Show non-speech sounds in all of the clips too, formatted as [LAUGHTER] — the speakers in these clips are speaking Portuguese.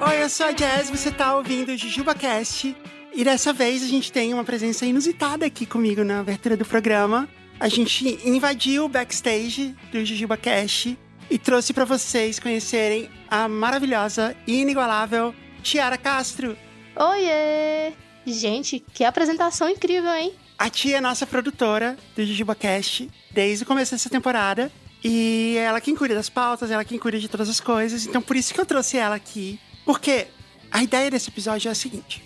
Oi, eu sou a Jazz, você tá ouvindo o JujubaCast. E dessa vez a gente tem uma presença inusitada aqui comigo na abertura do programa. A gente invadiu o backstage do JujubaCast e trouxe para vocês conhecerem a maravilhosa e inigualável Tiara Castro. Oiê! Gente, que apresentação incrível, hein? A tia é nossa produtora do JujubaCast desde o começo dessa temporada. E ela quem cuida das pautas, ela quem cuida de todas as coisas. Então por isso que eu trouxe ela aqui. Porque a ideia desse episódio é a seguinte.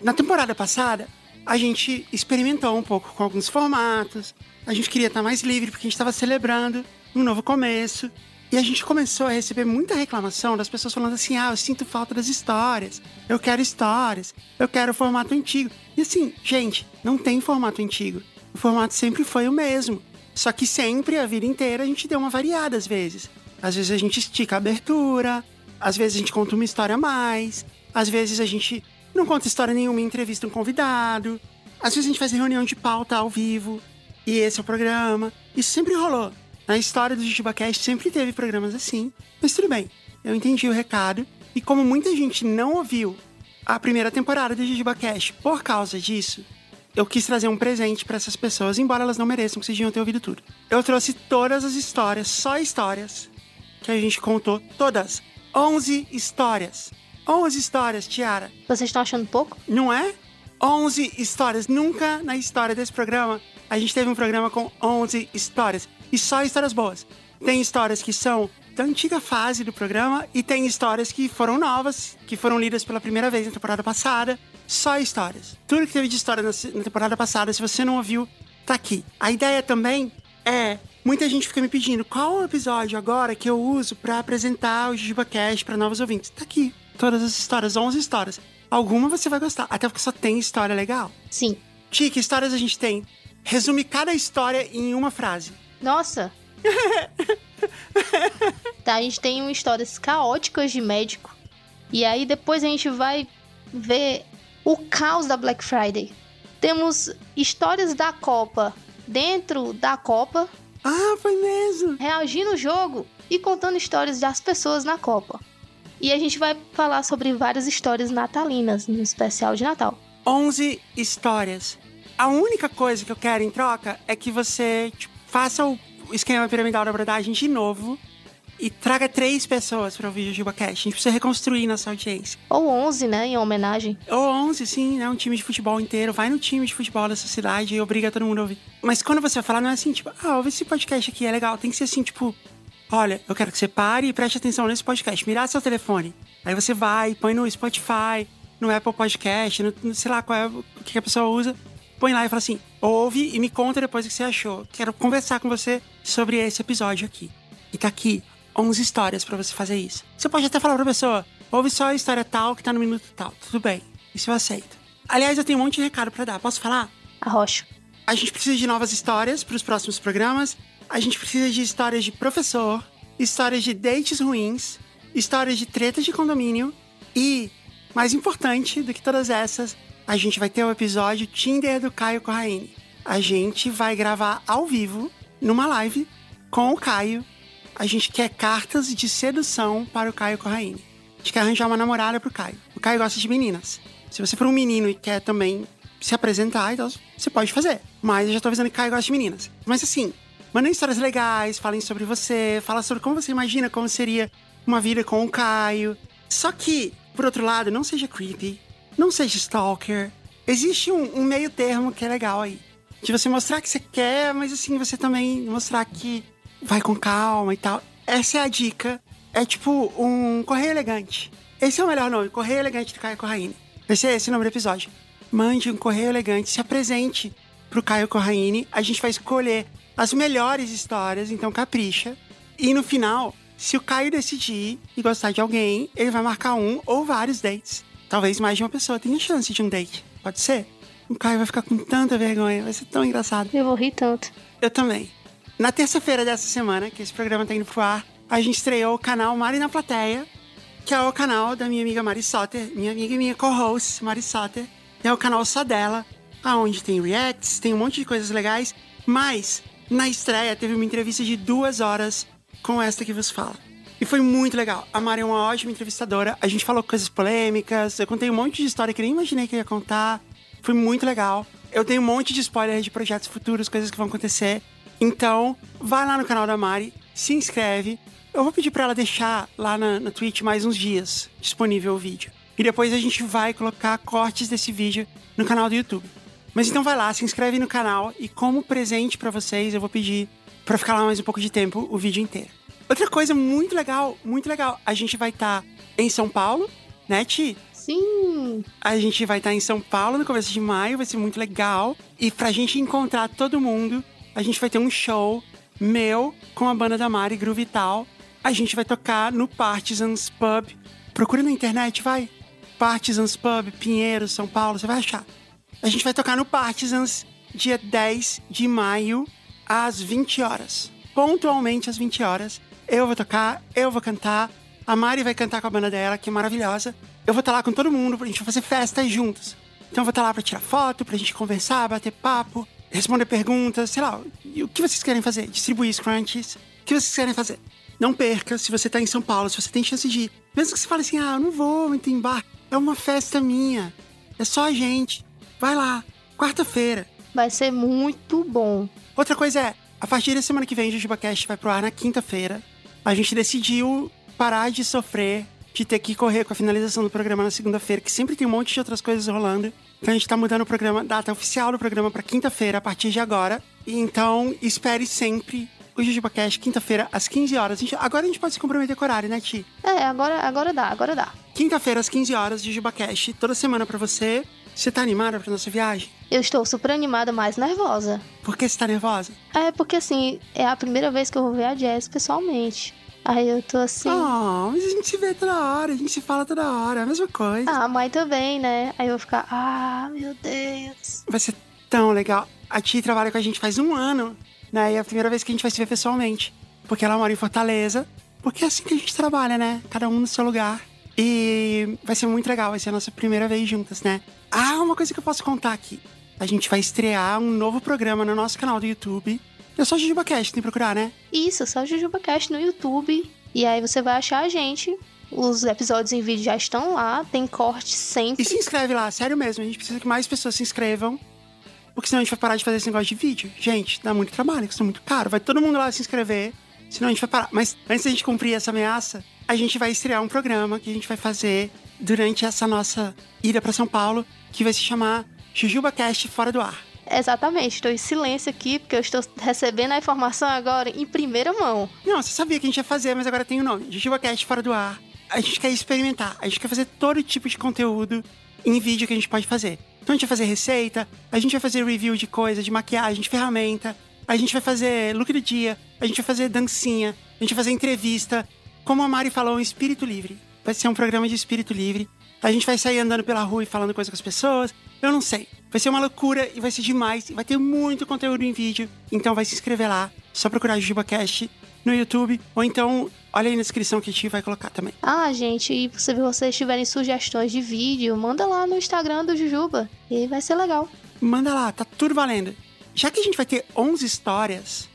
Na temporada passada, a gente experimentou um pouco com alguns formatos. A gente queria estar mais livre porque a gente estava celebrando um novo começo. E a gente começou a receber muita reclamação das pessoas falando assim: ah, eu sinto falta das histórias, eu quero histórias, eu quero o formato antigo. E assim, gente, não tem formato antigo. O formato sempre foi o mesmo. Só que sempre, a vida inteira, a gente deu uma variada às vezes. Às vezes a gente estica a abertura, às vezes a gente conta uma história a mais, às vezes a gente não conta história nenhuma e entrevista um convidado, às vezes a gente faz reunião de pauta ao vivo, e esse é o programa. Isso sempre rolou. Na história do JujubaCast sempre teve programas assim, mas tudo bem, eu entendi o recado. E como muita gente não ouviu a primeira temporada do JujubaCast por causa disso, eu quis trazer um presente para essas pessoas, embora elas não mereçam que vocês deviam ter ouvido tudo. Eu trouxe todas as histórias, só histórias, que a gente contou, todas. 11 histórias. 11 histórias, Tiara. Vocês estão achando pouco? Não é? 11 histórias. Nunca na história desse programa a gente teve um programa com 11 histórias e só histórias boas. Tem histórias que são da antiga fase do programa e tem histórias que foram novas, que foram lidas pela primeira vez na temporada passada. Só histórias. Tudo que teve de história na temporada passada, se você não ouviu, tá aqui. A ideia também é. Muita gente fica me pedindo qual o episódio agora que eu uso para apresentar o JujubaCast para novos ouvintes. Tá aqui. Todas as histórias, 11 histórias. Alguma você vai gostar, até porque só tem história legal. Sim. Tia, que histórias a gente tem? Resume cada história em uma frase. Nossa! [LAUGHS] tá, a gente tem histórias caóticas de médico. E aí depois a gente vai ver o caos da Black Friday. Temos histórias da Copa dentro da Copa. Ah, foi mesmo! Reagindo ao jogo e contando histórias das pessoas na Copa. E a gente vai falar sobre várias histórias natalinas no especial de Natal. 11 histórias. A única coisa que eu quero em troca é que você tipo, faça o esquema piramidal da abordagem de novo e traga três pessoas para ouvir o JubaCast. A gente precisa reconstruir nossa audiência. Ou 11, né? Em homenagem. Ou 11, sim, né? Um time de futebol inteiro. Vai no time de futebol dessa cidade e obriga todo mundo a ouvir. Mas quando você falar, não é assim, tipo, ah, ouve esse podcast aqui, é legal. Tem que ser assim, tipo, olha, eu quero que você pare e preste atenção nesse podcast. Mirar seu telefone. Aí você vai, põe no Spotify, no Apple Podcast, no, no sei lá qual é o que a pessoa usa põe lá e fala assim: ouve e me conta depois o que você achou. Quero conversar com você sobre esse episódio aqui. E tá aqui 11 histórias para você fazer isso. Você pode até falar pra pessoa: ouve só a história tal que tá no minuto tal. Tudo bem, isso eu aceito. Aliás, eu tenho um monte de recado para dar. Posso falar? Arrocha. A gente precisa de novas histórias para os próximos programas. A gente precisa de histórias de professor, histórias de dates ruins, histórias de tretas de condomínio e, mais importante do que todas essas, a gente vai ter o episódio Tinder do Caio Corraine. A gente vai gravar ao vivo, numa live, com o Caio. A gente quer cartas de sedução para o Caio Corraine. A gente quer arranjar uma namorada pro Caio. O Caio gosta de meninas. Se você for um menino e quer também se apresentar, então você pode fazer. Mas eu já tô avisando que Caio gosta de meninas. Mas assim, mandem histórias legais, falem sobre você, fala sobre como você imagina como seria uma vida com o Caio. Só que, por outro lado, não seja creepy, não seja stalker. Existe um, um, meio termo que é legal aí. De você mostrar que você quer, mas assim, você também mostrar que vai com calma e tal. Essa é a dica. É tipo um correio elegante. Esse é o melhor nome, correio elegante do Caio Corraine. Esse é esse o nome do episódio. Mande um correio elegante, se apresente pro Caio Corraine. A gente vai escolher as melhores histórias, então capricha. E no final, se o Caio decidir e gostar de alguém, ele vai marcar um ou vários dates. Talvez mais de uma pessoa tenha chance de um date. Pode ser? O Caio vai ficar com tanta vergonha, vai ser tão engraçado. Eu vou rir tanto. Eu também. Na terça-feira dessa semana, que esse programa tá indo pro ar, a gente estreou o canal Mari na Plateia, que é o canal da minha amiga Mari Soter, minha amiga e minha co-host, Mari Soter. É o canal só dela. aonde tem reacts, tem um monte de coisas legais, mas na estreia teve uma entrevista de duas horas com esta que vos fala. E foi muito legal. A Mari é uma ótima entrevistadora. A gente falou coisas polêmicas. Eu contei um monte de história que nem imaginei que ia contar. Foi muito legal. Eu tenho um monte de spoiler de projetos futuros, coisas que vão acontecer. Então, vai lá no canal da Mari, se inscreve. Eu vou pedir para ela deixar lá na, na Twitch mais uns dias disponível o vídeo. E depois a gente vai colocar cortes desse vídeo no canal do YouTube. Mas então vai lá, se inscreve no canal e como presente para vocês, eu vou pedir para ficar lá mais um pouco de tempo o vídeo inteiro. Outra coisa muito legal, muito legal, a gente vai estar tá em São Paulo, né, Ti? Sim. A gente vai estar tá em São Paulo no começo de maio, vai ser muito legal. E pra gente encontrar todo mundo, a gente vai ter um show meu com a banda da Mari Groove Tal. A gente vai tocar no Partisans Pub. Procura na internet, vai. Partisans Pub, Pinheiro, São Paulo, você vai achar. A gente vai tocar no Partisans dia 10 de maio, às 20 horas. Pontualmente às 20 horas. Eu vou tocar, eu vou cantar. A Mari vai cantar com a banda dela, que é maravilhosa. Eu vou estar lá com todo mundo, a gente vai fazer festa juntos. Então eu vou estar lá pra tirar foto, pra gente conversar, bater papo, responder perguntas, sei lá. o que vocês querem fazer? Distribuir scrunchies. O que vocês querem fazer? Não perca se você tá em São Paulo, se você tem chance de ir. Mesmo que você fale assim, ah, eu não vou muito em bar. É uma festa minha. É só a gente. Vai lá. Quarta-feira. Vai ser muito bom. Outra coisa é, a partir da semana que vem, o JujubaCast vai pro ar na quinta-feira. A gente decidiu parar de sofrer de ter que correr com a finalização do programa na segunda-feira, que sempre tem um monte de outras coisas rolando. Então a gente tá mudando o programa, data oficial do programa para quinta-feira, a partir de agora. E então, espere sempre o JujubaCast, quinta-feira, às 15 horas. A gente, agora a gente pode se comprometer com o horário, né, Ti? É, agora, agora dá, agora dá. Quinta-feira, às 15 horas, JujubaCast, toda semana para você. Você tá animada pra nossa viagem? Eu estou super animada, mais nervosa. Por que você tá nervosa? É, porque assim, é a primeira vez que eu vou ver a Jess pessoalmente. Aí eu tô assim. Oh, mas a gente se vê toda hora, a gente se fala toda hora, é a mesma coisa. Ah, a mãe também, né? Aí eu vou ficar, ah, meu Deus. Vai ser tão legal. A Ti trabalha com a gente faz um ano né? E é a primeira vez que a gente vai se ver pessoalmente. Porque ela mora em Fortaleza. Porque é assim que a gente trabalha, né? Cada um no seu lugar. E vai ser muito legal, vai ser a nossa primeira vez juntas, né? Ah, uma coisa que eu posso contar aqui. A gente vai estrear um novo programa no nosso canal do YouTube. É só JujubaCast, tem que procurar, né? Isso, só JujubaCast no YouTube. E aí você vai achar a gente. Os episódios em vídeo já estão lá, tem corte sempre. E se inscreve lá, sério mesmo. A gente precisa que mais pessoas se inscrevam. Porque senão a gente vai parar de fazer esse negócio de vídeo. Gente, dá muito trabalho, custa muito caro. Vai todo mundo lá se inscrever, senão a gente vai parar. Mas antes da gente cumprir essa ameaça, a gente vai estrear um programa que a gente vai fazer durante essa nossa ida para São Paulo, que vai se chamar JujubaCast Fora do Ar. Exatamente, estou em silêncio aqui porque eu estou recebendo a informação agora em primeira mão. Não, você sabia que a gente ia fazer, mas agora tem o um nome: JujubaCast Fora do Ar. A gente quer experimentar, a gente quer fazer todo tipo de conteúdo em vídeo que a gente pode fazer. Então a gente vai fazer receita, a gente vai fazer review de coisa, de maquiagem, de ferramenta, a gente vai fazer look do dia, a gente vai fazer dancinha, a gente vai fazer entrevista. Como a Mari falou, um espírito livre. Vai ser um programa de espírito livre. A gente vai sair andando pela rua e falando coisa com as pessoas. Eu não sei. Vai ser uma loucura e vai ser demais. E vai ter muito conteúdo em vídeo. Então vai se inscrever lá. Só procurar JujubaCast no YouTube. Ou então, olha aí na descrição que a gente vai colocar também. Ah, gente, e se vocês tiverem sugestões de vídeo, manda lá no Instagram do Jujuba. E vai ser legal. Manda lá, tá tudo valendo. Já que a gente vai ter 11 histórias,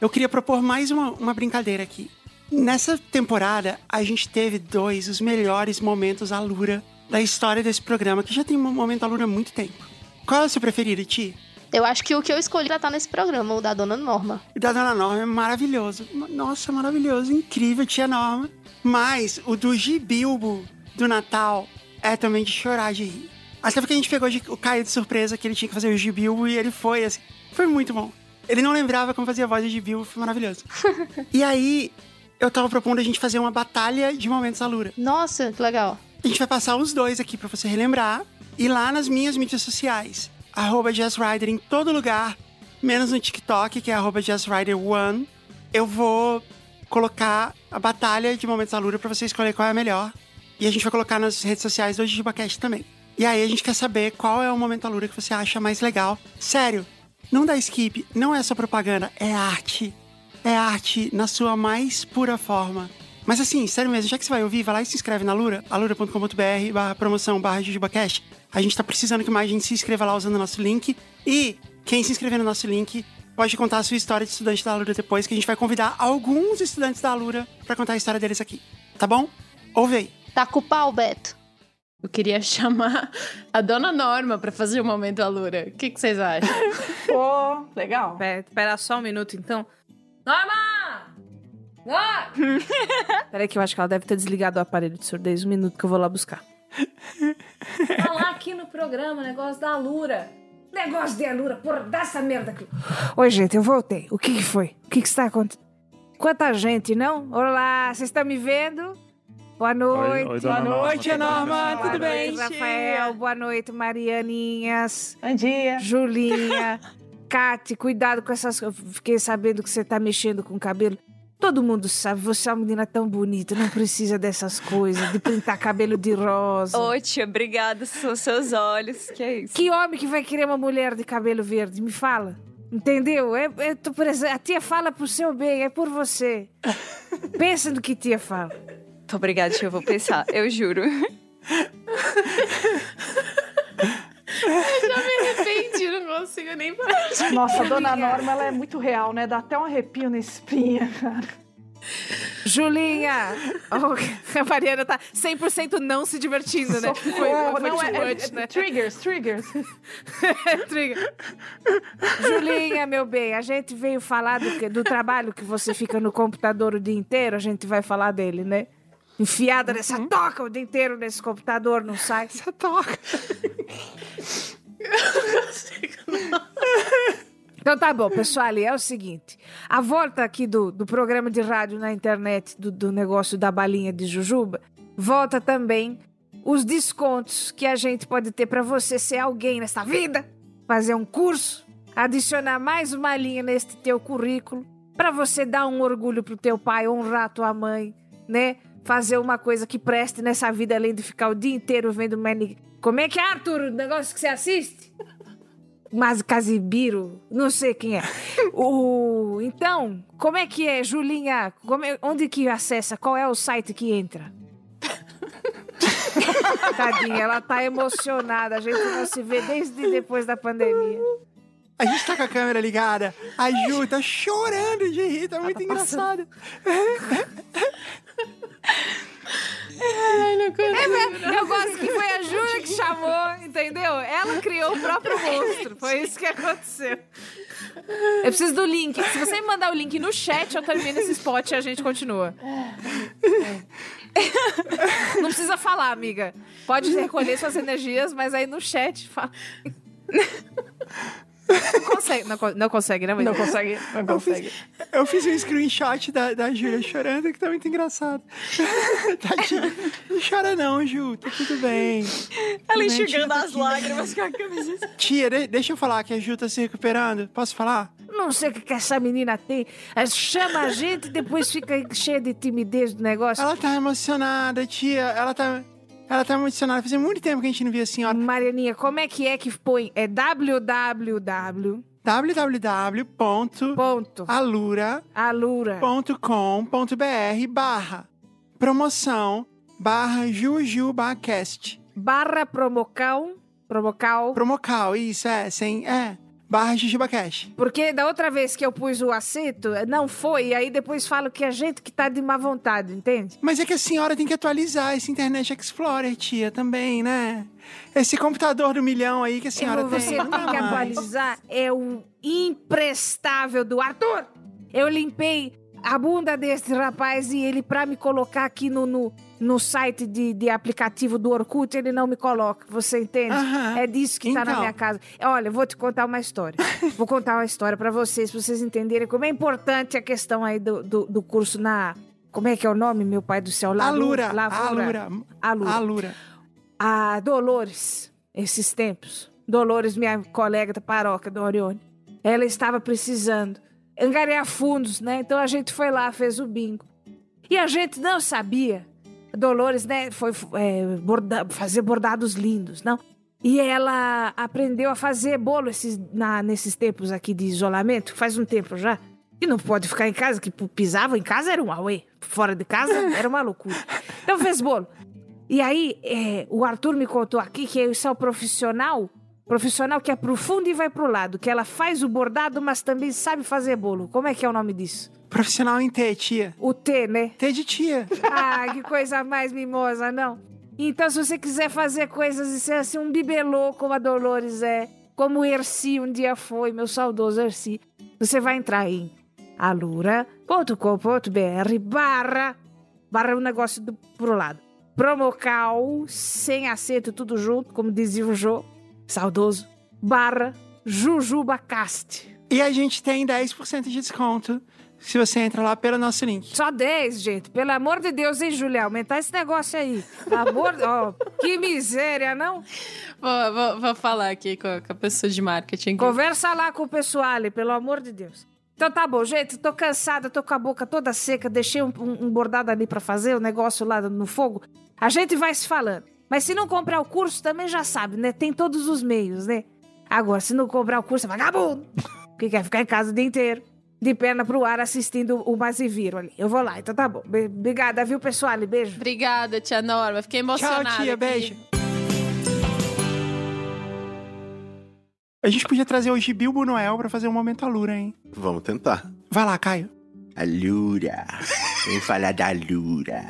eu queria propor mais uma, uma brincadeira aqui. Nessa temporada, a gente teve dois os melhores momentos Alura da história desse programa, que já tem um momento Alura há muito tempo. Qual é o seu preferido, Ti? Eu acho que o que eu escolhi pra estar nesse programa, o da Dona Norma. O da Dona Norma é maravilhoso. Nossa, maravilhoso, incrível, tia Norma. Mas o do Gibilbo do Natal é também de chorar de rir. Até porque a gente pegou o Caio de surpresa que ele tinha que fazer o Gibilbo e ele foi, assim. Foi muito bom. Ele não lembrava como fazia a voz de Gibilbo, foi maravilhoso. [LAUGHS] e aí, eu tava propondo a gente fazer uma batalha de momentos Alura. Nossa, que legal. A gente vai passar os dois aqui para você relembrar. E lá nas minhas mídias sociais, arroba JazzRider em todo lugar, menos no TikTok, que é arroba JazzRider1. Eu vou colocar a batalha de momentos Alura para você escolher qual é a melhor. E a gente vai colocar nas redes sociais do JujubaCast também. E aí a gente quer saber qual é o momento Alura que você acha mais legal. Sério, não dá skip, não é só propaganda, é arte. É arte na sua mais pura forma. Mas assim, sério mesmo, já que você vai ouvir, vai lá e se inscreve na Lura, alura.com.br barra promoção barra JujubaCast. A gente tá precisando que mais gente se inscreva lá usando o nosso link. E quem se inscrever no nosso link pode contar a sua história de estudante da Alura depois, que a gente vai convidar alguns estudantes da Alura para contar a história deles aqui. Tá bom? Ouve aí. Tá com o pau, Beto. Eu queria chamar a dona Norma para fazer o momento Alura. O que, que vocês acham? [LAUGHS] Pô, legal. Pera, pera só um minuto, então. Norma! Norma! [LAUGHS] Peraí que eu acho que ela deve ter desligado o aparelho de surdez. Um minuto que eu vou lá buscar. Falar aqui no programa, negócio da Alura. Negócio de Alura, porra, dá essa merda aqui. Oi, gente, eu voltei. O que, que foi? O que, que está acontecendo? Quanta gente, não? Olá, vocês estão me vendo? Boa noite. Oi, oi, Boa noite, Norma. Norma. Boa Tudo bem? noite, Rafael. Boa noite, Marianinhas. Bom dia. Julinha. [LAUGHS] Kate, cuidado com essas coisas. Fiquei sabendo que você tá mexendo com o cabelo. Todo mundo sabe, você é uma menina tão bonita, não precisa dessas coisas, de pintar cabelo de rosa. Ô, tia, obrigada. São seus olhos. Que é isso? Que homem que vai querer uma mulher de cabelo verde? Me fala. Entendeu? É, é, tô presen- a tia fala pro seu bem, é por você. Pensa no que tia fala. Muito obrigada, tia. Eu vou pensar. Eu juro. [LAUGHS] Já me arrependi, não consigo nem parar. Nossa, a dona Norma, ela é muito real, né? Dá até um arrepio na espinha, cara. Julinha! [LAUGHS] Oh, a Mariana tá 100% não se divertindo, né? Foi, foi não, é, é- much, né? Triggers, triggers. [LAUGHS] Trigger. Julinha, meu bem, a gente veio falar do, que- do trabalho que você fica no computador o dia inteiro, a gente vai falar dele, né? Enfiada nessa toca o dia inteiro nesse computador, não sai. [LAUGHS] Essa toca. Então tá bom, pessoal, é o seguinte. A volta aqui do, do programa de rádio na internet, do, do negócio da balinha de jujuba, volta também os descontos que a gente pode ter pra você ser alguém nessa vida, fazer um curso, adicionar mais uma linha neste teu currículo, pra você dar um orgulho pro teu pai, honrar tua mãe, né? Fazer uma coisa que preste nessa vida, além de ficar o dia inteiro vendo Manny. Como é que é, Arthur, o negócio que você assiste? Mas Casibiro, não sei quem é. [LAUGHS] O, então, como é que é, Julinha? É- onde que acessa? Qual é o site que entra? [LAUGHS] Tadinha, ela tá emocionada. A gente não se vê desde depois da pandemia. A gente tá com a câmera ligada. A Ju tá chorando de rir, tá muito engraçado. [LAUGHS] Eu gosto que foi a Júlia que chamou, entendeu? Ela criou o próprio monstro. Foi isso que aconteceu. Eu preciso do link. Se você me mandar o link no chat, eu termino esse spot e a gente continua. Não precisa falar, amiga. Pode recolher suas energias, mas aí no chat fala. Não consegue, não, não consegue, né? Não consegue, não consegue. Eu fiz um screenshot da, da Júlia chorando, que tá muito engraçado. [LAUGHS] Tadinha. Não chora não, Ju. Tá tudo bem. Ela Bem, enxugando as lágrimas com a camisa. Tia, de- deixa eu falar que a Ju tá se recuperando. Posso falar? Não sei o que, que essa menina tem. Ela Chama a gente e depois fica cheia de timidez do negócio. Ela tá emocionada, tia. Ela tá. Ela tá emocionada. Fazia muito tempo que a gente não via a senhora. Marianinha, como é que é que põe? É www. www.alura.com.br Alura. barra promoção barra jujubacast. Barra promocão. Promocal. Promocal, isso, é, sem, é, barra jujubacast. Porque da outra vez que eu pus o acento, não foi. E aí depois falo que é gente que tá de má vontade, entende? Mas é que a senhora tem que atualizar esse Internet Explorer, tia, também, né? Esse computador do milhão aí que a senhora você tem. não tem que atualizar. É o imprestável do Arthur. Eu limpei a bunda desse rapaz e ele, pra me colocar aqui no, no, no site de, de aplicativo do Orkut, ele não me coloca. Você entende? Aham. É disso que tá na Então. minha casa. Olha, eu vou te contar uma história. [LAUGHS] vou contar uma história pra vocês, pra vocês entenderem como é importante a questão aí do, do, do curso na. Como é que é o nome, meu pai do céu? Alura, Lavura. Alura, Alura. Alura. A Dolores, esses tempos. Dolores, minha colega da paróquia do Orione. Ela estava precisando angariar fundos, né? Então a gente foi lá, fez o bingo. E a gente não sabia. Dolores, né, foi é, borda- fazer bordados lindos, não? E ela aprendeu a fazer bolo esses, na- nesses tempos aqui de isolamento, faz um tempo já. E não pode ficar em casa, que pisava em casa era um auê. Fora de casa era uma loucura. Então fez bolo. E aí, é, o Arthur me contou aqui que é o profissional, profissional que é pro fundo e vai pro lado, que ela faz o bordado, mas também sabe fazer bolo. Como é que é o nome disso? Profissional em T, tia. O T, né? T de tia. Ah, que coisa mais mimosa, não? Então, se você quiser fazer coisas e ser assim um bibelô como a Dolores é, como o Erci um dia foi, meu saudoso Erci, você vai entrar em alura.com.br barra, barra o negócio do, pro lado. Promocal, sem acento, tudo junto, como dizia o Jô, saudoso, barra Jujubacast. E a gente tem 10% de desconto se você entra lá pelo nosso link. Só 10, gente. Pelo amor de Deus, hein, Julia? Aumentar esse negócio aí. Amor... ó, que miséria, não? Vou, vou- vou falar aqui com a, com a pessoa de marketing. Conversa lá com o pessoal, pelo amor de Deus. Então tá bom, gente. Tô cansada, tô com a boca toda seca. Deixei um, um- um bordado ali pra fazer, o negócio lá no fogo. A gente vai se falando. Mas se não comprar o curso, também já sabe, né? Tem todos os meios, né? Agora, se não comprar o curso, é vagabundo. [LAUGHS] Que quer ficar em casa o dia inteiro. De perna pro ar assistindo o Maziviro ali. Eu vou lá, então tá bom. Be- Obrigada, viu, pessoal? Beijo. Obrigada, tia Norma. Fiquei Tchau, emocionada. tia. aqui. Beijo. A gente podia trazer hoje Bilbo Noel pra fazer um momento Alura, hein? Vamos tentar. Vai lá, Caio. A Lura. [LAUGHS] Vamos falar da Lura.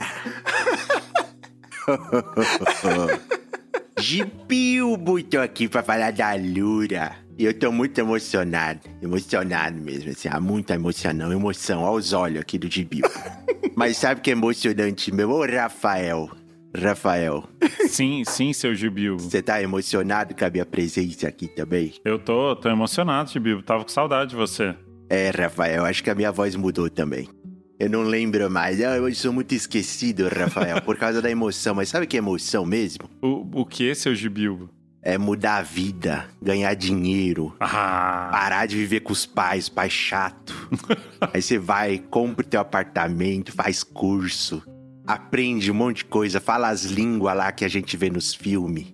[LAUGHS] Gibilbo, tô aqui pra falar da Lura. E eu tô muito emocionado. Emocionado mesmo, assim. Há muita emoção, não. Emoção aos olhos aqui do Gibilbo. [LAUGHS] Mas sabe o que é emocionante, meu? Ô, Rafael. Rafael, Sim, sim, seu Gibil. você tá emocionado com a minha presença aqui também? Eu tô, tô emocionado, Gibil. Tava com saudade de você. É, Rafael, acho que a minha voz mudou também. Eu não lembro mais. Ah, Eu sou muito esquecido, Rafael, por causa da emoção. Mas sabe que é emoção mesmo? O, o que, seu Gibil? É mudar a vida, ganhar dinheiro, Ah, parar de viver com os pais, pai chato. [LAUGHS] Aí você vai, compra o teu apartamento, faz curso, aprende um monte de coisa, fala as línguas lá que a gente vê nos filmes.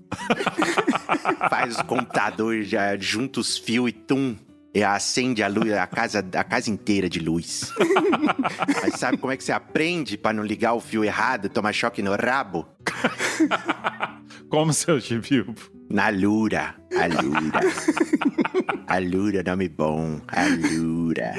[LAUGHS] faz o computador, já junta os fios e tum. E acende a luz, a casa, a casa inteira de luz. [LAUGHS] Mas sabe como é que você aprende pra não ligar o fio errado, tomar choque no rabo? como seu Gibil? Na Lura. A Lura. A Lura, nome bom. A Lura.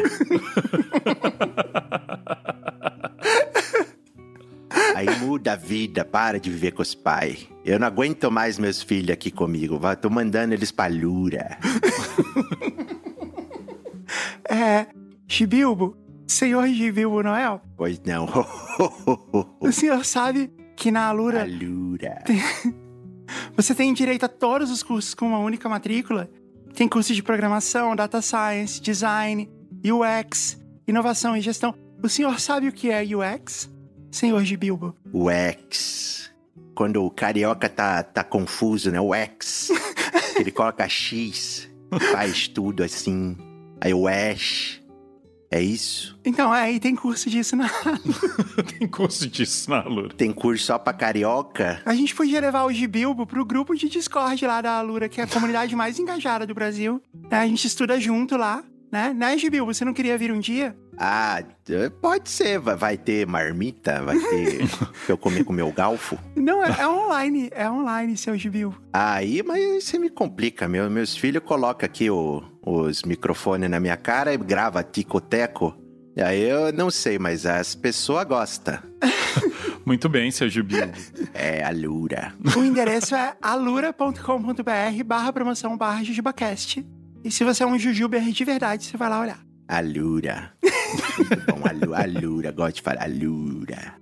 Aí muda a vida, para de viver com os pais. Eu não aguento mais meus filhos aqui comigo. Tô mandando eles pra Lura. É. Gibilbo, senhor Gibilbo Noel, Pois não. o senhor sabe que na A Alura Lura. você tem direito a todos os cursos com uma única matrícula? Tem curso de programação, data science, design, UX, inovação e gestão. O senhor sabe o que é UX? Senhor Gibilbo. O X. Quando o carioca tá, tá confuso, né? O X. [LAUGHS] Ele coloca X. Faz tudo assim. Aí o Ash. É isso? Então, é, e tem curso disso na. [LAUGHS] Tem curso disso na Lura. Tem curso só pra carioca? A gente podia levar o Gibilbo pro grupo de Discord lá da Alura, que é a comunidade mais engajada do Brasil. né? A gente estuda junto lá, né? Né, Gibilbo? Você não queria vir um dia? Ah, pode ser. Vai, ter marmita? Vai ter [LAUGHS] eu comer com meu galfo? Não, é, é online. É online, seu Gibilbo. Aí, mas você me complica. Meu, meus filhos colocam aqui o- os microfones na minha cara e grava ticoteco. E aí eu não sei, mas as pessoas gostam. [LAUGHS] Muito bem, seu Gibil. É a Lura. O endereço é alura.com.br barra promoção barra jujubacast. E se você é um jujuber de verdade, você vai lá olhar. A Lura. Muito [LAUGHS] bom, a Lura, a Lura. Gosto de falar a Lura.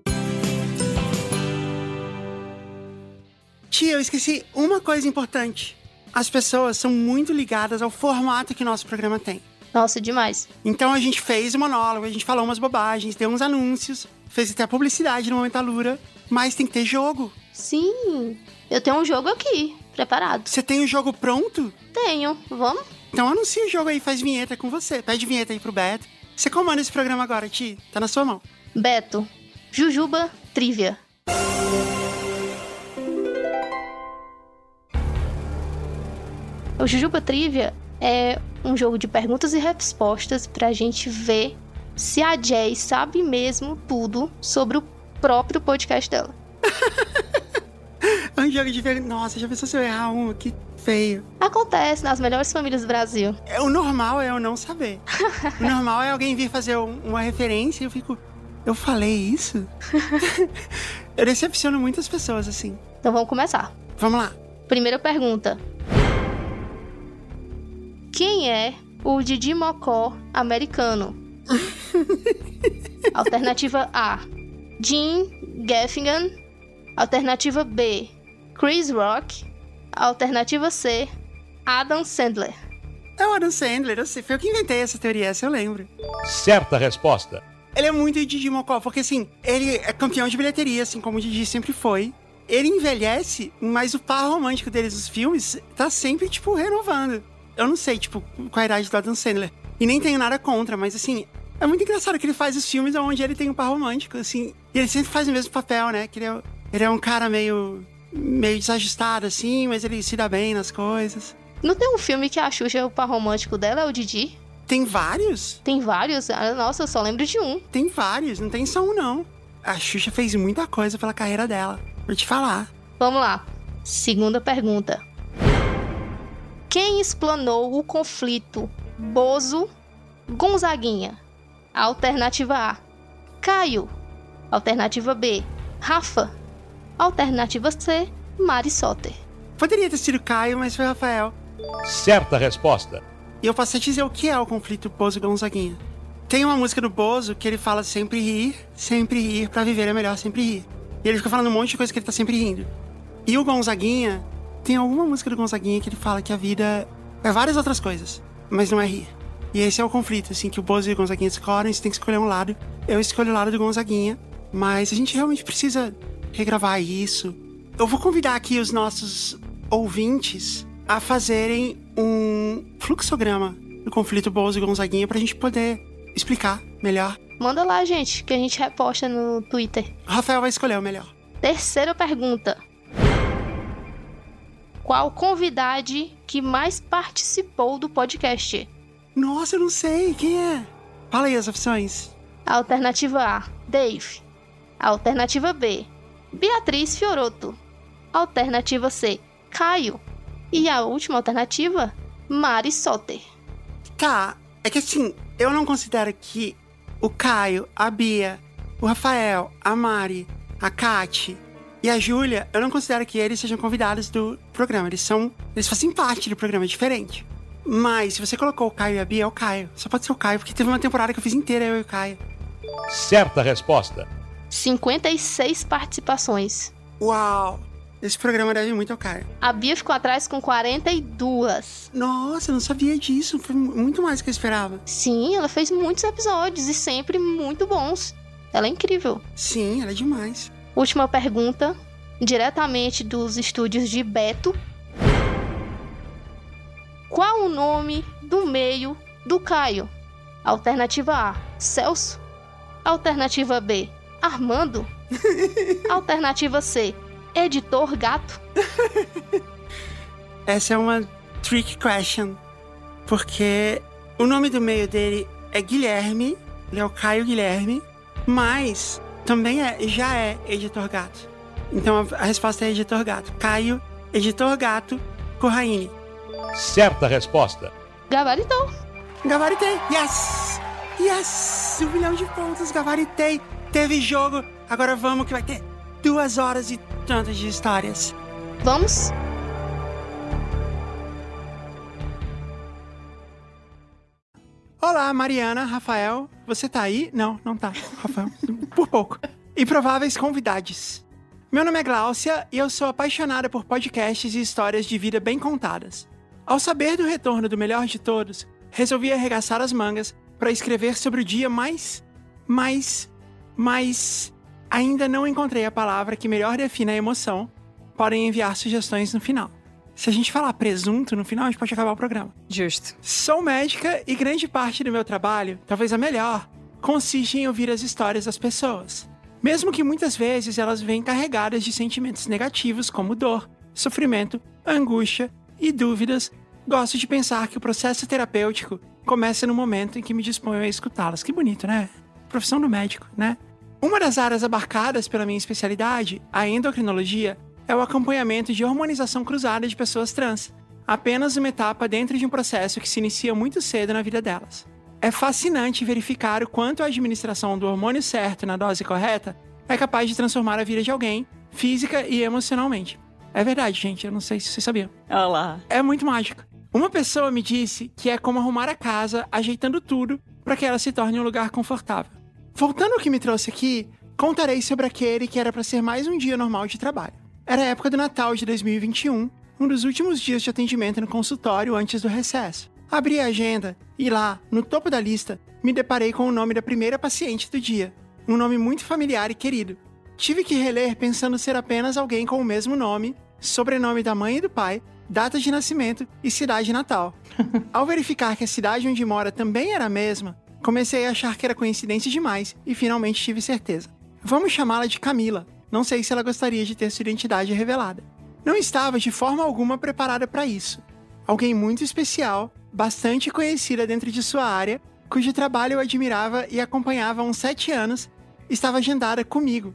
Tia, eu esqueci uma coisa importante. As pessoas são muito ligadas ao formato que nosso programa tem. Nossa, demais. Então a gente fez o monólogo, a gente falou umas bobagens, deu uns anúncios, fez até publicidade no Momento Alura, mas tem que ter jogo. Sim, eu tenho um jogo aqui, preparado. Você tem o jogo pronto? Tenho, vamos? Então anuncia o jogo aí, faz vinheta com você. Pede vinheta aí pro Beto. Você comanda esse programa agora, Ti. Tá na sua mão. Beto, Jujuba Trivia. O Jujuba Trivia é um jogo de perguntas e respostas pra gente ver se a Jay sabe mesmo tudo sobre o próprio podcast dela. [LAUGHS] É um jogo de ver. Nossa, já pensou se eu errar uma? Que feio. Acontece nas melhores famílias do Brasil. É, o normal é eu não saber. [LAUGHS] o normal é alguém vir fazer um- uma referência e eu fico. Eu falei isso? [LAUGHS] eu decepciono muitas pessoas assim. Então vamos começar. Vamos lá. Primeira pergunta. Quem é o Didi Mocó americano? [LAUGHS] Alternativa A. Jim Gaffigan. Alternativa B. Chris Rock. Alternativa C. Adam Sandler. É o Adam Sandler, eu sei. Foi eu que inventei essa teoria, essa eu lembro. Certa resposta. Ele é muito Didi Mocó, porque assim, ele é campeão de bilheteria, assim como o Didi sempre foi. Ele envelhece, mas o par romântico deles nos filmes tá sempre, tipo, renovando. Eu não sei, tipo, qual a idade do Adam Sandler. E nem tenho nada contra, mas assim, é muito engraçado que ele faz os filmes onde ele tem um par romântico, assim. E ele sempre faz o mesmo papel, né? Que ele é, ele é um cara meio. meio desajustado, assim, mas ele se dá bem nas coisas. Não tem um filme que a Xuxa, o par romântico dela é o Didi? Tem vários? Tem vários? Ah, Nossa, eu só lembro de um. Tem vários, não tem só um, não. A Xuxa fez muita coisa pela carreira dela. Vou te falar. Vamos lá. Segunda pergunta. Quem explanou o conflito Bozo Gonzaguinha? Alternativa A. Caio. Alternativa B. Rafa. Alternativa C. Mari Soter. Poderia ter sido Caio, mas foi Rafael. Certa resposta. E eu posso te dizer o que é o conflito Bozo Gonzaguinha. Tem uma música do Bozo que ele fala sempre rir, sempre rir, pra viver é melhor sempre rir. E ele fica falando um monte de coisa que ele tá sempre rindo. E o Gonzaguinha, tem alguma música do Gonzaguinha que ele fala que a vida é várias outras coisas, mas não é rir. E esse é o conflito, assim, que o Bozo e o Gonzaguinha escolhem, você tem que escolher um lado. Eu escolho o lado do Gonzaguinha, mas a gente realmente precisa regravar isso. Eu vou convidar aqui os nossos ouvintes a fazerem um fluxograma do conflito Bozo e Gonzaguinha pra gente poder explicar melhor. Manda lá, gente, que a gente reposta no Twitter. O Rafael vai escolher o melhor. Terceira pergunta. Qual convidade que mais participou do podcast? Nossa, eu não sei. Quem é? Fala aí as opções. Alternativa A, Dave. Alternativa B, Beatriz Fioroto. Alternativa C, Caio. E a última alternativa, Mari Soter. Tá, é que assim, eu não considero que o Caio, a Bia, o Rafael, a Mari, a Kati e a Júlia, eu não considero que eles sejam convidados do programa. Eles são. Eles fazem parte do programa, é diferente. Mas se você colocou o Caio e a Bia, é o Caio. Só pode ser o Caio, porque teve uma temporada que eu fiz inteira eu e o Caio. Certa resposta. 56 participações. Uau! Esse programa deve muito ao Caio. A Bia ficou atrás com 42. Nossa, eu não sabia disso. Foi muito mais do que eu esperava. Sim, ela fez muitos episódios e sempre muito bons. Ela é incrível. Sim, ela é demais. Última pergunta, diretamente dos estúdios de Beto. Qual o nome do meio do Caio? Alternativa A, Celso. Alternativa B, Armando. [LAUGHS] Alternativa C, Editor Gato. [LAUGHS] Essa é uma trick question. Porque o nome do meio dele é Guilherme. Ele é o Caio Guilherme. Mas também é, já é Editor Gato. Então a, resposta é Editor Gato. Caio, Editor Gato, Corraine. Certa resposta. Gabaritou. Gabaritei! Yes! Yes! Um milhão de pontos, gabaritei! Teve jogo, agora vamos que vai ter duas horas e tantas de histórias. Vamos? Olá, Mariana, Rafael. Você tá aí? Não, não tá. Rafael, por pouco. Improváveis convidados. Meu nome é Gláucia e eu sou apaixonada por podcasts e histórias de vida bem contadas. Ao saber do retorno do melhor de todos, resolvi arregaçar as mangas para escrever sobre o dia mais. mais. mais. Ainda não encontrei a palavra que melhor defina a emoção. Podem enviar sugestões no final. Se a gente falar presunto no final, a gente pode acabar o programa. Justo. Sou médica e grande parte do meu trabalho, talvez a melhor, consiste em ouvir as histórias das pessoas. Mesmo que muitas vezes elas venham carregadas de sentimentos negativos como dor, sofrimento, angústia e dúvidas, gosto de pensar que o processo terapêutico começa no momento em que me disponho a escutá-las. Que bonito, né? Profissão do médico, né? Uma das áreas abarcadas pela minha especialidade, a endocrinologia, é o acompanhamento de hormonização cruzada de pessoas trans, apenas uma etapa dentro de um processo que se inicia muito cedo na vida delas. É fascinante verificar o quanto a administração do hormônio certo na dose correta é capaz de transformar a vida de alguém, física e emocionalmente. É verdade, gente, eu não sei se vocês sabiam. Olá. É muito mágico. Uma pessoa me disse que é como arrumar a casa, ajeitando tudo para que ela se torne um lugar confortável. Voltando ao que me trouxe aqui, contarei sobre aquele que era para ser mais um dia normal de trabalho. Era a época do Natal de 2021, um dos últimos dias de atendimento no consultório antes do recesso. Abri a agenda e lá, no topo da lista, me deparei com o nome da primeira paciente do dia. Um nome muito familiar e querido. Tive que reler pensando ser apenas alguém com o mesmo nome, sobrenome da mãe e do pai, data de nascimento e cidade natal. [LAUGHS] Ao verificar que a cidade onde mora também era a mesma, comecei a achar que era coincidência demais e finalmente tive certeza. Vamos chamá-la de Camila. Não sei se ela gostaria de ter sua identidade revelada. Não estava de forma alguma preparada para isso. Alguém muito especial, bastante conhecida dentro de sua área, cujo trabalho eu admirava e acompanhava há uns sete anos, estava agendada comigo.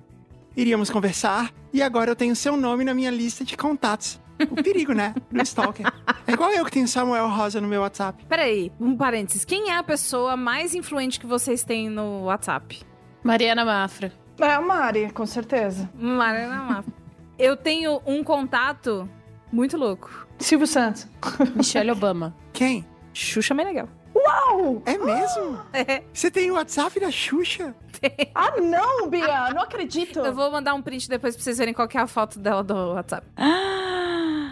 Iríamos conversar e agora eu tenho seu nome na minha lista de contatos. O perigo, né? Do Stalker. É igual eu que tenho Samuel Rosa no meu WhatsApp. Peraí, um parênteses. Quem é a pessoa mais influente que vocês têm no WhatsApp? Mariana Mafra. É a Mari, com certeza. Mariana Mafra. Eu tenho um contato muito louco. Silvio Santos. Michelle Obama. Quem? Xuxa Meneghel. Uau! É mesmo? É. Você tem o WhatsApp da Xuxa? Ah, não, Bia! Não acredito! Eu vou mandar um print depois pra vocês verem qual que é a foto dela do WhatsApp.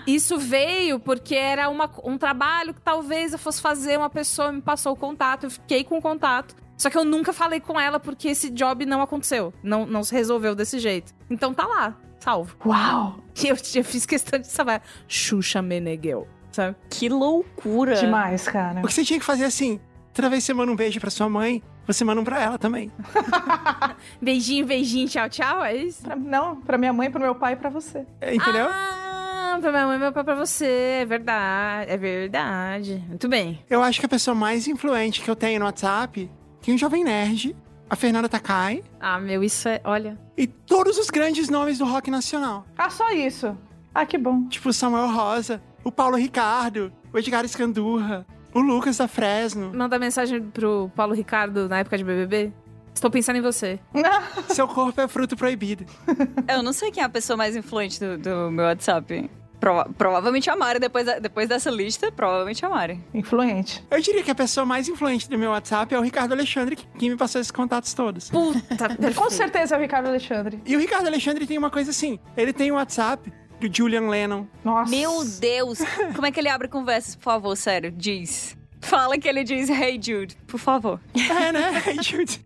Isso veio porque era uma, um trabalho que talvez eu fosse fazer, uma pessoa me passou o contato, eu fiquei com o contato. Só que eu nunca falei com ela porque esse job não aconteceu. Não, não se resolveu desse jeito. Então tá lá, salvo. Uau! E eu, eu fiz questão de salvar. Xuxa Meneghel, sabe? Que loucura. Demais, cara. O que você tinha que fazer assim? Toda vez que você manda um beijo pra sua mãe, você manda um pra ela também. [LAUGHS] Beijinho, beijinho, tchau, tchau, é isso? Pra- não, pra minha mãe, pro meu pai e pra você. É, Entendeu? Ah, pra minha mãe e meu pai pra você. É verdade, é verdade. Muito bem. Eu acho que a pessoa mais influente que eu tenho no WhatsApp tem o Jovem Nerd, a Fernanda Takai Ah, meu, isso é. Olha. e todos os grandes nomes do rock nacional. Ah, só isso. Ah, que bom. Tipo o Samuel Rosa, o Paulo Ricardo, o Edgar Escandurra, o Lucas da Fresno. Manda mensagem pro Paulo Ricardo na época de BBB. Estou pensando em você. Seu corpo é fruto proibido. [LAUGHS] Eu não sei quem é a pessoa mais influente do, do meu WhatsApp. Prova- provavelmente a Mari, depois, da- depois dessa lista, provavelmente a Mari. Influente. Eu diria que a pessoa mais influente do meu WhatsApp é o Ricardo Alexandre, que, que me passou esses contatos todos. Puta. [LAUGHS] Com certeza é o Ricardo Alexandre. E o Ricardo Alexandre tem uma coisa assim: ele tem o WhatsApp do Julian Lennon. Nossa. Meu Deus! Como é que ele abre conversas, por favor, sério? Diz. Fala que ele diz Hey Jude, por favor. É, né? [LAUGHS] Hey, Jude.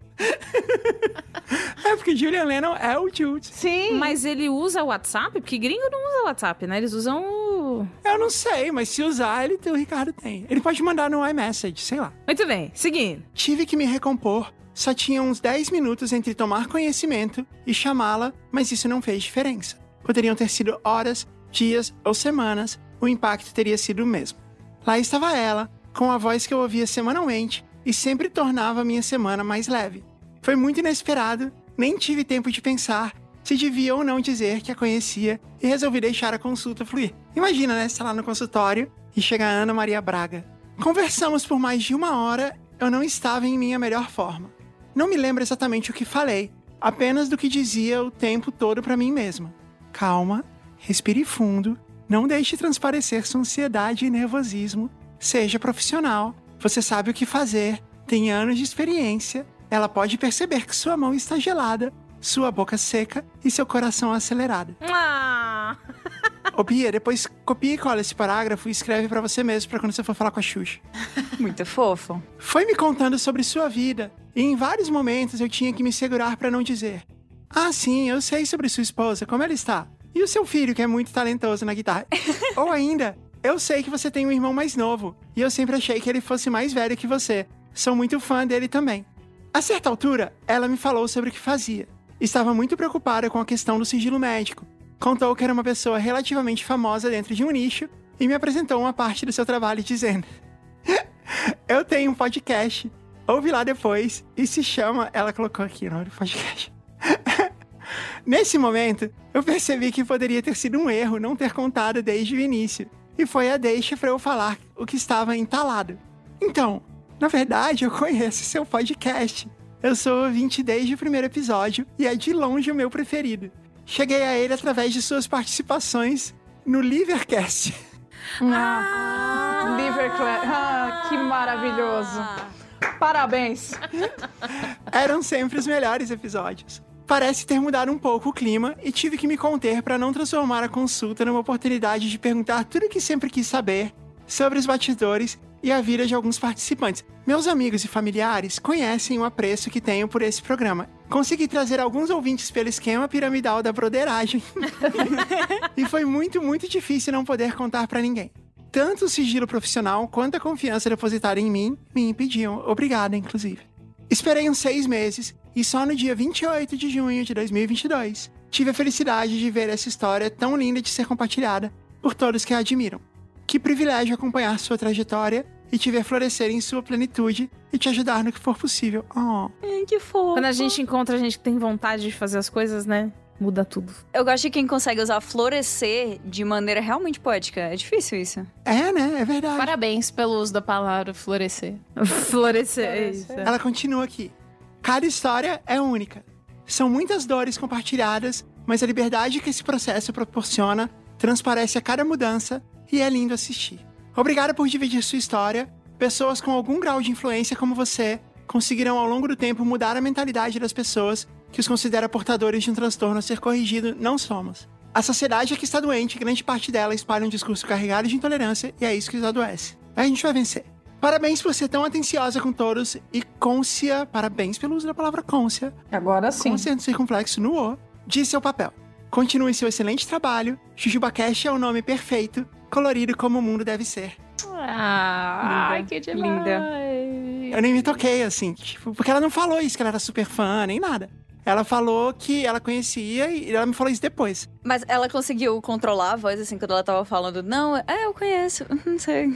É porque Julian Lennon é o Jude. Sim. Mas ele usa o WhatsApp? Porque gringo não usa o WhatsApp, né? Eles usam o. Eu não sei, mas se usar, ele tem, o Ricardo tem. Ele pode mandar no iMessage, sei lá. Muito bem, seguindo. Tive que me recompor. Só tinha uns 10 minutos entre tomar conhecimento e chamá-la, mas isso não fez diferença. Poderiam ter sido horas, dias ou semanas, o impacto teria sido o mesmo. Lá estava ela, com a voz que eu ouvia semanalmente e sempre tornava a minha semana mais leve. Foi muito inesperado, nem tive tempo de pensar se devia ou não dizer que a conhecia e resolvi deixar a consulta fluir. Imagina, né? Você lá no consultório e chega a Ana Maria Braga. Conversamos por mais de uma hora, eu não estava em minha melhor forma. Não me lembro exatamente o que falei, apenas do que dizia o tempo todo para mim mesma. Calma, respire fundo, não deixe transparecer sua ansiedade e nervosismo. Seja profissional, você sabe o que fazer, tem anos de experiência. Ela pode perceber que sua mão está gelada, sua boca seca e seu coração acelerado. Ah! Ô Bia, depois copia e cola esse parágrafo e escreve para você mesmo para quando você for falar com a Xuxa. Muito fofo. Foi me contando sobre sua vida, e em vários momentos eu tinha que me segurar para não dizer: Ah, sim, eu sei sobre sua esposa, como ela está. E o seu filho, que é muito talentoso na guitarra. [LAUGHS] Ou ainda, eu sei que você tem um irmão mais novo, e eu sempre achei que ele fosse mais velho que você. Sou muito fã dele também. A certa altura, ela me falou sobre o que fazia. Estava muito preocupada com a questão do sigilo médico. Contou que era uma pessoa relativamente famosa dentro de um nicho e me apresentou uma parte do seu trabalho dizendo: [LAUGHS] Eu tenho um podcast. Ouve lá depois. E se chama. Ela colocou aqui o nome do podcast. [LAUGHS] Nesse momento, eu percebi que poderia ter sido um erro não ter contado desde o início. E foi a deixa para eu falar o que estava entalado. Então, na verdade, eu conheço seu podcast. Eu sou ouvinte desde o primeiro episódio e é de longe o meu preferido. Cheguei a ele através de suas participações no Livercast. Ah, Liverclass. Ah, que maravilhoso. Parabéns. Eram sempre os melhores episódios. Parece ter mudado um pouco o clima e tive que me conter para não transformar a consulta numa oportunidade de perguntar tudo o que sempre quis saber sobre os batidores e a vida de alguns participantes. Meus amigos e familiares conhecem o apreço que tenho por esse programa. Consegui trazer alguns ouvintes pelo esquema piramidal da broderagem. [LAUGHS] e foi muito, muito difícil não poder contar para ninguém. Tanto o sigilo profissional quanto a confiança depositada em mim me impediam. Obrigada, inclusive. Esperei uns seis meses e só no dia 28 de junho de 2022 tive a felicidade de ver essa história tão linda de ser compartilhada por todos que a admiram. Que privilégio acompanhar sua trajetória e te ver florescer em sua plenitude e te ajudar no que for possível. Oh. Ai, que fofo. Quando a gente encontra a gente que tem vontade de fazer as coisas, né? Muda tudo. Eu gosto de quem consegue usar florescer de maneira realmente poética. É difícil isso. É, né? É verdade. Parabéns pelo uso da palavra florescer. [LAUGHS] Florescer, é isso. Ela continua aqui. Cada história é única. São muitas dores compartilhadas, mas a liberdade que esse processo proporciona transparece a cada mudança e é lindo assistir. Obrigada por dividir sua história. Pessoas com algum grau de influência como você conseguirão ao longo do tempo mudar a mentalidade das pessoas que os considera portadores de um transtorno a ser corrigido não somos. A sociedade é que está doente grande parte dela espalha um discurso carregado de intolerância e é isso que os adoece. A gente vai vencer. Parabéns por ser tão atenciosa com todos e côncia, parabéns pelo uso da palavra côncia, Agora sim. com acento circunflexo no O, de seu papel. Continue seu excelente trabalho. JujubaCast é o nome perfeito, colorido como o mundo deve ser. Ah, Linda, que demais. linda. Eu nem me toquei, assim, tipo, porque ela não falou isso, que ela era super fã, nem nada. Ela falou que ela conhecia e ela me falou isso depois. Mas ela conseguiu controlar a voz, assim, quando ela tava falando, não, é, eu conheço, [LAUGHS] não sei.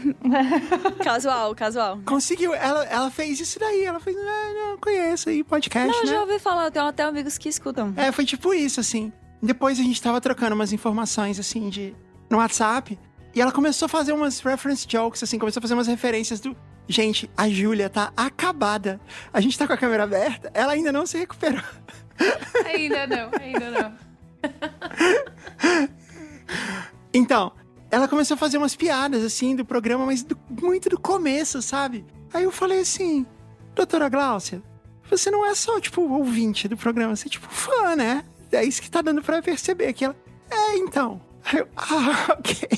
[LAUGHS] casual, casual. Conseguiu, ela, ela fez isso daí, ela fez, ah, não, conheço aí, podcast, Não, eu né? já ouvi falar, eu tenho até amigos que escutam. É, foi tipo isso, assim. Depois a gente tava trocando umas informações, assim, de no WhatsApp. E ela começou a fazer umas reference jokes, assim, começou a fazer umas referências do. Gente, a Júlia tá acabada. A gente tá com a câmera aberta, ela ainda não se recuperou. [LAUGHS] Ainda não, ainda não. [LAUGHS] Então, ela começou a fazer umas piadas, assim, do programa, mas do- muito do começo, sabe? Aí eu falei assim, doutora Gláucia, você não é só, tipo, ouvinte do programa, você é, tipo, fã, né? É isso que tá dando pra perceber. Que ela, é, então. Aí eu, [LAUGHS] ah, ok.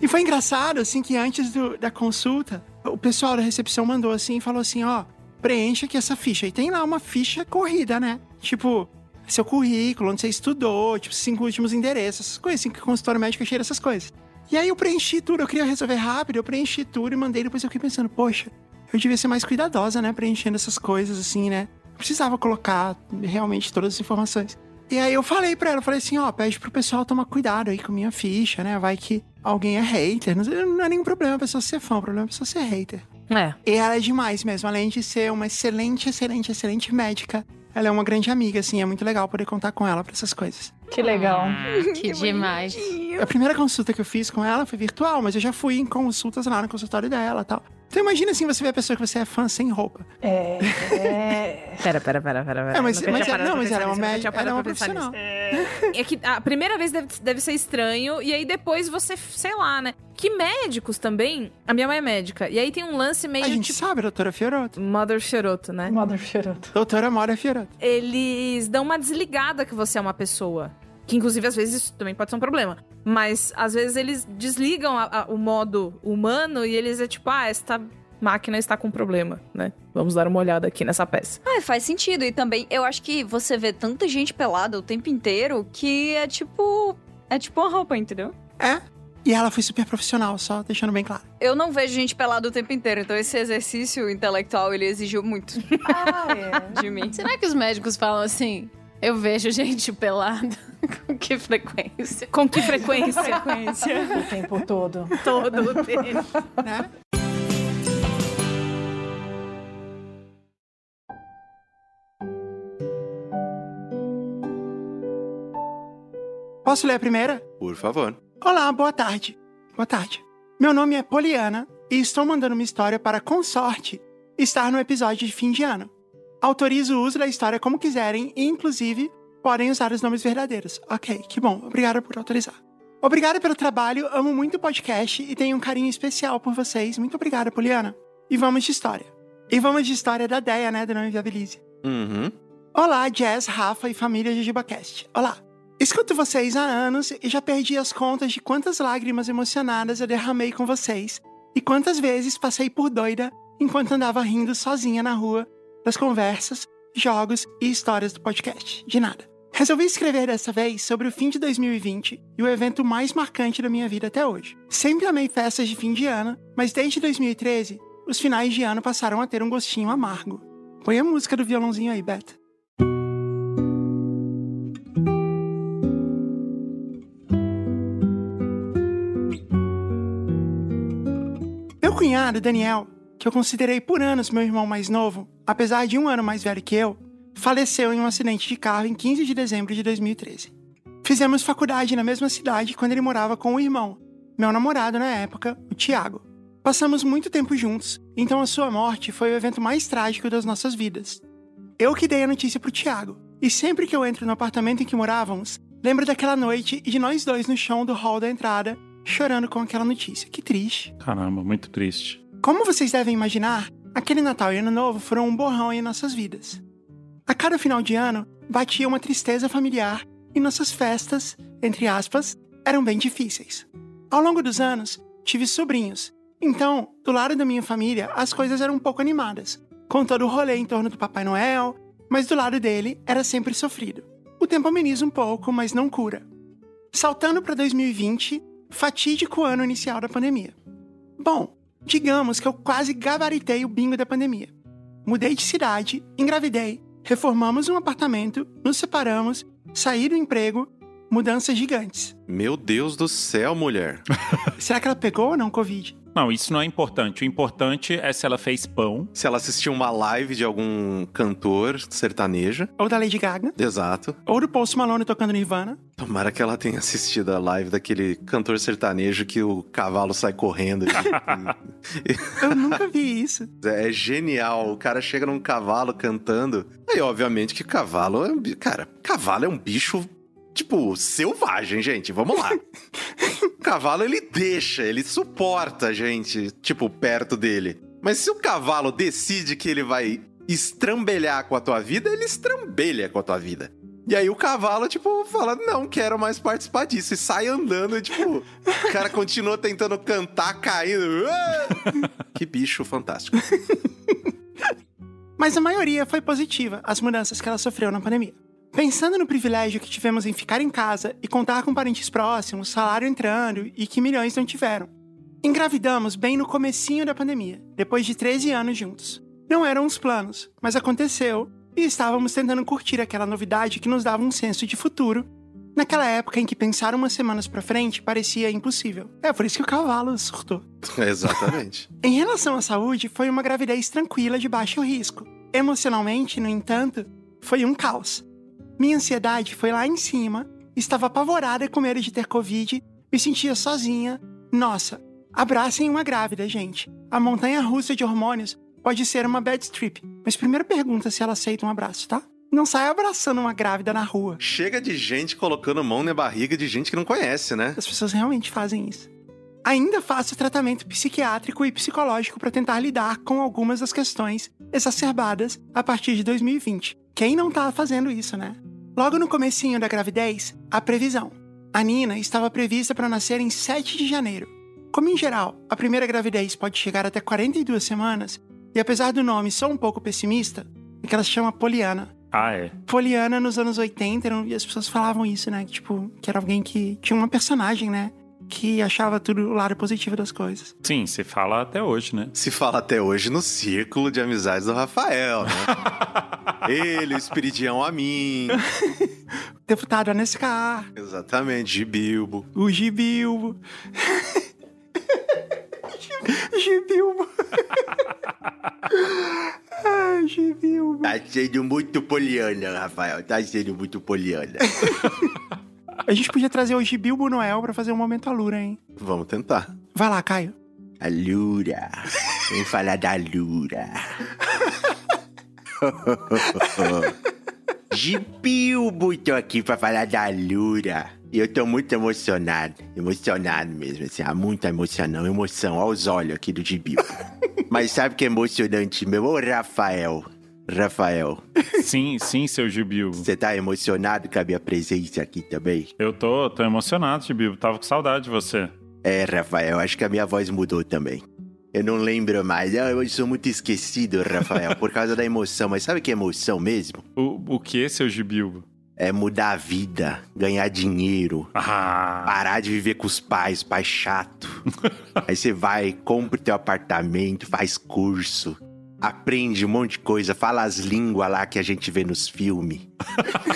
e foi engraçado, assim, que antes do- da consulta, o pessoal da recepção mandou, assim, e falou assim, ó, preencha aqui essa ficha. E tem lá uma ficha corrida, né? Tipo, seu currículo, onde você estudou, tipo, cinco últimos endereços, essas coisas, assim, que consultório médico cheio dessas coisas. E aí eu preenchi tudo, eu queria resolver rápido, eu preenchi tudo e mandei, depois eu fiquei pensando, poxa, eu devia ser mais cuidadosa, né, preenchendo essas coisas, assim, né? Eu precisava colocar realmente todas as informações. E aí eu falei pra ela, eu falei assim, ó, pede pro pessoal tomar cuidado aí com minha ficha, né? Vai que alguém é hater. Não, não é nenhum problema a pessoa ser fã, o problema é a pessoa ser hater. É. E ela é demais mesmo, além de ser uma excelente, excelente, excelente médica. Ela é uma grande amiga, assim, é muito legal poder contar com ela pra essas coisas. Que legal. [LAUGHS] Que demais. A primeira consulta que eu fiz com ela foi virtual, mas eu já fui em consultas lá no consultório dela e tal. Então imagina assim, você vê a pessoa que você é fã sem roupa. É. [LAUGHS] é... Pera, pera, pera, pera. pera. É, mas- mas é- parado não, mas ela é uma ela é uma profissional. É que a primeira vez deve, deve ser estranho, e aí depois você, sei lá, né? Que médicos também. A minha mãe é médica. E aí tem um lance meio A gente tipo. sabe, doutora Fioroto. Mother Cheroto, né? Mother Fioroto. Doutora Mora Fioroto. Eles dão uma desligada que você é uma pessoa. Que inclusive às vezes isso também pode ser um problema. Mas às vezes eles desligam a- a- o modo humano e eles é tipo, ah, esta máquina está com problema, né? Vamos dar uma olhada aqui nessa peça. Ah, faz sentido. E também, eu acho que você vê tanta gente pelada o tempo inteiro que é tipo. É tipo uma roupa, entendeu? É. E ela foi super profissional, só deixando bem claro. Eu não vejo gente pelada o tempo inteiro, então esse exercício intelectual ele exigiu muito Ah, é. [LAUGHS] de mim. Será que os médicos falam assim? Eu vejo gente pelada. Com que frequência? Com que frequência? frequência. O tempo todo. Todo o tempo. Né? Posso ler a primeira? Por favor. Olá, boa tarde. Boa tarde. Meu nome é Poliana e estou mandando uma história para Consorte estar no episódio de fim de ano. Autorizo o uso da história como quiserem e, inclusive, podem usar os nomes verdadeiros. Ok, que bom. Obrigada por autorizar. Obrigada pelo trabalho, amo muito o podcast e tenho um carinho especial por vocês. Muito obrigada, Poliana. E vamos de história. E vamos de história da Deia, né, do Não Inviabilize. Uhum. Olá, Jazz, Rafa e família JujubaCast. Olá. Escuto vocês há anos e já perdi as contas de quantas lágrimas emocionadas eu derramei com vocês e quantas vezes passei por doida enquanto andava rindo sozinha na rua das conversas, jogos e histórias do podcast. De nada. Resolvi escrever dessa vez sobre o fim de 2020 e o evento mais marcante da minha vida até hoje. Sempre amei festas de fim de ano, mas desde 2013, os finais de ano passaram a ter um gostinho amargo. Põe a música do violãozinho aí, Beta. Meu cunhado, Daniel, que eu considerei por anos meu irmão mais novo, apesar de um ano mais velho que eu, faleceu em um acidente de carro em 15 de dezembro de 2013. Fizemos faculdade na mesma cidade quando ele morava com o irmão, meu namorado na época, o Tiago. Passamos muito tempo juntos, então a sua morte foi o evento mais trágico das nossas vidas. Eu que dei a notícia pro Tiago, e sempre que eu entro no apartamento em que morávamos, lembro daquela noite e de nós dois no chão do hall da entrada, chorando com aquela notícia. Que triste. Caramba, muito triste. Como vocês devem imaginar, aquele Natal e Ano Novo foram um borrão em nossas vidas. A cada final de ano, batia uma tristeza familiar e nossas festas, entre aspas, eram bem difíceis. Ao longo dos anos, tive sobrinhos, então, do lado da minha família, as coisas eram um pouco animadas, com todo o rolê em torno do Papai Noel, mas do lado dele era sempre sofrido. O tempo ameniza um pouco, mas não cura. Saltando para 2020, fatídico ano inicial da pandemia. Bom, digamos que eu quase gabaritei o bingo da pandemia. Mudei de cidade, engravidei, reformamos um apartamento, nos separamos, saí do emprego, mudanças gigantes. Meu Deus do céu, mulher. [LAUGHS] Será que ela pegou ou não Covid? Não, isso não é importante. O importante é se ela fez pão. Se ela assistiu uma live de algum cantor sertaneja. Ou da Lady Gaga. Exato. Ou do Post Malone tocando Nirvana. Tomara que ela tenha assistido a live daquele cantor sertanejo que o cavalo sai correndo. [LAUGHS] [LAUGHS] Eu nunca vi isso. É genial. O cara chega num cavalo cantando. Aí, obviamente, que cavalo é um. Cara, cavalo é um bicho tipo, selvagem, gente. Vamos lá. [LAUGHS] o cavalo, ele deixa, ele suporta a gente, tipo, perto dele. Mas se o cavalo decide que ele vai estrambelhar com a tua vida, ele estrambelha com a tua vida. E aí o cavalo, tipo, fala, não quero mais participar disso. E sai andando, e, tipo, o cara continua tentando cantar, caindo. [LAUGHS] que bicho fantástico. Mas a maioria foi positiva, as mudanças que ela sofreu na pandemia. Pensando no privilégio que tivemos em ficar em casa e contar com parentes próximos, salário entrando e que milhões não tiveram. Engravidamos bem no comecinho da pandemia, depois de 13 anos juntos. Não eram os planos, mas aconteceu e estávamos tentando curtir aquela novidade que nos dava um senso de futuro, naquela época em que pensar umas semanas pra frente parecia impossível. É por isso que o cavalo surtou. [LAUGHS] Exatamente. Em relação à saúde, foi uma gravidez tranquila de baixo risco. Emocionalmente, no entanto, foi um caos. Minha ansiedade foi lá em cima, estava apavorada com medo de ter Covid, me sentia sozinha. Nossa, abracem uma grávida, gente. A montanha russa de hormônios pode ser uma bad trip, mas primeiro pergunta se ela aceita um abraço, tá? Não sai abraçando uma grávida na rua. Chega de gente colocando mão na barriga de gente que não conhece, né? As pessoas realmente fazem isso. Ainda faço tratamento psiquiátrico e psicológico para tentar lidar com algumas das questões exacerbadas a partir de 2020. Quem não tá fazendo isso, né? Logo no comecinho da gravidez, a previsão. A Nina estava prevista para nascer em 7 de janeiro. Como em geral, a primeira gravidez pode chegar até 42 semanas, e apesar do nome só um pouco pessimista, é que ela se chama Poliana. Ah, é. Poliana nos anos 80, eram- e as pessoas falavam isso, né? Que, tipo, que era alguém que tinha uma personagem, né? Que achava tudo o lado positivo das coisas. Sim, se fala até hoje, né? Se fala até hoje no círculo de amizades do Rafael, né? [LAUGHS] Ele, o Espiridião a mim. [LAUGHS] Deputado Anescar, Exatamente, de Bilbo. o Gibilbo. [LAUGHS] Gibilbo. Ai, Gibilbo. Tá sendo muito poliana, Rafael. Tá sendo muito poliana. A gente podia trazer hoje Bilbo Noel pra fazer um momento Alura, hein? Vamos tentar. Vai lá, Caio. Alura. Vamos falar da Alura. Gibilbo, [LAUGHS] tô aqui pra falar da Alura. E eu tô muito emocionado. Emocionado mesmo, assim. Há muita emoção, não. Emoção aos olhos aqui do Gibilbo. [LAUGHS] Mas sabe o que é emocionante, meu? Ô, Rafael. Rafael, Sim, sim, seu Gibil. você tá emocionado com a minha presença aqui também? Eu tô, tô emocionado, Gibil. Tava com saudade de você. É, Rafael, acho que a minha voz mudou também. Eu não lembro mais. Eu, eu sou muito esquecido, Rafael, por causa da emoção. Mas sabe que é emoção mesmo? O, o que, seu Gibil? É mudar a vida, ganhar dinheiro, Ah, parar de viver com os pais, pai chato. [LAUGHS] Aí você vai, compra o teu apartamento, faz curso, aprende um monte de coisa, fala as línguas lá que a gente vê nos filmes.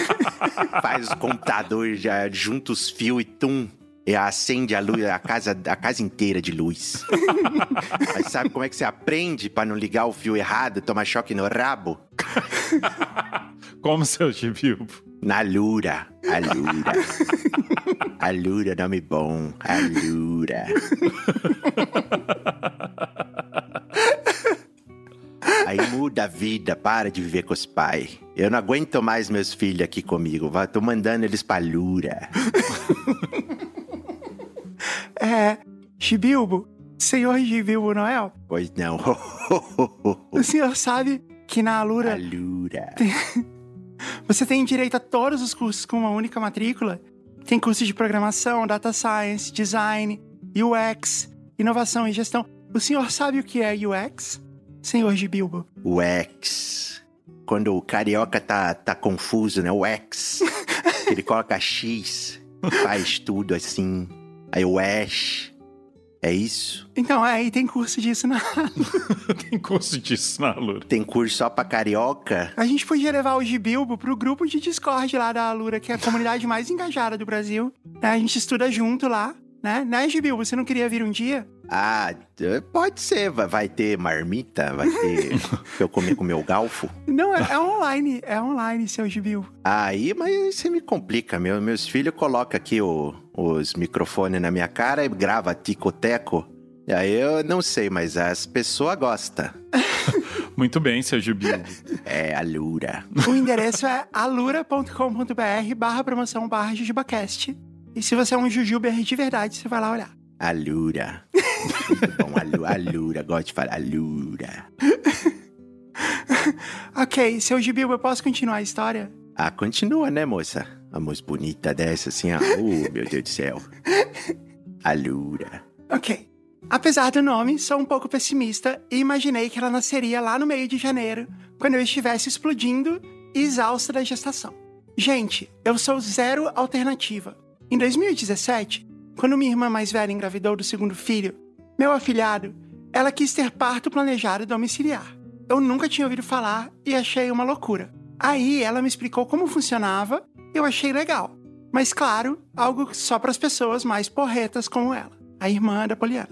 [LAUGHS] faz o computador, já junta os fios e tum. E acende a luz, a casa, a casa inteira de luz. [LAUGHS] Mas sabe como é que você aprende pra não ligar o fio errado, tomar choque no rabo? [LAUGHS] como seu Gibil? Na Lura. Alura. Alura, nome bom. Alura. Aí muda a vida, para de viver com os pais. Eu não aguento mais meus filhos aqui comigo. Tô mandando eles pra Lura. [LAUGHS] É. Gibilbo, senhor Gibilbo Noel, Pois não. [LAUGHS] o senhor sabe que na Alura Alura. [LAUGHS] você tem direito a todos os cursos com uma única matrícula? Tem cursos de programação, data science, design, UX, inovação e gestão. O senhor sabe o que é UX? Senhor Gibilbo. O X. Quando o carioca tá, tá confuso, né? O X. [LAUGHS] Ele coloca X. Faz tudo assim. Aí o Ash. É isso? Então, é, e tem curso disso na. [LAUGHS] Tem curso disso na Lura. Tem curso só pra carioca? A gente podia levar o Gibilbo pro grupo de Discord lá da Alura, que é a comunidade mais engajada do Brasil. né? A gente estuda junto lá, né? Né, Gibilbo? Você não queria vir um dia? Ah, pode ser. Vai, ter marmita? Vai ter [LAUGHS] eu comer com meu galfo? Não, é, é online. É online, seu Gibilbo. Aí, mas você me complica. Meu, meus filhos colocam aqui o- os microfones na minha cara e grava tico-teco. E aí eu não sei, mas as pessoas gostam. [LAUGHS] Muito bem, seu Gibil. É, a Lura. O endereço é alura.com.br barra promoção barra jujubacast. E se você é um jujuber de verdade, você vai lá olhar. A Lura. Muito bom, a Lura, a Lura. Gosto de falar a Lura. [LAUGHS] Ok, seu eu posso continuar a história? Ah, continua, né, moça? A moça bonita dessa, assim, ah, [LAUGHS] oh, meu Deus do céu. A Lura. Ok. Apesar do nome, sou um pouco pessimista e imaginei que ela nasceria lá no meio de janeiro, quando eu estivesse explodindo e exausta da gestação. Gente, eu sou zero alternativa. Em 2017, quando minha irmã mais velha engravidou do segundo filho, meu afilhado, ela quis ter parto planejado domiciliar. Eu nunca tinha ouvido falar e achei uma loucura. Aí ela me explicou como funcionava e eu achei legal. Mas claro, algo só para as pessoas mais porretas como ela, a irmã da Poliana.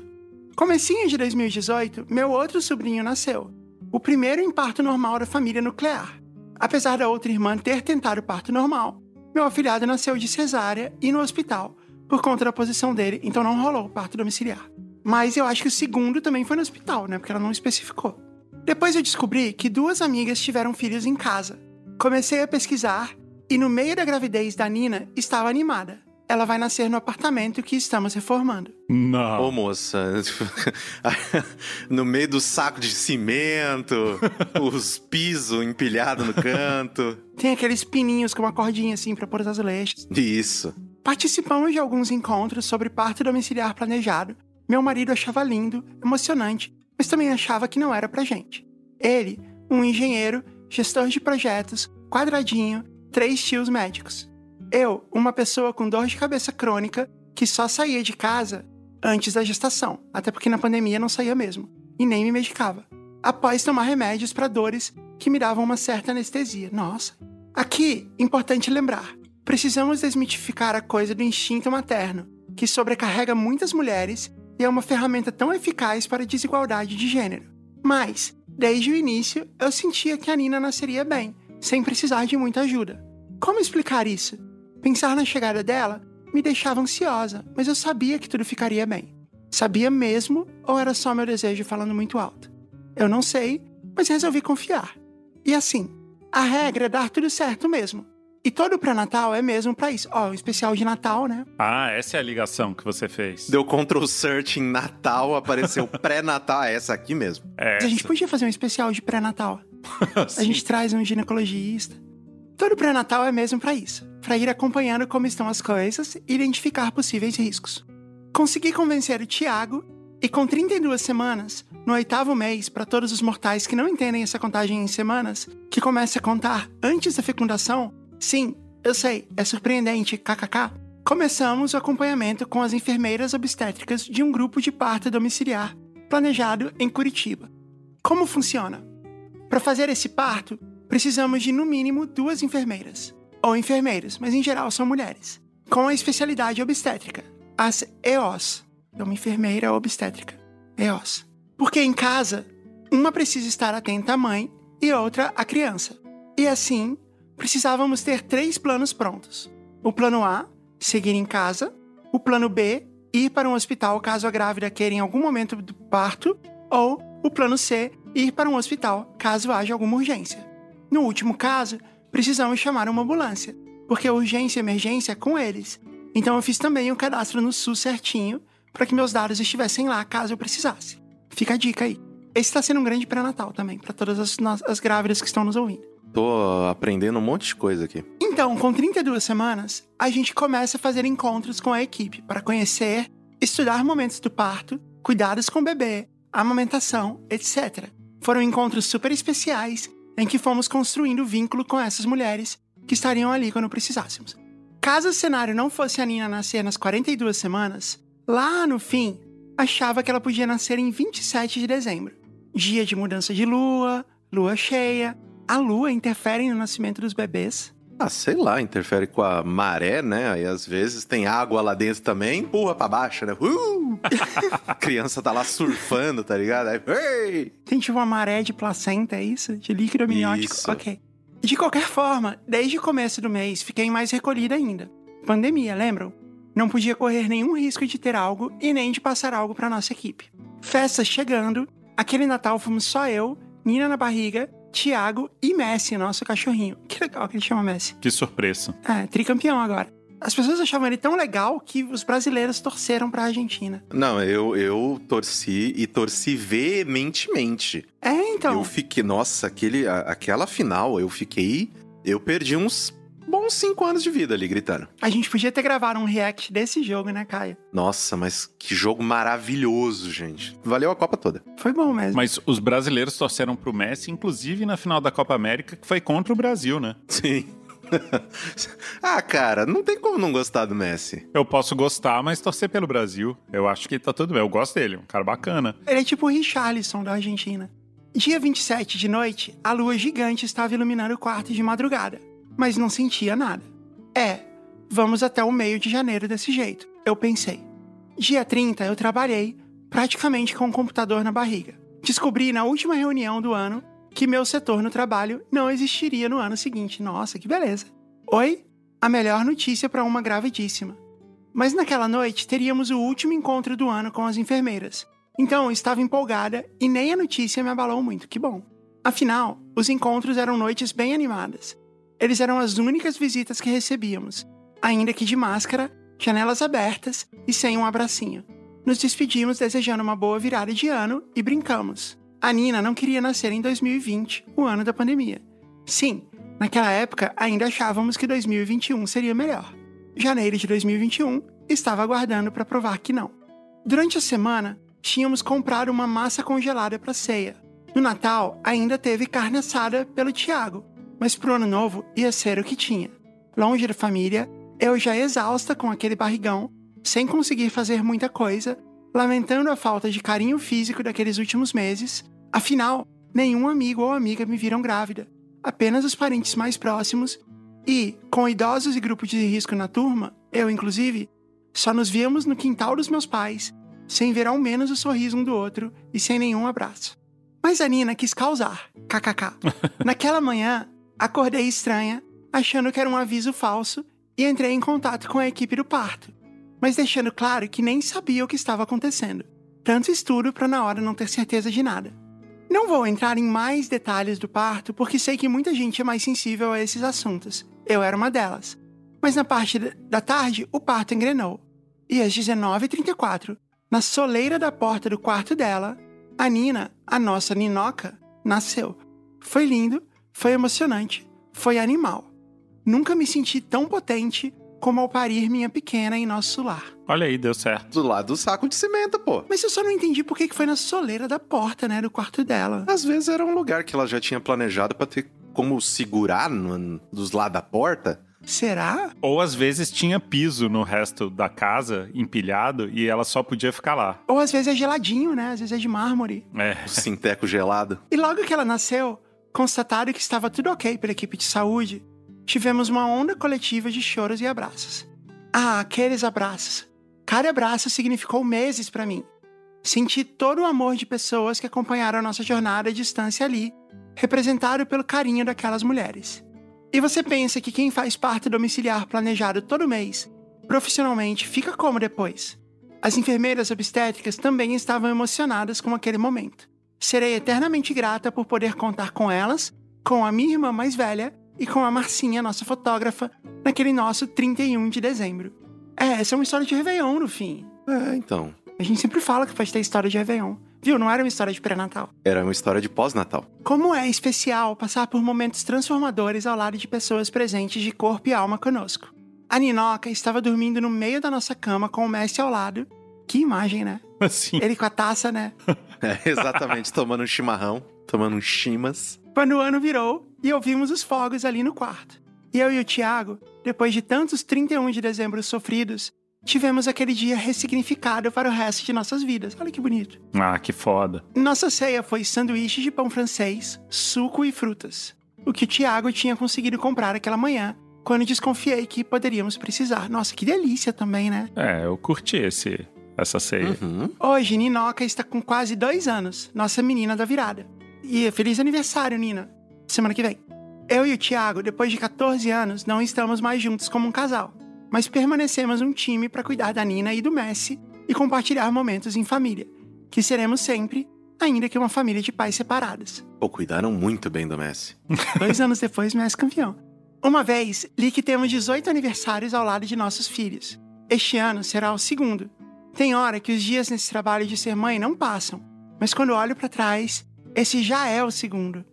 Comecinho de 2018, meu outro sobrinho nasceu. O primeiro em parto normal da família nuclear. Apesar da outra irmã ter tentado parto normal, meu afilhado nasceu de cesárea e no hospital, por conta da posição dele, então não rolou parto domiciliar. Mas eu acho que o segundo também foi no hospital, né? Porque ela não especificou. Depois eu descobri que duas amigas tiveram filhos em casa. Comecei a pesquisar e no meio da gravidez da Nina estava animada. Ela vai nascer no apartamento que estamos reformando. Não. Ô, moça, [LAUGHS] no meio do saco de cimento, [LAUGHS] os pisos empilhados no canto. Tem aqueles pininhos com uma cordinha assim para pôr os azulejos. Isso. Participamos de alguns encontros sobre parto domiciliar planejado. Meu marido achava lindo, emocionante, mas também achava que não era pra gente. Ele, um engenheiro, gestor de projetos, quadradinho, três tios médicos. Eu, uma pessoa com dor de cabeça crônica que só saía de casa antes da gestação, até porque na pandemia não saía mesmo, e nem me medicava. Após tomar remédios para dores que me davam uma certa anestesia. Nossa. Aqui, importante lembrar: precisamos desmitificar a coisa do instinto materno, que sobrecarrega muitas mulheres e é uma ferramenta tão eficaz para a desigualdade de gênero. Mas, desde o início, eu sentia que a Nina nasceria bem, sem precisar de muita ajuda. Como explicar isso? Pensar na chegada dela me deixava ansiosa, mas eu sabia que tudo ficaria bem. Sabia mesmo ou era só meu desejo falando muito alto? Eu não sei, mas resolvi confiar. E assim, a regra é dar tudo certo mesmo. E todo pré-natal é mesmo pra isso. Ó, um especial de Natal, né? Ah, essa é a ligação que você fez. Deu Ctrl Search em Natal, apareceu [LAUGHS] pré-Natal. É essa aqui mesmo. É. Mas a gente podia fazer um especial de pré-natal. [LAUGHS] A gente traz um ginecologista. Todo pré-natal é mesmo pra isso. Pra ir acompanhando como estão as coisas e identificar possíveis riscos. Consegui convencer o Tiago e com 32 semanas, no oitavo mês, para todos os mortais que não entendem essa contagem em semanas, que começa a contar antes da fecundação, sim, eu sei, é surpreendente, kkk, começamos o acompanhamento com as enfermeiras obstétricas de um grupo de parto domiciliar planejado em Curitiba. Como funciona? Para fazer esse parto, precisamos de no mínimo duas enfermeiras, ou enfermeiros, mas em geral são mulheres, com a especialidade obstétrica, as EOS, é uma enfermeira obstétrica, EOS. Porque em casa, uma precisa estar atenta à mãe e outra à criança. E assim, precisávamos ter três planos prontos. O plano A, seguir em casa. O plano B, ir para um hospital caso a grávida queira em algum momento do parto. Ou o plano C, ir para um hospital caso haja alguma urgência. No último caso, precisamos chamar uma ambulância, porque a urgência e emergência é com eles. Então eu fiz também o cadastro no SUS certinho para que meus dados estivessem lá caso eu precisasse. Fica a dica aí. Esse está sendo um grande pré-natal também, para todas as, as grávidas que estão nos ouvindo. Tô aprendendo um monte de coisa aqui. Então, com 32 semanas, a gente começa a fazer encontros com a equipe para conhecer, estudar momentos do parto, cuidados com o bebê, amamentação, etc. Foram encontros super especiais em que fomos construindo vínculo com essas mulheres que estariam ali quando precisássemos. Caso o cenário não fosse a Nina nascer nas 42 semanas, lá no fim, achava que ela podia nascer em 27 de dezembro. Dia de mudança de lua, lua cheia. A lua interfere no nascimento dos bebês. Ah, sei lá, interfere com a maré, né? Aí às vezes tem água lá dentro também, empurra pra baixo, né? Uh! [LAUGHS] criança tá lá surfando, tá ligado? Aí, ei! Tem tipo uma maré de placenta, é isso? De líquido amniótico? Isso. Ok. De qualquer forma, desde o começo do mês, fiquei mais recolhida ainda. Pandemia, lembram? Não podia correr nenhum risco de ter algo e nem de passar algo pra nossa equipe. Festas chegando, aquele Natal fomos só eu, Nina na barriga, Thiago e Messi, nosso cachorrinho. Que legal que ele chama Messi. Que surpresa. É, tricampeão agora. As pessoas achavam ele tão legal que os brasileiros torceram pra Argentina. Não, eu, eu torci e torci veementemente. É, então. Eu fiquei, nossa, aquele, aquela final, eu fiquei. Eu perdi uns bons cinco anos de vida ali gritando. A gente podia ter gravado um react desse jogo, né, Caio? Nossa, mas que jogo maravilhoso, gente. Valeu a Copa toda. Foi bom mesmo. Mas os brasileiros torceram pro Messi, inclusive na final da Copa América, que foi contra o Brasil, né? Sim. [LAUGHS] ah, cara, não tem como não gostar do Messi. Eu posso gostar, mas torcer pelo Brasil. Eu acho que tá tudo bem. Eu gosto dele, um cara bacana. Ele é tipo o Richarlison da Argentina. Dia 27 de noite, a lua gigante estava iluminando o quarto de madrugada, mas não sentia nada. É, vamos até o meio de janeiro desse jeito, eu pensei. Dia 30 eu trabalhei, praticamente com o computador na barriga. Descobri na última reunião do ano que meu setor no trabalho não existiria no ano seguinte. Nossa, que beleza. Oi? A melhor notícia para uma gravidíssima. Mas naquela noite teríamos o último encontro do ano com as enfermeiras. Então eu estava empolgada e nem a notícia me abalou muito, que bom. Afinal, os encontros eram noites bem animadas. Eles eram as únicas visitas que recebíamos, ainda que de máscara, janelas abertas e sem um abracinho. Nos despedimos desejando uma boa virada de ano e brincamos. A Nina não queria nascer em 2020, o ano da pandemia. Sim, naquela época ainda achávamos que 2021 seria melhor. Janeiro de 2021 estava aguardando para provar que não. Durante a semana, tínhamos comprado uma massa congelada para ceia. No Natal, ainda teve carne assada pelo Tiago, mas pro ano novo ia ser o que tinha. Longe da família, eu já exausta com aquele barrigão, sem conseguir fazer muita coisa, lamentando a falta de carinho físico daqueles últimos meses. Afinal, nenhum amigo ou amiga me viram grávida, apenas os parentes mais próximos. E, com idosos e grupos de risco na turma, eu inclusive, só nos víamos no quintal dos meus pais, sem ver ao menos o sorriso um do outro e sem nenhum abraço. Mas a Nina quis causar, kkk. [LAUGHS] Naquela manhã, acordei estranha, achando que era um aviso falso e entrei em contato com a equipe do parto, mas deixando claro que nem sabia o que estava acontecendo. Tanto estudo para na hora não ter certeza de nada. Não vou entrar em mais detalhes do parto porque sei que muita gente é mais sensível a esses assuntos. Eu era uma delas. Mas na parte da tarde, o parto engrenou. E às 19h34, na soleira da porta do quarto dela, a Nina, a nossa Ninoca, nasceu. Foi lindo, foi emocionante, foi animal. Nunca me senti tão potente como ao parir minha pequena em nosso lar. Olha aí, deu certo. Do lado do saco de cimento, pô. Mas eu só não entendi por que que foi na soleira da porta, né, do quarto dela. Às vezes era um lugar que ela já tinha planejado pra ter como segurar no- dos lados da porta. Será? Ou às vezes tinha piso no resto da casa, empilhado, e ela só podia ficar lá. Ou às vezes é geladinho, né? Às vezes é de mármore. É. O sinteco gelado. E logo que ela nasceu, constatado que estava tudo ok pela equipe de saúde, tivemos uma onda coletiva de choros e abraços. Ah, aqueles abraços. Cada abraço significou meses para mim. Senti todo o amor de pessoas que acompanharam a nossa jornada à distância ali, representado pelo carinho daquelas mulheres. E você pensa que quem faz parto domiciliar planejado todo mês, profissionalmente, fica como depois? As enfermeiras obstétricas também estavam emocionadas com aquele momento. Serei eternamente grata por poder contar com elas, com a minha irmã mais velha e com a Marcinha, nossa fotógrafa, naquele nosso 31 de dezembro. É, essa é uma história de Réveillon, no fim. É, então. A gente sempre fala que pode ter história de Réveillon. Viu? Não era uma história de pré-natal. Era uma história de pós-natal. Como é especial passar por momentos transformadores ao lado de pessoas presentes de corpo e alma conosco. A Ninoca estava dormindo no meio da nossa cama com o Messi ao lado. Que imagem, né? [LAUGHS] Assim. Ele com a taça, né? [LAUGHS] É, exatamente, tomando um chimarrão, tomando um chimas. Quando o ano virou e ouvimos os fogos ali no quarto. E eu e o Tiago, depois de tantos 31 de dezembro sofridos, tivemos aquele dia ressignificado para o resto de nossas vidas. Olha que bonito. Ah, que foda. Nossa ceia foi sanduíche de pão francês, suco e frutas. O que o Tiago tinha conseguido comprar aquela manhã, quando desconfiei que poderíamos precisar. Nossa, que delícia também, né? É, eu curti esse, essa ceia. Uhum. Hoje, Ninoca está com quase dois anos, nossa menina da virada. E feliz aniversário, Nina. Semana que vem. Eu e o Thiago, depois de 14 anos, não estamos mais juntos como um casal, mas permanecemos um time para cuidar da Nina e do Messi e compartilhar momentos em família, que seremos sempre, ainda que uma família de pais separados. Pô, cuidaram muito bem do Messi. [LAUGHS] Dois anos depois, Messi campeão. Uma vez, li que temos 18 aniversários ao lado de nossos filhos. Este ano será o segundo. Tem hora que os dias nesse trabalho de ser mãe não passam, mas quando olho para trás, esse já é o segundo.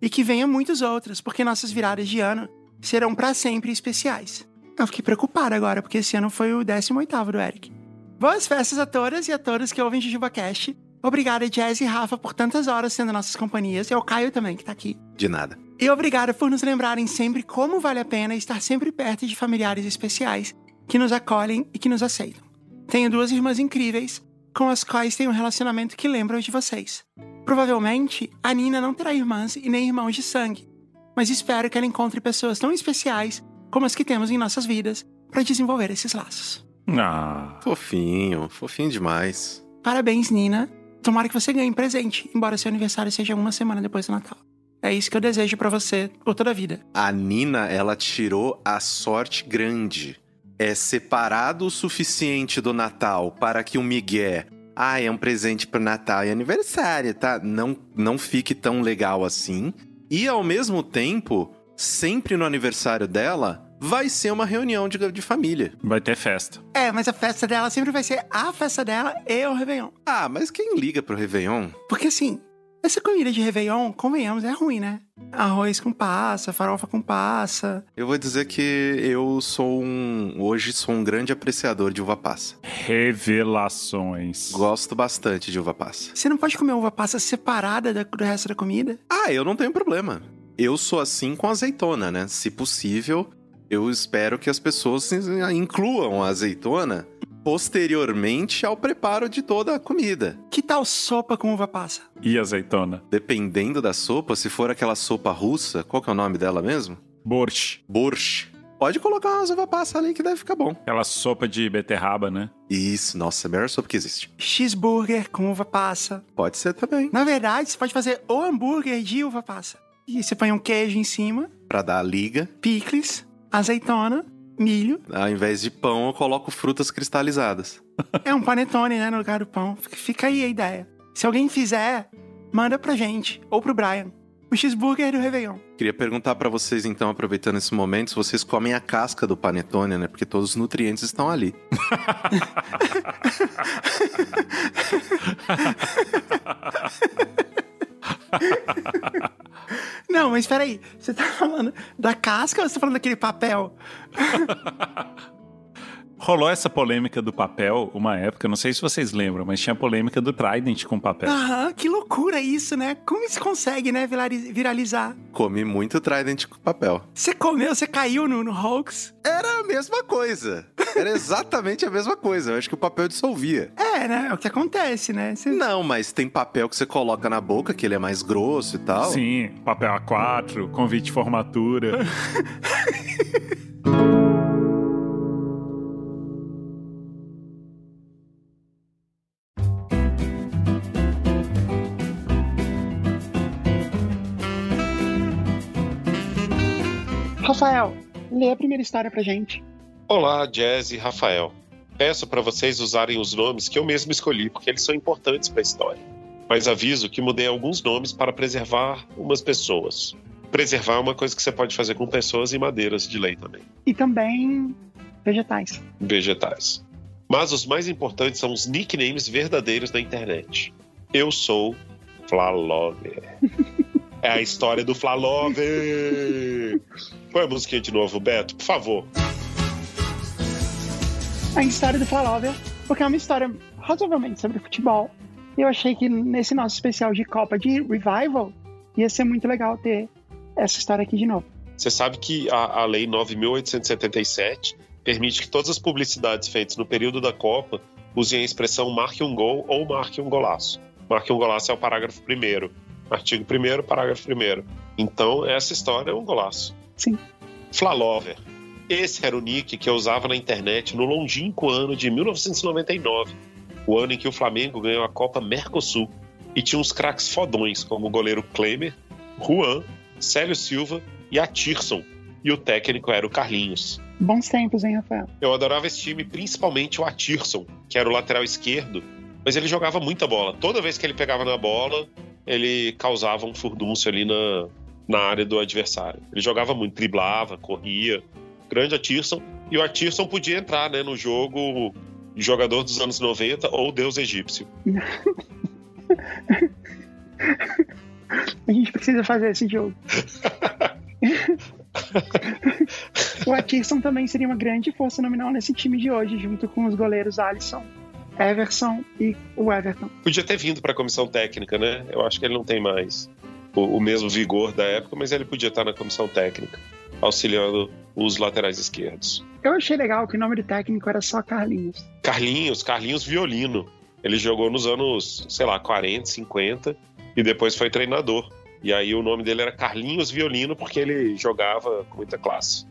E que venham muitos outros, porque nossas viradas de ano serão para sempre especiais. Eu fiquei preocupada agora, porque esse ano foi o 18º do Eric. Boas festas a todas e a todos que ouvem JujubaCast. Obrigada, Jazz e Rafa, por tantas horas sendo nossas companhias. E ao Caio também, que tá aqui. De nada. E obrigada por nos lembrarem sempre como vale a pena estar sempre perto de familiares especiais que nos acolhem e que nos aceitam. Tenho duas irmãs incríveis, com as quais tenho um relacionamento que lembra o de vocês. Provavelmente, a Nina não terá irmãs e nem irmãos de sangue, mas espero que ela encontre pessoas tão especiais como as que temos em nossas vidas para desenvolver esses laços. Ah, Fofinho, fofinho demais. Parabéns, Nina. Tomara que você ganhe presente, embora seu aniversário seja uma semana depois do Natal. É isso que eu desejo pra você por toda a vida. A Nina, ela tirou a sorte grande. É separado o suficiente do Natal para que o Miguel. Ah, é um presente pro Natal e aniversário, tá? Não, não fique tão legal assim. E ao mesmo tempo, sempre no aniversário dela, vai ser uma reunião de, de família. vai ter festa. É, mas a festa dela sempre vai ser a festa dela e o Réveillon. Ah, mas quem liga pro Réveillon? Porque assim, essa comida de Réveillon, convenhamos, é ruim, né? Arroz com passa, farofa com passa. Eu vou dizer que eu sou um. Hoje sou um grande apreciador de uva passa. Revelações. Gosto bastante de uva passa. Você não pode comer uva passa separada da- do resto da comida? Ah, eu não tenho problema. Eu sou assim com azeitona, né? Se possível, eu espero que as pessoas incluam a azeitona posteriormente ao preparo de toda a comida. Que tal sopa com uva passa? E azeitona? Dependendo da sopa, se for aquela sopa russa, qual que é o nome dela mesmo? Borsch. Borscht. Pode colocar umas uva passa ali que deve ficar bom. Aquela sopa de beterraba, né? Isso, nossa, é a melhor sopa que existe. Cheeseburger com uva passa. Pode ser também. Na verdade, você pode fazer o hambúrguer de uva passa. E você põe um queijo em cima, Pra dar a liga. picles, azeitona milho. Ao invés de pão, eu coloco frutas cristalizadas. É um panetone, né, no lugar do pão. Fica- aí a ideia. Se alguém fizer, manda pra gente. Ou pro Brian. O cheeseburger do Réveillon. Queria perguntar pra vocês, então, aproveitando esse momento, se vocês comem a casca do panetone, né? Porque todos os nutrientes estão ali. [LAUGHS] [LAUGHS] Não, mas peraí. Você tá falando da casca ou você tá falando daquele papel? [LAUGHS] Rolou essa polêmica do papel uma época, não sei se vocês lembram, mas tinha a polêmica do Trident com papel. Aham, que loucura isso, né? Como isso consegue, né, virali- viralizar? Comi muito Trident com papel. Você comeu, você caiu no, no hoax? Era a mesma coisa. Era exatamente a mesma coisa. Eu acho que o papel dissolvia. É, né? É o que acontece, né? Você- Não, mas tem papel que você coloca na boca, que ele é mais grosso e tal. Sim, papel A4, convite de formatura. [LAUGHS] Rafael, lê a primeira história pra gente. Olá, Jazz e Rafael. Peço para vocês usarem os nomes que eu mesmo escolhi, porque eles são importantes para a história. Mas aviso que mudei alguns nomes para preservar umas pessoas. Preservar é uma coisa que você pode fazer com pessoas e madeiras de lei também, E também vegetais. vegetais. Mas os mais importantes são os nicknames verdadeiros da internet. Eu sou Flalover. [LAUGHS] É a história do Flalover. Põe a musiquinha de novo, Beto, por favor. A história do Flalover, porque é uma história razoavelmente sobre futebol. Eu achei que nesse nosso especial de Copa de Revival ia ser muito legal ter essa história aqui de novo. Você sabe que a, a Lei 9.877 permite que todas as publicidades feitas no período da Copa usem a expressão marque um gol ou marque um golaço. Marque um golaço é o parágrafo primeiro. Artigo 1 parágrafo 1 Então, essa história é um golaço. Sim. Flalover. Esse era o nick que eu usava na internet no longínquo ano de 1999, o ano em que o Flamengo ganhou a Copa Mercosul e tinha uns craques fodões, como o goleiro Klemer, Juan, Célio Silva e a Tirson. E o técnico era o Carlinhos. Bons tempos, hein, Rafael? Eu adorava esse time, principalmente o Atirson, que era o lateral esquerdo, mas ele jogava muita bola. Toda vez que ele pegava na bola, ele causava um furdúncio ali na, na área do adversário. Ele jogava muito, driblava, corria. Grande Atirson. E o Atirson podia entrar né, no jogo de jogador dos anos 90 ou Deus egípcio. [LAUGHS] A gente precisa fazer esse jogo. [LAUGHS] o Atkinson também seria uma grande força nominal nesse time de hoje, junto com os goleiros Alisson, Everson e o Everton. Podia ter vindo para a comissão técnica, né? Eu acho que ele não tem mais o, o mesmo vigor da época, mas ele podia estar na comissão técnica, auxiliando os laterais esquerdos. Eu achei legal que o nome do técnico era só Carlinhos. Carlinhos, Carlinhos Violino. Ele jogou nos anos, sei lá, 40, 50 e depois foi treinador. E aí o nome dele era Carlinhos Violino porque ele jogava com muita classe.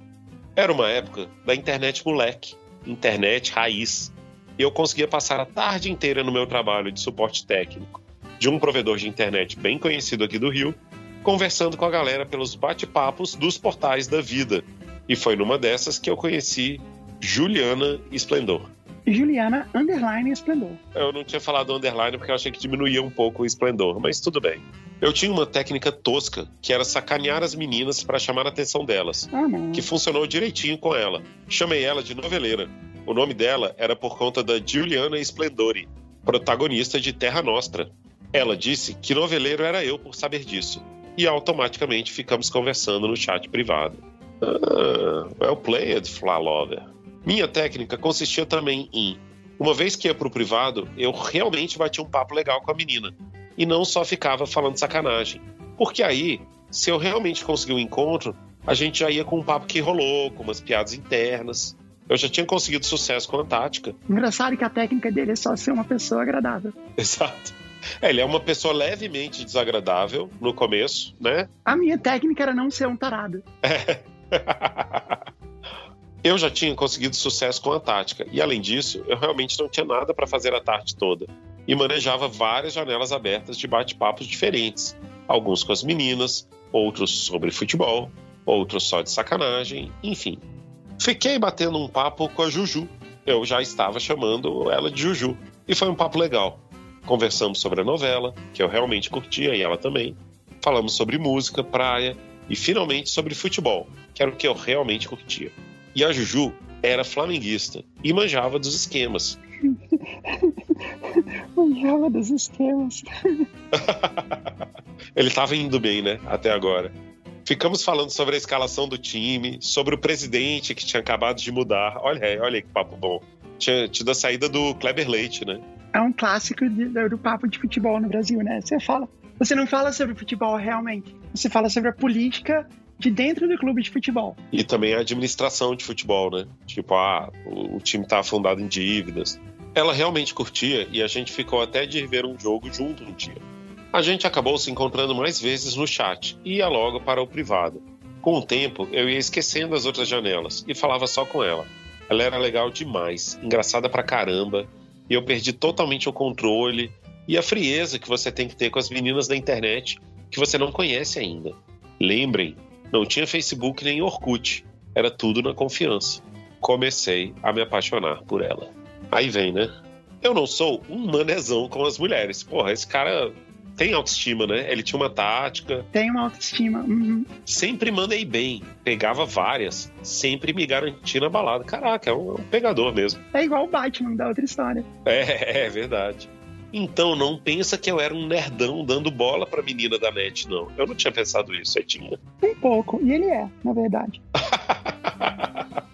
Era uma época da internet moleque, internet raiz. E eu conseguia passar a tarde inteira no meu trabalho de suporte técnico de um provedor de internet bem conhecido aqui do Rio, conversando com a galera pelos bate-papos dos portais da vida. E foi numa dessas que eu conheci Juliana Esplendor. Juliana Underline Esplendor. Eu não tinha falado underline porque eu achei que diminuía um pouco o esplendor, mas tudo bem. Eu tinha uma técnica tosca que era sacanear as meninas para chamar a atenção delas, Ah, que funcionou direitinho com ela. Chamei ela de noveleira. O nome dela era por conta da Juliana Splendori, protagonista de Terra Nostra. Ela disse que noveleiro era eu por saber disso. E automaticamente ficamos conversando no chat privado. Ah, well played, Flalover. Minha técnica consistia também em, uma vez que ia pro privado, eu realmente batia um papo legal com a menina. E não só ficava falando sacanagem. Porque aí, se eu realmente conseguir um encontro, a gente já ia com um papo que rolou, com umas piadas internas. Eu já tinha conseguido sucesso com a tática. Engraçado que a técnica dele é só ser uma pessoa agradável. [LAUGHS] Exato. É, ele é uma pessoa levemente desagradável no começo, né? A minha técnica era não ser um tarado. [LAUGHS] Eu já tinha conseguido sucesso com a tática, e além disso, eu realmente não tinha nada para fazer a tarde toda. E manejava várias janelas abertas de bate-papos diferentes. Alguns com as meninas, outros sobre futebol, outros só de sacanagem, enfim. Fiquei batendo um papo com a Juju. Eu já estava chamando ela de Juju. E foi um papo legal. Conversamos sobre a novela, que eu realmente curtia e ela também. Falamos sobre música, praia e finalmente sobre futebol, que era o que eu realmente curtia. E a Juju era flamenguista e manjava dos esquemas. [LAUGHS] Manjava dos esquemas. [LAUGHS] Ele estava indo bem, né? Até agora. Ficamos falando sobre a escalação do time, sobre o presidente que tinha acabado de mudar. Olha aí, olha aí que papo bom. Tinha tido a saída do Kleber Leite, né? É um clássico de- do papo de futebol no Brasil, né? Você fala. Você não fala sobre futebol realmente. Você fala sobre a política de dentro do clube de futebol. E também a administração de futebol, né? Tipo, ah, o, o time tá afundado em dívidas. Ela realmente curtia e a gente ficou até de ver um jogo junto um dia. A gente acabou se encontrando mais vezes no chat e ia logo para o privado. Com o tempo, eu ia esquecendo as outras janelas e falava só com ela. Ela era legal demais, engraçada pra caramba, e eu perdi totalmente o controle e a frieza que você tem que ter com as meninas da internet que você não conhece ainda. Lembrem, não tinha Facebook nem Orkut, era tudo na confiança. Comecei a me apaixonar por ela. Aí vem, né? Eu não sou um manezão com as mulheres. Porra, esse cara tem autoestima, né? Ele tinha uma tática, Tem uma autoestima. uhum. sempre mandei bem, pegava várias, sempre me garantia na balada. Caraca, é um, é um pegador mesmo. É igual o Batman da outra história. É, é verdade. Então não pensa que eu era um nerdão dando bola pra menina da net, não. Eu não tinha pensado isso, eu tinha. Um pouco. E ele é, na verdade. [LAUGHS]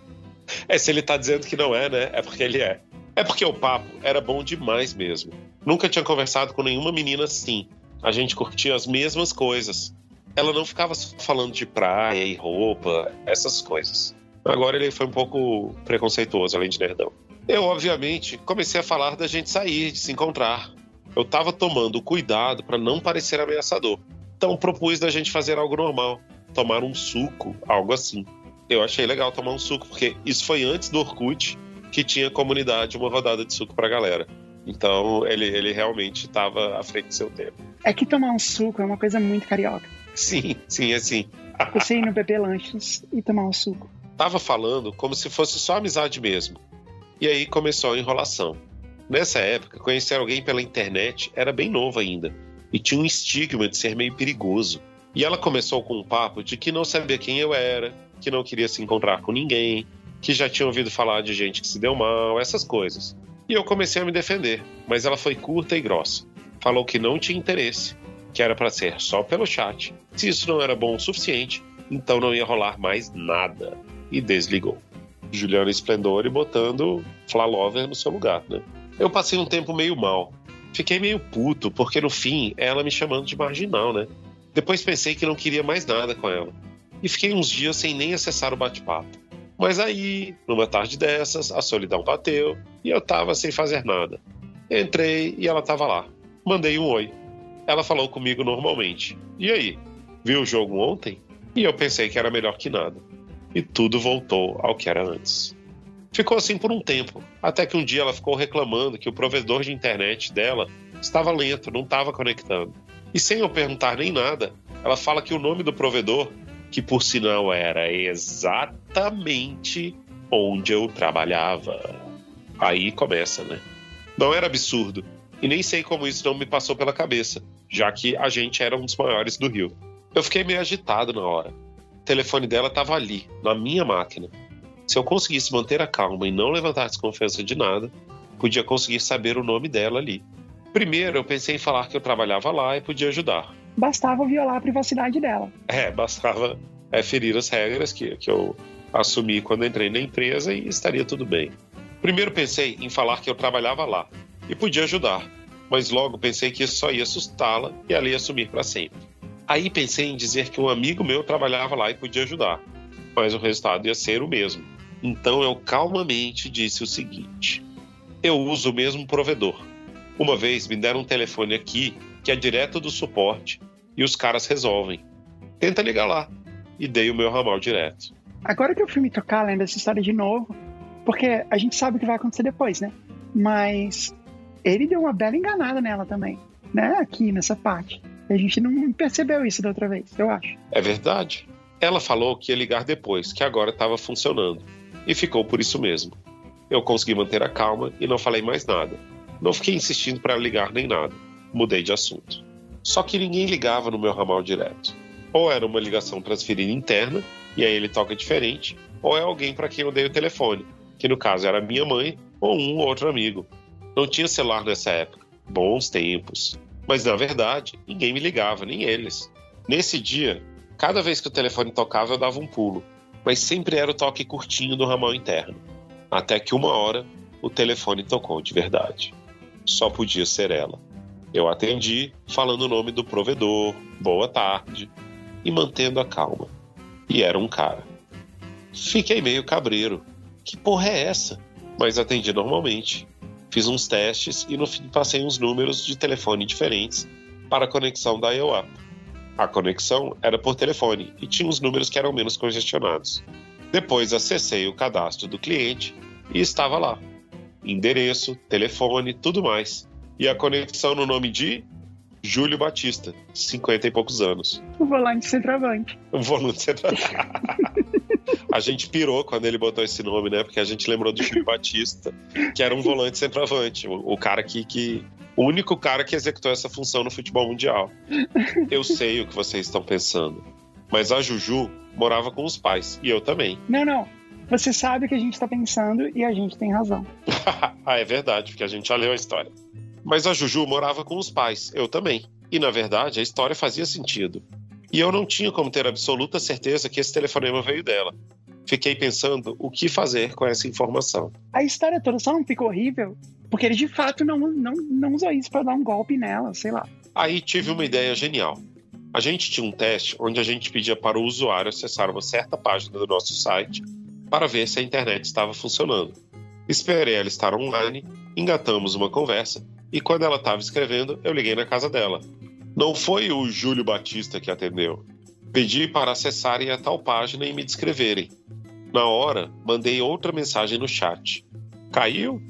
É, se ele tá dizendo que não é, né? É porque ele é. É porque o papo era bom demais mesmo. Nunca tinha conversado com nenhuma menina assim. A gente curtia as mesmas coisas. Ela não ficava falando de praia e roupa, essas coisas. Agora ele foi um pouco preconceituoso, além de nerdão. Eu, obviamente, comecei a falar da gente sair, de se encontrar. Eu tava tomando cuidado para não parecer ameaçador. Então propus da gente fazer algo normal, tomar um suco, algo assim. Eu achei legal tomar um suco, porque isso foi antes do Orkut, que tinha comunidade, uma rodada de suco pra galera. Então ele, ele realmente estava à frente do seu tempo. É que tomar um suco é uma coisa muito carioca. Sim, sim, assim. Você ir no Bebê Lanches e tomar um suco. Tava falando como se fosse só amizade mesmo. E aí começou a enrolação. Nessa época, conhecer alguém pela internet era bem novo ainda e tinha um estigma de ser meio perigoso. E ela começou com um papo de que não sabia quem eu era, que não queria se encontrar com ninguém, que já tinha ouvido falar de gente que se deu mal, essas coisas. E eu comecei a me defender, mas ela foi curta e grossa. Falou que não tinha interesse, que era para ser só pelo chat. Se isso não era bom o suficiente, então não ia rolar mais nada. E desligou. Juliana Esplendore botando Flalover no seu lugar, né? Eu passei um tempo meio mal. Fiquei meio puto, porque no fim ela me chamando de marginal, né? Depois pensei que não queria mais nada com ela. E fiquei uns dias sem nem acessar o bate-papo. Mas aí, numa tarde dessas, a solidão bateu e eu tava sem fazer nada. Entrei e ela tava lá. Mandei um oi. Ela falou comigo normalmente. E aí? Viu o jogo ontem? E eu pensei que era melhor que nada. E tudo voltou ao que era antes. Ficou assim por um tempo, até que um dia ela ficou reclamando que o provedor de internet dela estava lento, não estava conectando. E sem eu perguntar nem nada, ela fala que o nome do provedor, que por sinal era exatamente onde eu trabalhava. Aí começa, né? Não era absurdo. E nem sei como isso não me passou pela cabeça, já que a gente era um dos maiores do Rio. Eu fiquei meio agitado na hora. O telefone dela estava ali, na minha máquina. Se eu conseguisse manter a calma e não levantar desconfiança de nada, podia conseguir saber o nome dela ali. Primeiro, eu pensei em falar que eu trabalhava lá e podia ajudar. Bastava violar a privacidade dela. É, bastava é, ferir as regras que, que eu assumi quando entrei na empresa e estaria tudo bem. Primeiro pensei em falar que eu trabalhava lá e podia ajudar, mas logo pensei que isso só ia assustá-la e ela ia sumir para sempre. Aí pensei em dizer que um amigo meu trabalhava lá e podia ajudar, mas o resultado ia ser o mesmo. Então eu calmamente disse o seguinte: eu uso o mesmo provedor. Uma vez me deram um telefone aqui que é direto do suporte e os caras resolvem. Tenta ligar lá. E dei o meu ramal direto. Agora que eu fui me tocar lendo essa história de novo, porque a gente sabe o que vai acontecer depois, né? Mas ele deu uma bela enganada nela também, né? Aqui nessa parte. A gente não percebeu isso da outra vez, eu acho. É verdade. Ela falou que ia ligar depois, que agora estava funcionando. e ficou por isso mesmo. Eu consegui manter a calma e não falei mais nada. Não fiquei insistindo para ligar nem nada. Mudei de assunto. Só que ninguém ligava no meu ramal direto. Ou era uma ligação transferida interna, e aí ele toca diferente, ou é alguém para quem eu dei o telefone, que no caso era minha mãe ou um ou outro amigo. Não tinha celular nessa época. Bons tempos. Mas na verdade, ninguém me ligava, nem eles. Nesse dia, cada vez que o telefone tocava, eu dava um pulo, mas sempre era o toque curtinho do ramal interno. Até que uma hora, o telefone tocou de verdade. Só podia ser ela. Eu atendi, falando o nome do provedor, boa tarde, e mantendo a calma. E era um cara. Fiquei meio cabreiro. Que porra é essa? Mas atendi normalmente. Fiz uns testes e no fim passei uns números de telefone diferentes para a conexão da IOAP. A conexão era por telefone e tinha uns números que eram menos congestionados. Depois acessei o cadastro do cliente e estava lá. Endereço, telefone, tudo mais. E a conexão no nome de Júlio Batista, 50 e poucos anos. O volante centroavante. O volante centroavante. [LAUGHS] a gente pirou quando ele botou esse nome, né? Porque a gente lembrou do Júlio Batista, que era um volante centroavante. O, o cara que, que. O único cara que executou essa função no futebol mundial. Eu sei o que vocês estão pensando. Mas a Juju morava com os pais. E eu também. Não, não. Você sabe o que a gente tá pensando e a gente tem razão. [LAUGHS] ah, é verdade, porque a gente já leu a história. Mas a Juju morava com os pais, eu também. E na verdade a história fazia sentido. E eu não tinha como ter absoluta certeza que esse telefonema veio dela. Fiquei pensando o que fazer com essa informação. A história toda só não ficou horrível porque ele de fato não, não, não usou isso para dar um golpe nela, sei lá. Aí tive uma ideia genial. A gente tinha um teste onde a gente pedia para o usuário acessar uma certa página do nosso site para ver se a internet estava funcionando. Esperei ela estar online, engatamos uma conversa e quando ela estava escrevendo, eu liguei na casa dela. Não foi o Júlio Batista que atendeu. Pedi para acessarem a tal página e me descreverem. Na hora, mandei outra mensagem no chat. Caiu?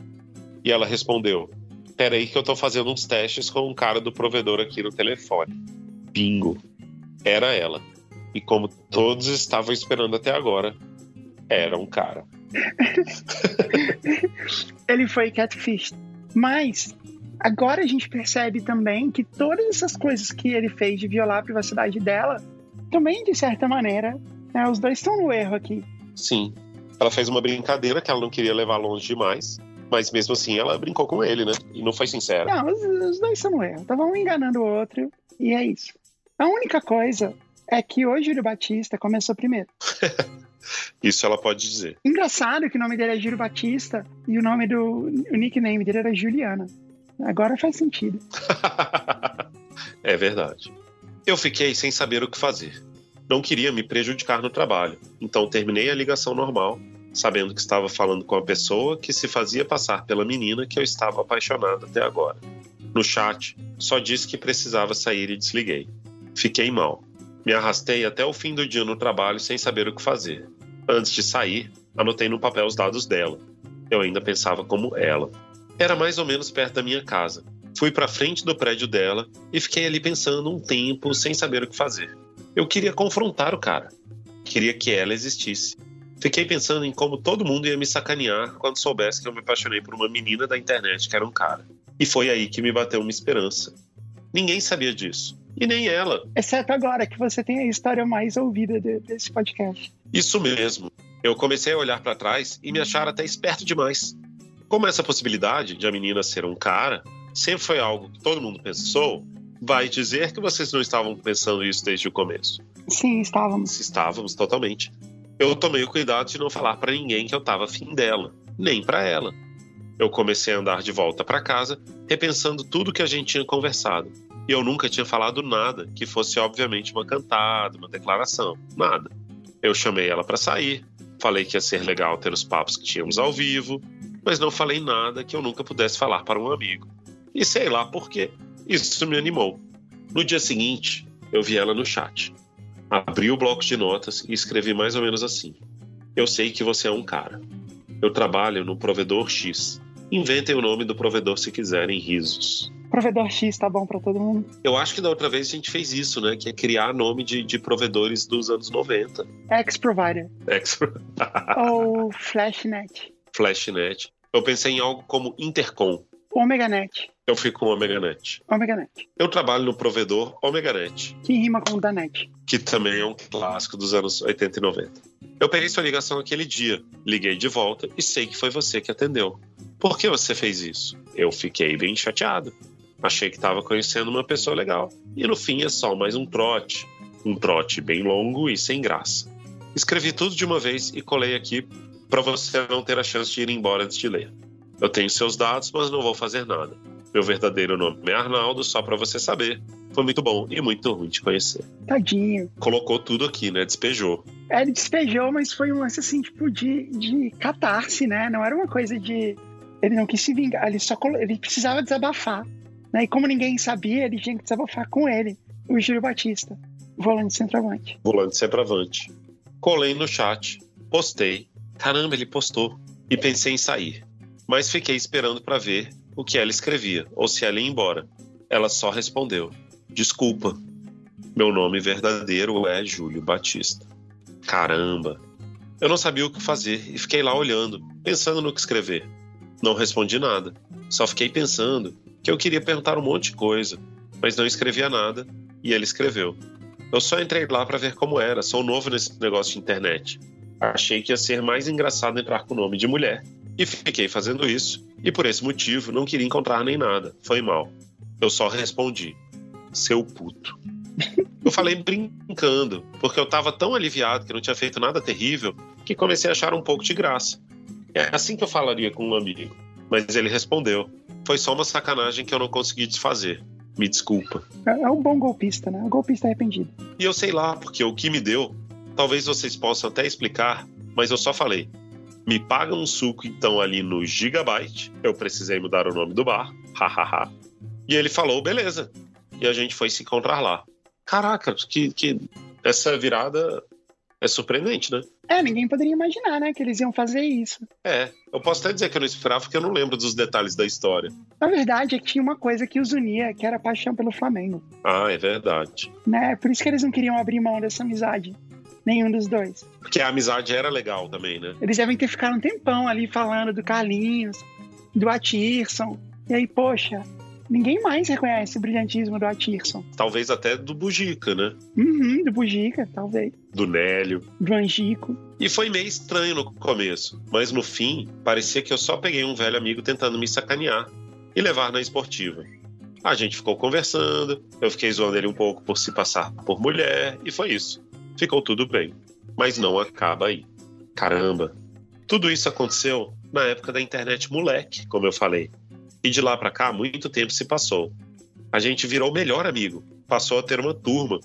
E ela respondeu: Peraí, que eu tô fazendo uns testes com um cara do provedor aqui no telefone. Bingo. Era ela. E como todos estavam esperando até agora, era um cara. [LAUGHS] Ele foi catfish. Mas agora a gente percebe também que todas essas coisas que ele fez de violar a privacidade dela, também de certa maneira, né, os dois estão no erro aqui. Sim. Ela fez uma brincadeira que ela não queria levar longe demais. Mas mesmo assim, ela brincou com ele, né? E não foi sincera. Não, os, os dois estão no erro. Estavam um enganando o outro. E é isso. A única coisa é que o Júlio Batista começou primeiro. [LAUGHS] Isso ela pode dizer. Engraçado que o nome dele é Júlio Batista e o nome do o nickname dele era Juliana. Agora faz sentido. [LAUGHS] é verdade. Eu fiquei sem saber o que fazer. Não queria me prejudicar no trabalho, então terminei a ligação normal, sabendo que estava falando com a pessoa que se fazia passar pela menina que eu estava apaixonado até agora. No chat, só disse que precisava sair e desliguei. Fiquei mal. Me arrastei até o fim do dia no trabalho sem saber o que fazer. Antes de sair, anotei no papel os dados dela. Eu ainda pensava como ela. Era mais ou menos perto da minha casa. Fui para frente do prédio dela e fiquei ali pensando um tempo sem saber o que fazer. Eu queria confrontar o cara. Queria que ela existisse. Fiquei pensando em como todo mundo ia me sacanear quando soubesse que eu me apaixonei por uma menina da internet que era um cara. E foi aí que me bateu uma esperança. Ninguém sabia disso. E nem ela. Exceto agora que você tem a história mais ouvida de, desse podcast. Isso mesmo. Eu comecei a olhar para trás e me achar até esperto demais. Como essa possibilidade de a menina ser um cara sempre foi algo que todo mundo pensou, vai dizer que vocês não estavam pensando isso desde o começo. Sim, estávamos. Estávamos totalmente. Eu tomei o cuidado de não falar para ninguém que eu estava afim dela, nem para ela. Eu comecei a andar de volta para casa, repensando tudo que a gente tinha conversado. E eu nunca tinha falado nada que fosse obviamente uma cantada, uma declaração, nada. Eu chamei ela para sair, falei que ia ser legal ter os papos que tínhamos ao vivo, mas não falei nada que eu nunca pudesse falar para um amigo. E sei lá por quê. Isso me animou. No dia seguinte, eu vi ela no chat. Abri o bloco de notas e escrevi mais ou menos assim: Eu sei que você é um cara. Eu trabalho no provedor X. Inventem o nome do provedor se quiserem risos. Provedor X tá bom pra todo mundo. Eu acho que da outra vez a gente fez isso, né? Que é criar nome de, de provedores dos anos 90. X-Provider. Ex [LAUGHS] Ou Flashnet. Flashnet. Eu pensei em algo como Intercom. OmegaNet. Eu fico com OmegaNet. OmegaNet. Eu trabalho no provedor OmegaNet, Que rima com Danet. que também é um clássico dos anos 80 e 90. Eu peguei sua ligação aquele dia, liguei de volta e sei que foi você que atendeu. Por que você fez isso? Eu fiquei bem chateado. Achei que estava conhecendo uma pessoa legal. E no fim é só mais um trote. Um trote bem longo e sem graça. Escrevi tudo de uma vez e colei aqui para você não ter a chance de ir embora antes de ler. Eu tenho seus dados, mas não vou fazer nada. Meu verdadeiro nome é Arnaldo, só para você saber. Foi muito bom e muito ruim te conhecer. Tadinho. Colocou tudo aqui, né? Despejou. É, ele despejou, mas foi um lance assim, tipo, de, de catarse, né? Não era uma coisa de. Ele não quis se vingar, ele só colo- ele precisava desabafar. Né? E como ninguém sabia, ele tinha que desabafar com ele, o Júlio Batista, volante centroavante. Volante centroavante. Colei no chat, postei. Caramba, ele postou. E pensei em sair. Mas fiquei esperando para ver o que ela escrevia, ou se ela ia embora. Ela só respondeu: Desculpa. Meu nome verdadeiro é Júlio Batista. Caramba. Eu não sabia o que fazer e fiquei lá olhando, pensando no que escrever. Não respondi nada. Só fiquei pensando que eu queria perguntar um monte de coisa, mas não escrevia nada e ele escreveu. Eu só entrei lá para ver como era, sou novo nesse negócio de internet. Achei que ia ser mais engraçado entrar com o nome de mulher e fiquei fazendo isso, e por esse motivo não queria encontrar nem nada. Foi mal. Eu só respondi: seu puto. [LAUGHS] Eu falei brincando, porque eu tava tão aliviado que não tinha feito nada terrível que comecei a achar um pouco de graça. É assim que eu falaria com um amigo. Mas ele respondeu: Foi só uma sacanagem que eu não consegui desfazer. Me desculpa. É, é um bom golpista, né? Um golpista arrependido. E eu sei lá, porque o que me deu, talvez vocês possam até explicar, mas eu só falei. Me paga um suco então ali no Gigabyte. Eu precisei mudar o nome do bar. Hahaha. e ele falou, beleza. E a gente foi se encontrar lá. Caraca, que, que essa virada é surpreendente, né? É, ninguém poderia imaginar, né, que eles iam fazer isso. É, eu posso até dizer que eu não esperava porque eu não lembro dos detalhes da história. Na verdade, é que tinha uma coisa que os unia, que era a paixão pelo Flamengo, Ah, é verdade. né? Por isso que eles não queriam abrir mão dessa amizade. Nenhum dos dois. Porque a amizade era legal também, né? Eles devem ter ficado um tempão ali falando do Carlinhos, do Atirson. E aí, poxa, ninguém mais reconhece o brilhantismo do Atirson. Talvez até do Bugica, né? Uhum, do Bugica, talvez. Do Nélio. Do Angico. E foi meio estranho no começo, mas no fim, parecia que eu só peguei um velho amigo tentando me sacanear e levar na esportiva. A gente ficou conversando, eu fiquei zoando ele um pouco por se passar por mulher, e foi isso. Ficou tudo bem. Mas não acaba aí. Caramba. Tudo isso aconteceu na época da internet moleque, como eu falei. E de lá pra cá, muito tempo se passou. A gente virou melhor amigo, passou a ter uma turma.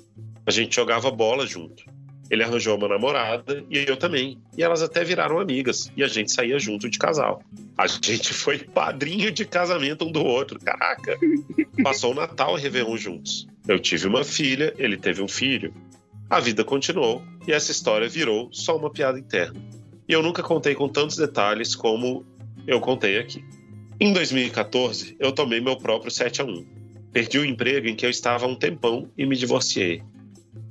A gente jogava bola junto. Ele arranjou uma namorada e eu também. E elas até viraram amigas. E a gente saía junto de casal. A gente [LAUGHS] foi padrinho de casamento um do outro. Caraca! Passou o Natal e Réveillon juntos. Eu tive uma filha, ele teve um filho. A vida continuou e essa história virou só uma piada interna. E eu nunca contei com tantos detalhes como eu contei aqui. Em 2014, eu tomei meu próprio 7 a 1. Perdi o emprego em que eu estava há um tempão e me divorciei.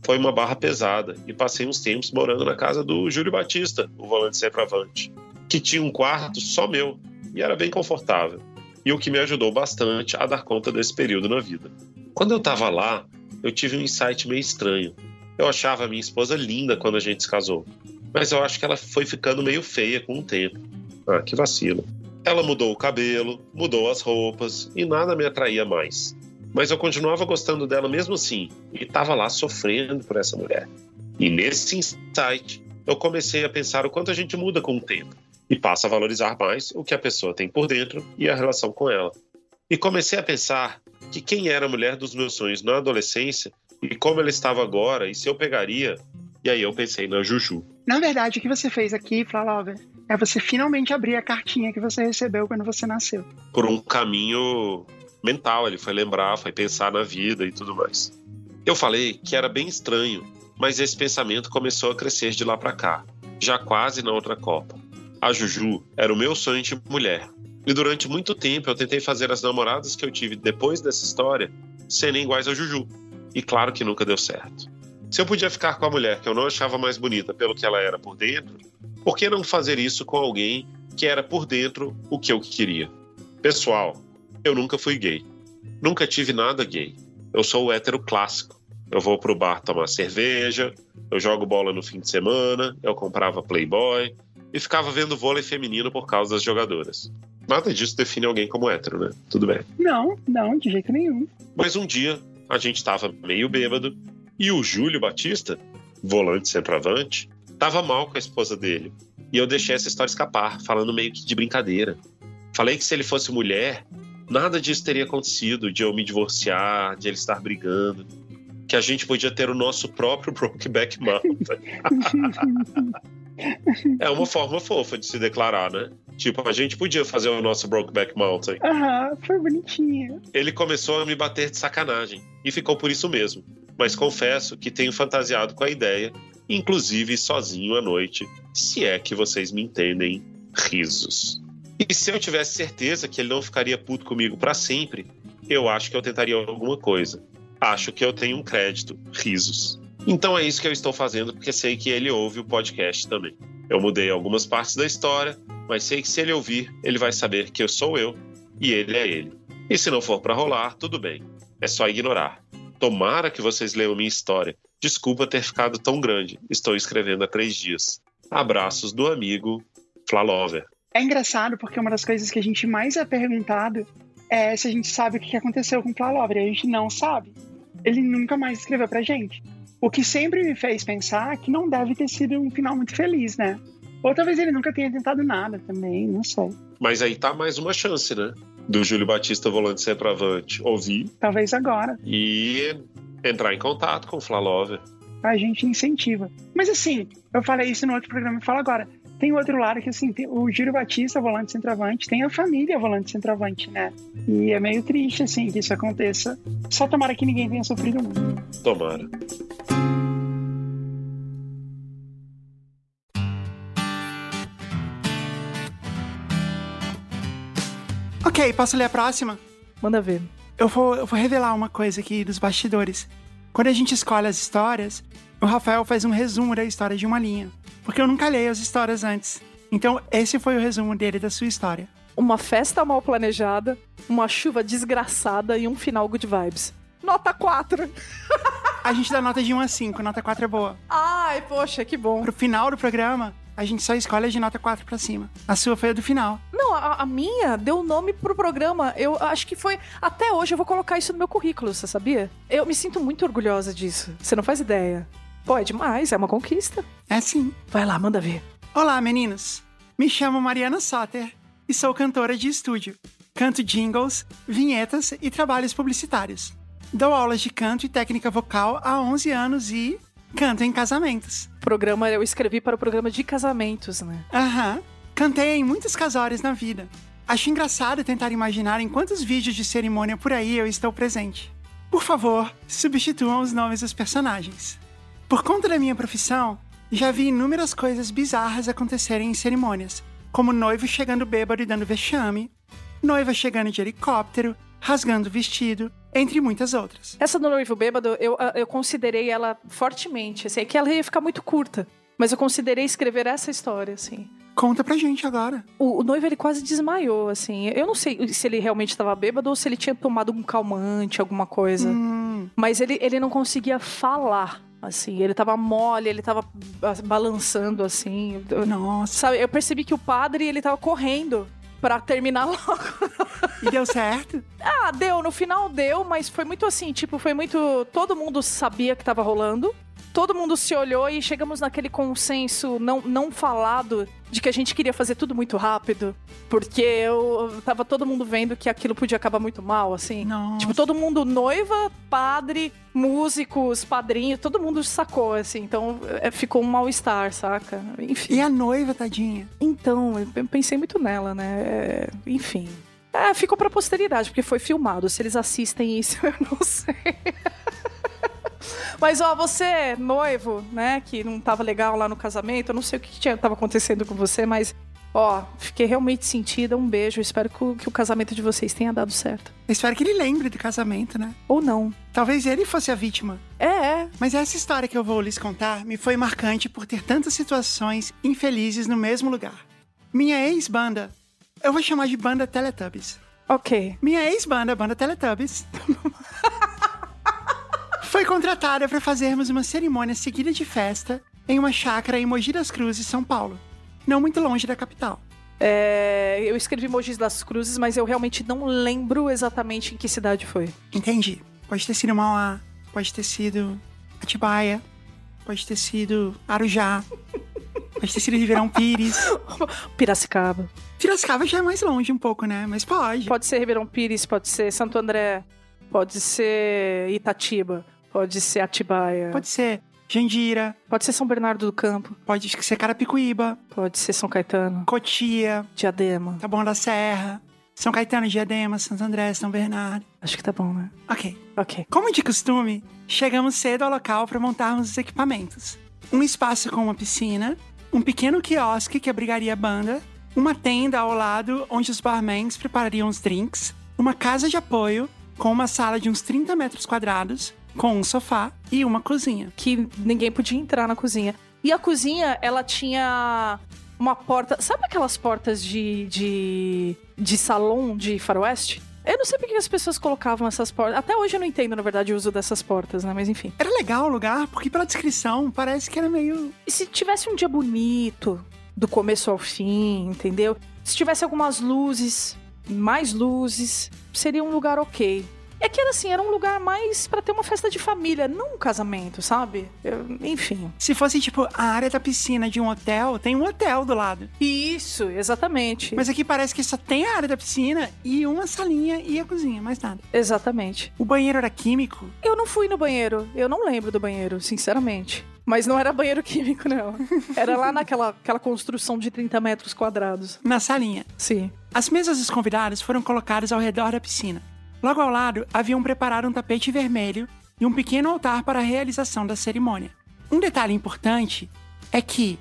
Foi uma barra pesada e passei uns tempos morando na casa do Júlio Batista, o volante centroavante, que tinha um quarto só meu e era bem confortável. E o que me ajudou bastante a dar conta desse período na vida. Quando eu estava lá, eu tive um insight meio estranho. Eu achava a minha esposa linda quando a gente se casou, mas eu acho que ela foi ficando meio feia com o tempo. Ah, que vacilo. Ela mudou o cabelo, mudou as roupas e nada me atraía mais. Mas eu continuava gostando dela mesmo assim e estava lá sofrendo por essa mulher. E nesse insight, eu comecei a pensar o quanto a gente muda com o tempo e passa a valorizar mais o que a pessoa tem por dentro e a relação com ela. E comecei a pensar que quem era a mulher dos meus sonhos na adolescência e como ela estava agora e se eu pegaria. E aí eu pensei na Juju. Na verdade, o que você fez aqui, Flalover, é você finalmente abrir a cartinha que você recebeu quando você nasceu. por um caminho mental. Ele foi lembrar, foi pensar na vida e tudo mais. Eu falei que era bem estranho, mas esse pensamento começou a crescer de lá para cá, já quase na outra Copa. A Juju era o meu sonho de mulher. E durante muito tempo eu tentei fazer as namoradas que eu tive depois dessa história serem iguais a Juju. E claro que nunca deu certo. Se eu podia ficar com a mulher que eu não achava mais bonita pelo que ela era por dentro, por que não fazer isso com alguém que era por dentro o que eu queria? Pessoal, eu nunca fui gay. Nunca tive nada gay. Eu sou o hétero clássico. Eu vou pro bar tomar cerveja, eu jogo bola no fim de semana, eu comprava Playboy e ficava vendo vôlei feminino por causa das jogadoras. Nada disso define alguém como hétero, né? Tudo bem. Não, não, de jeito nenhum. Mas um dia a gente tava meio bêbado e o Júlio Batista, volante centroavante, tava mal com a esposa dele. E eu deixei essa história escapar, falando meio que de brincadeira. Falei que se ele fosse mulher, nada disso teria acontecido, de eu me divorciar, de ele estar brigando. Que a gente podia ter o nosso próprio [LAUGHS] Brokeback Mountain. é uma forma fofa de se declarar, né? Tipo, a gente podia fazer o nosso Brokeback Mountain. Aham, foi bonitinho. Ele começou a me bater de sacanagem e ficou por isso mesmo. Mas confesso que tenho fantasiado com a ideia, inclusive sozinho à noite, se é que vocês me entendem, risos. E se eu tivesse certeza que ele não ficaria puto comigo para sempre, eu acho que eu tentaria alguma coisa. Acho que eu tenho um crédito, risos. Então é isso que eu estou fazendo porque sei que ele ouve o podcast também. Eu mudei algumas partes da história, mas sei que se ele ouvir, ele vai saber que eu sou eu e ele é ele. E se não for para rolar, tudo bem. É só ignorar. Tomara que vocês leiam minha história. Desculpa ter ficado tão grande. Estou escrevendo há três dias. Abraços do amigo Flalover. É engraçado porque uma das coisas que a gente mais é perguntado é se a gente sabe o que aconteceu com o Flalover. E a gente não sabe. Ele nunca mais escreveu pra gente. O que sempre me fez pensar que não deve ter sido um final muito feliz, né? Ou talvez ele nunca tenha tentado nada também, não sei. Mas aí tá mais uma chance, né? Do Júlio Batista volante centroavante ouvir. Talvez agora. E entrar em contato com o Flalover. A gente incentiva. Mas assim, eu falei isso no outro programa e falo agora. Tem outro lado que, assim, tem o Júlio Batista, volante centroavante, tem a família volante centroavante, né? E é meio triste, assim, que isso aconteça. Só tomara que ninguém tenha sofrido muito. Tomara. Ok, posso ler a próxima? Manda ver. Eu vou, eu vou revelar uma coisa aqui dos bastidores. Quando a gente escolhe as histórias, o Rafael faz um resumo da história de uma linha. Porque eu nunca leio as histórias antes. Então, esse foi o resumo dele da sua história. Uma festa mal planejada, uma chuva desgraçada e um final good vibes. Nota 4. A gente dá nota de 1 a 5, nota 4 é boa. Ai, poxa, que bom. Pro final do programa, a gente só escolhe de nota 4 pra cima. A sua foi a do final. Não, a, a minha deu nome pro programa. Eu acho que foi. Até hoje eu vou colocar isso no meu currículo, você sabia? Eu me sinto muito orgulhosa disso. Você não faz ideia. Pô, é demais, é uma conquista. É sim. Vai lá, manda ver. Olá, meninos. Me chamo Mariana Soter e sou cantora de estúdio. Canto jingles, vinhetas e trabalhos publicitários. Dou aulas de canto e técnica vocal há 11 anos e canto em casamentos. Programa eu escrevi para o programa de casamentos, né? Aham. Cantei em muitos casórios na vida. Acho engraçado tentar imaginar em quantos vídeos de cerimônia por aí eu estou presente. Por favor, substituam os nomes dos personagens. Por conta da minha profissão, já vi inúmeras coisas bizarras acontecerem em cerimônias, como noivo chegando bêbado e dando vexame, noiva chegando de helicóptero, rasgando o vestido, entre muitas outras. Essa do noivo bêbado, eu, eu considerei ela fortemente, assim, é que ela ia ficar muito curta. Mas eu considerei escrever essa história, assim. Conta pra gente agora. O, o noivo, ele quase desmaiou, assim. Eu não sei se ele realmente estava bêbado ou se ele tinha tomado um calmante, alguma coisa. Hum, Mas ele, ele não conseguia falar, assim. Ele tava mole, ele tava ba- balançando, assim. Nossa. Sabe, eu percebi que o padre, ele tava correndo pra terminar [LAUGHS] logo. E deu certo? Ah, deu. No final deu, mas foi muito assim, tipo, foi muito... Todo mundo sabia que tava rolando. Todo mundo se olhou e chegamos naquele consenso não, não falado de que a gente queria fazer tudo muito rápido. Porque eu, tava todo mundo vendo que aquilo podia acabar muito mal, assim. Nossa. Tipo, todo mundo, noiva, padre, músicos, padrinho, todo mundo sacou, assim. Então, é, ficou um mal-estar, saca? Enfim. E a noiva, tadinha? Então, eu eu pensei muito nela, né? É, Enfim. É, ficou pra posteridade, porque foi filmado. Se eles assistem isso, [LAUGHS] eu não sei. Mas, ó, você, noivo, né, que não tava legal lá no casamento, eu não sei o que tinha, tava acontecendo com você, mas Ó, fiquei realmente sentida. Um beijo. Espero que o, que o casamento de vocês tenha dado certo. Espero que ele lembre do casamento, né? Ou não. Talvez ele fosse a vítima. É, é. Mas essa história que eu vou lhes contar me foi marcante por ter tantas situações infelizes no mesmo lugar. Minha ex-banda, eu vou chamar de banda Teletubbies. Ok. Minha ex-banda, banda Teletubbies, [LAUGHS] foi contratada para fazermos uma cerimônia seguida de festa em uma chácara em Mogi das Cruzes, São Paulo, não muito longe da capital. É, eu escrevi Mojis das Cruzes, mas eu realmente não lembro exatamente em que cidade foi. Entendi. Pode ter sido Mauá, pode ter sido Atibaia, pode ter sido Arujá, [LAUGHS] pode ter sido Ribeirão Pires. [LAUGHS] Piracicaba. Piracicaba já é mais longe um pouco, né? Mas pode. Pode ser Ribeirão Pires, pode ser Santo André, pode ser Itatiba, pode ser Atibaia, Pode ser Jandira, pode ser São Bernardo do Campo, pode ser Carapicuíba, pode ser São Caetano, Cotia, Diadema. Taboão da Serra, São Caetano, Diadema, Santo André, São Bernardo. Acho que tá bom, né? Ok. Ok. Como de costume, chegamos cedo ao local para montarmos os equipamentos. Um espaço com uma piscina, um pequeno quiosque que abrigaria a banda, uma tenda ao lado onde os barmans preparariam os drinks, uma casa de apoio com uma sala de uns 30 metros quadrados, com um sofá e uma cozinha. Que ninguém podia entrar na cozinha. E a cozinha, ela tinha uma porta. Sabe aquelas portas de, de, de salão de faroeste? Eu não sei porque as pessoas colocavam essas portas. Até hoje eu não entendo, na verdade, o uso dessas portas, né? Mas enfim. Era legal o lugar, porque pela descrição parece que era meio. E se tivesse um dia bonito, do começo ao fim, entendeu? Se tivesse algumas luzes, mais luzes, seria um lugar ok. É que era assim, era um lugar mais pra ter uma festa de família, não um casamento, sabe? Eu- enfim. Se fosse tipo a área da piscina de um hotel, tem um hotel do lado. Isso, exatamente. Mas aqui parece que só tem a área da piscina e uma salinha e a cozinha, mais nada. Exatamente. O banheiro era químico? Eu não fui no banheiro. Eu não lembro do banheiro, sinceramente. Mas não era banheiro [LAUGHS] químico, não. Era lá naquela aquela construção de 30 metros quadrados. Na salinha. Sim. As mesas dos convidados foram colocadas ao redor da piscina. Logo ao lado, haviam preparado um tapete vermelho e um pequeno altar para a realização da cerimônia. Um detalhe importante é que,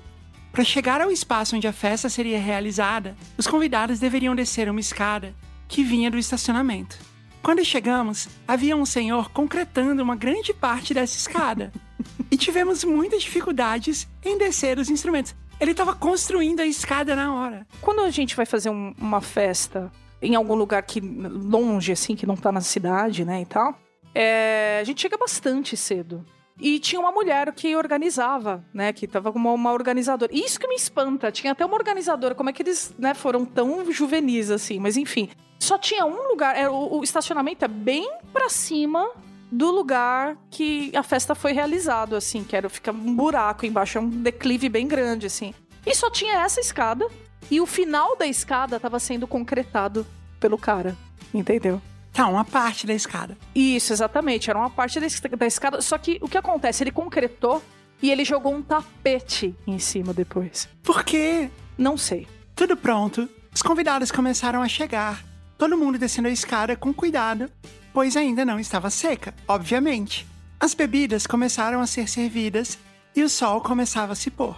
para chegar ao espaço onde a festa seria realizada, os convidados deveriam descer uma escada que vinha do estacionamento. Quando chegamos, havia um senhor concretando uma grande parte dessa escada. [LAUGHS] e tivemos muitas dificuldades em descer os instrumentos. Ele estava construindo a escada na hora. Quando a gente vai fazer um- uma festa em algum lugar que longe, assim, que não tá na cidade, né, e tal, é, a gente chega bastante cedo. E tinha uma mulher que organizava, né? Que tava como uma organizadora. Isso que me espanta. Tinha até uma organizadora. Como é que eles né, foram tão juvenis assim? Mas enfim. Só tinha um lugar. era o, o estacionamento é bem pra cima do lugar que a festa foi realizado, assim. Que era, fica um buraco embaixo. É um declive bem grande, assim. E só tinha essa escada. E o final da escada tava sendo concretado pelo cara. Entendeu? Tá, uma parte da escada. Isso, exatamente. Era uma parte da escada. Só que o que acontece? Ele concretou e ele jogou um tapete em cima depois. Por quê? Não sei. Tudo pronto, os convidados começaram a chegar. Todo mundo descendo a escada com cuidado, pois ainda não estava seca, obviamente. As bebidas começaram a ser servidas e o sol começava a se pôr.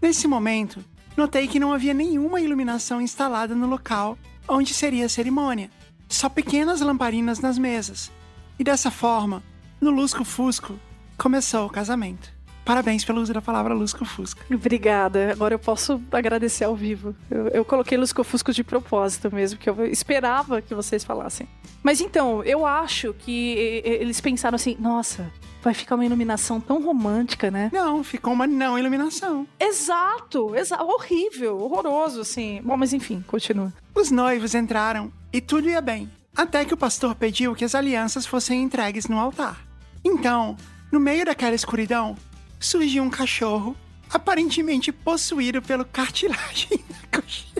Nesse momento, notei que não havia nenhuma iluminação instalada no local onde seria a cerimônia, só pequenas lamparinas nas mesas. E dessa forma, no lusco-fusco, começou o casamento. Parabéns pelo uso da palavra lusco-fusco. Obrigada. Agora eu posso agradecer ao vivo. Eu, eu coloquei Lusco-Fusco de propósito mesmo, que eu esperava que vocês falassem. Mas então, eu acho que eles pensaram assim: nossa, vai ficar uma iluminação tão romântica, né? Não, ficou uma não iluminação. Exato, exato. Horrível, horroroso, assim. Bom, mas enfim, continua. Os noivos entraram e tudo ia bem, até que o pastor pediu que as alianças fossem entregues no altar. Então, no meio daquela escuridão, surgiu um cachorro, aparentemente possuído pelo cartilagem [LAUGHS] na coxinha.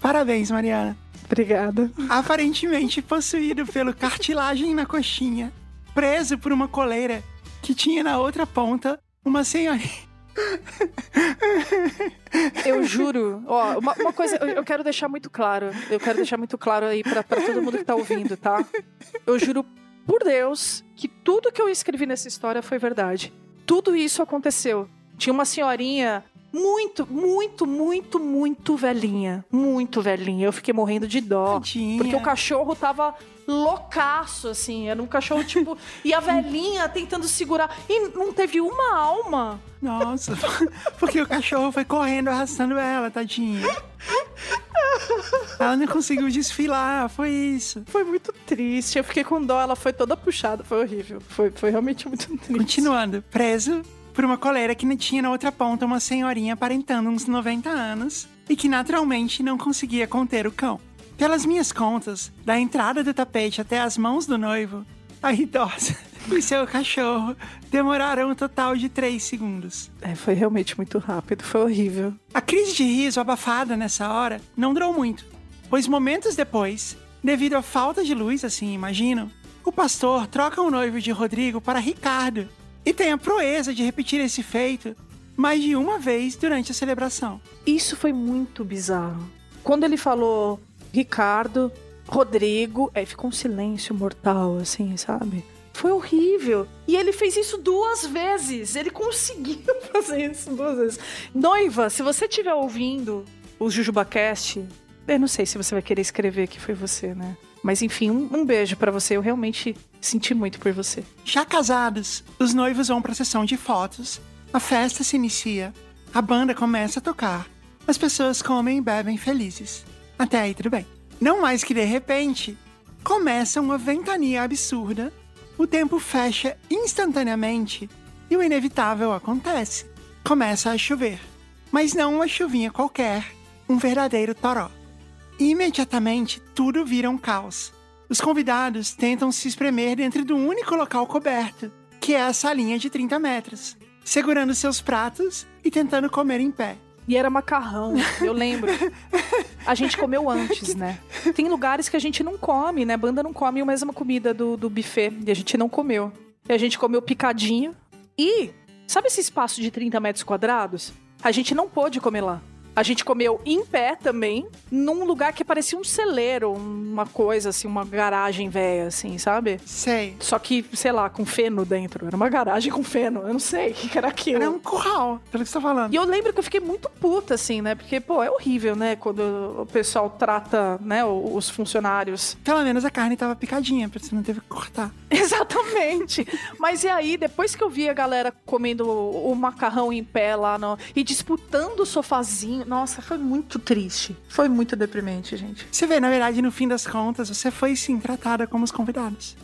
Parabéns, Mariana. Obrigada. Aparentemente possuído pelo cartilagem na coxinha, preso por uma coleira que tinha na outra ponta uma senhorinha. Eu juro, ó, uma, uma coisa, eu, eu quero deixar muito claro, eu quero deixar muito claro aí pra, pra todo mundo que tá ouvindo, tá? Eu juro por Deus que tudo que eu escrevi nessa história foi verdade. tudo isso aconteceu. Tinha uma senhorinha muito, muito, muito, muito velhinha. Muito velhinha. Eu fiquei morrendo de dó. Tadinha. Porque o cachorro tava loucaço, assim. Era um cachorro, tipo. e a velhinha tentando segurar. E não teve uma alma. Nossa, [LAUGHS] porque o cachorro foi correndo arrastando ela, tadinha. Ela não conseguiu desfilar, foi isso. Foi muito triste. Eu fiquei com dó. Ela foi toda puxada. Foi horrível. Foi, foi realmente muito triste. Continuando, preso por uma coleira que não tinha na outra ponta uma senhorinha aparentando uns 90 anos e que naturalmente não conseguia conter o cão. Pelas minhas contas, da entrada do tapete até as mãos do noivo, a idosa [LAUGHS] e seu cachorro demoraram um total de 3 segundos. É, foi realmente muito rápido. Foi horrível. A crise de riso abafada nessa hora não durou muito, pois momentos depois, devido à falta de luz, assim imagino, o pastor troca o noivo de Rodrigo para Ricardo e tem a proeza de repetir esse feito mais de uma vez durante a celebração. Isso foi muito bizarro. Quando ele falou Ricardo, Rodrigo, aí ficou um silêncio mortal, assim, sabe? Foi horrível. E ele fez isso duas vezes. Ele conseguiu [LAUGHS] fazer isso duas vezes. Noiva, se você estiver ouvindo o JujubaCast, eu não sei se você vai querer escrever que foi você, né? Mas enfim, um, um beijo pra você. Eu realmente senti muito por você. Já casados, os noivos vão para a sessão de fotos, a festa se inicia, a banda começa a tocar, as pessoas comem e bebem felizes. Até aí tudo bem. Não mais que de repente, começa uma ventania absurda, o tempo fecha instantaneamente e o inevitável acontece. Começa a chover. Mas não uma chuvinha qualquer, um verdadeiro toró. Imediatamente tudo vira um caos. Os convidados tentam se espremer dentro do único local coberto, que é a salinha de 30 metros, segurando seus pratos e tentando comer em pé. E era macarrão, eu lembro. A gente comeu antes, né? Tem lugares que a gente não come, né? Banda não come a mesma comida do, do buffet. E a gente não comeu. E a gente comeu picadinho. E, sabe esse espaço de 30 metros quadrados? A gente não pôde comer lá. A gente comeu em pé também, num lugar que parecia um celeiro, uma coisa assim, uma garagem velha, assim, sabe? Sei. Só que, sei lá, com feno dentro. Era uma garagem com feno. Eu não sei o que era aquilo. Era um curral, pelo que você tá falando. E eu lembro que eu fiquei muito puta, assim, né? Porque, pô, é horrível, né? Quando o pessoal trata, né, os funcionários. Pelo menos a carne tava picadinha, pra você não teve que cortar. [LAUGHS] Exatamente. Mas e aí, depois que eu vi a galera comendo o, o macarrão em pé lá no, e disputando o sofazinho, nossa, foi muito triste. Foi muito deprimente, gente. Você vê, na verdade, no fim das contas, você foi sim tratada como os convidados.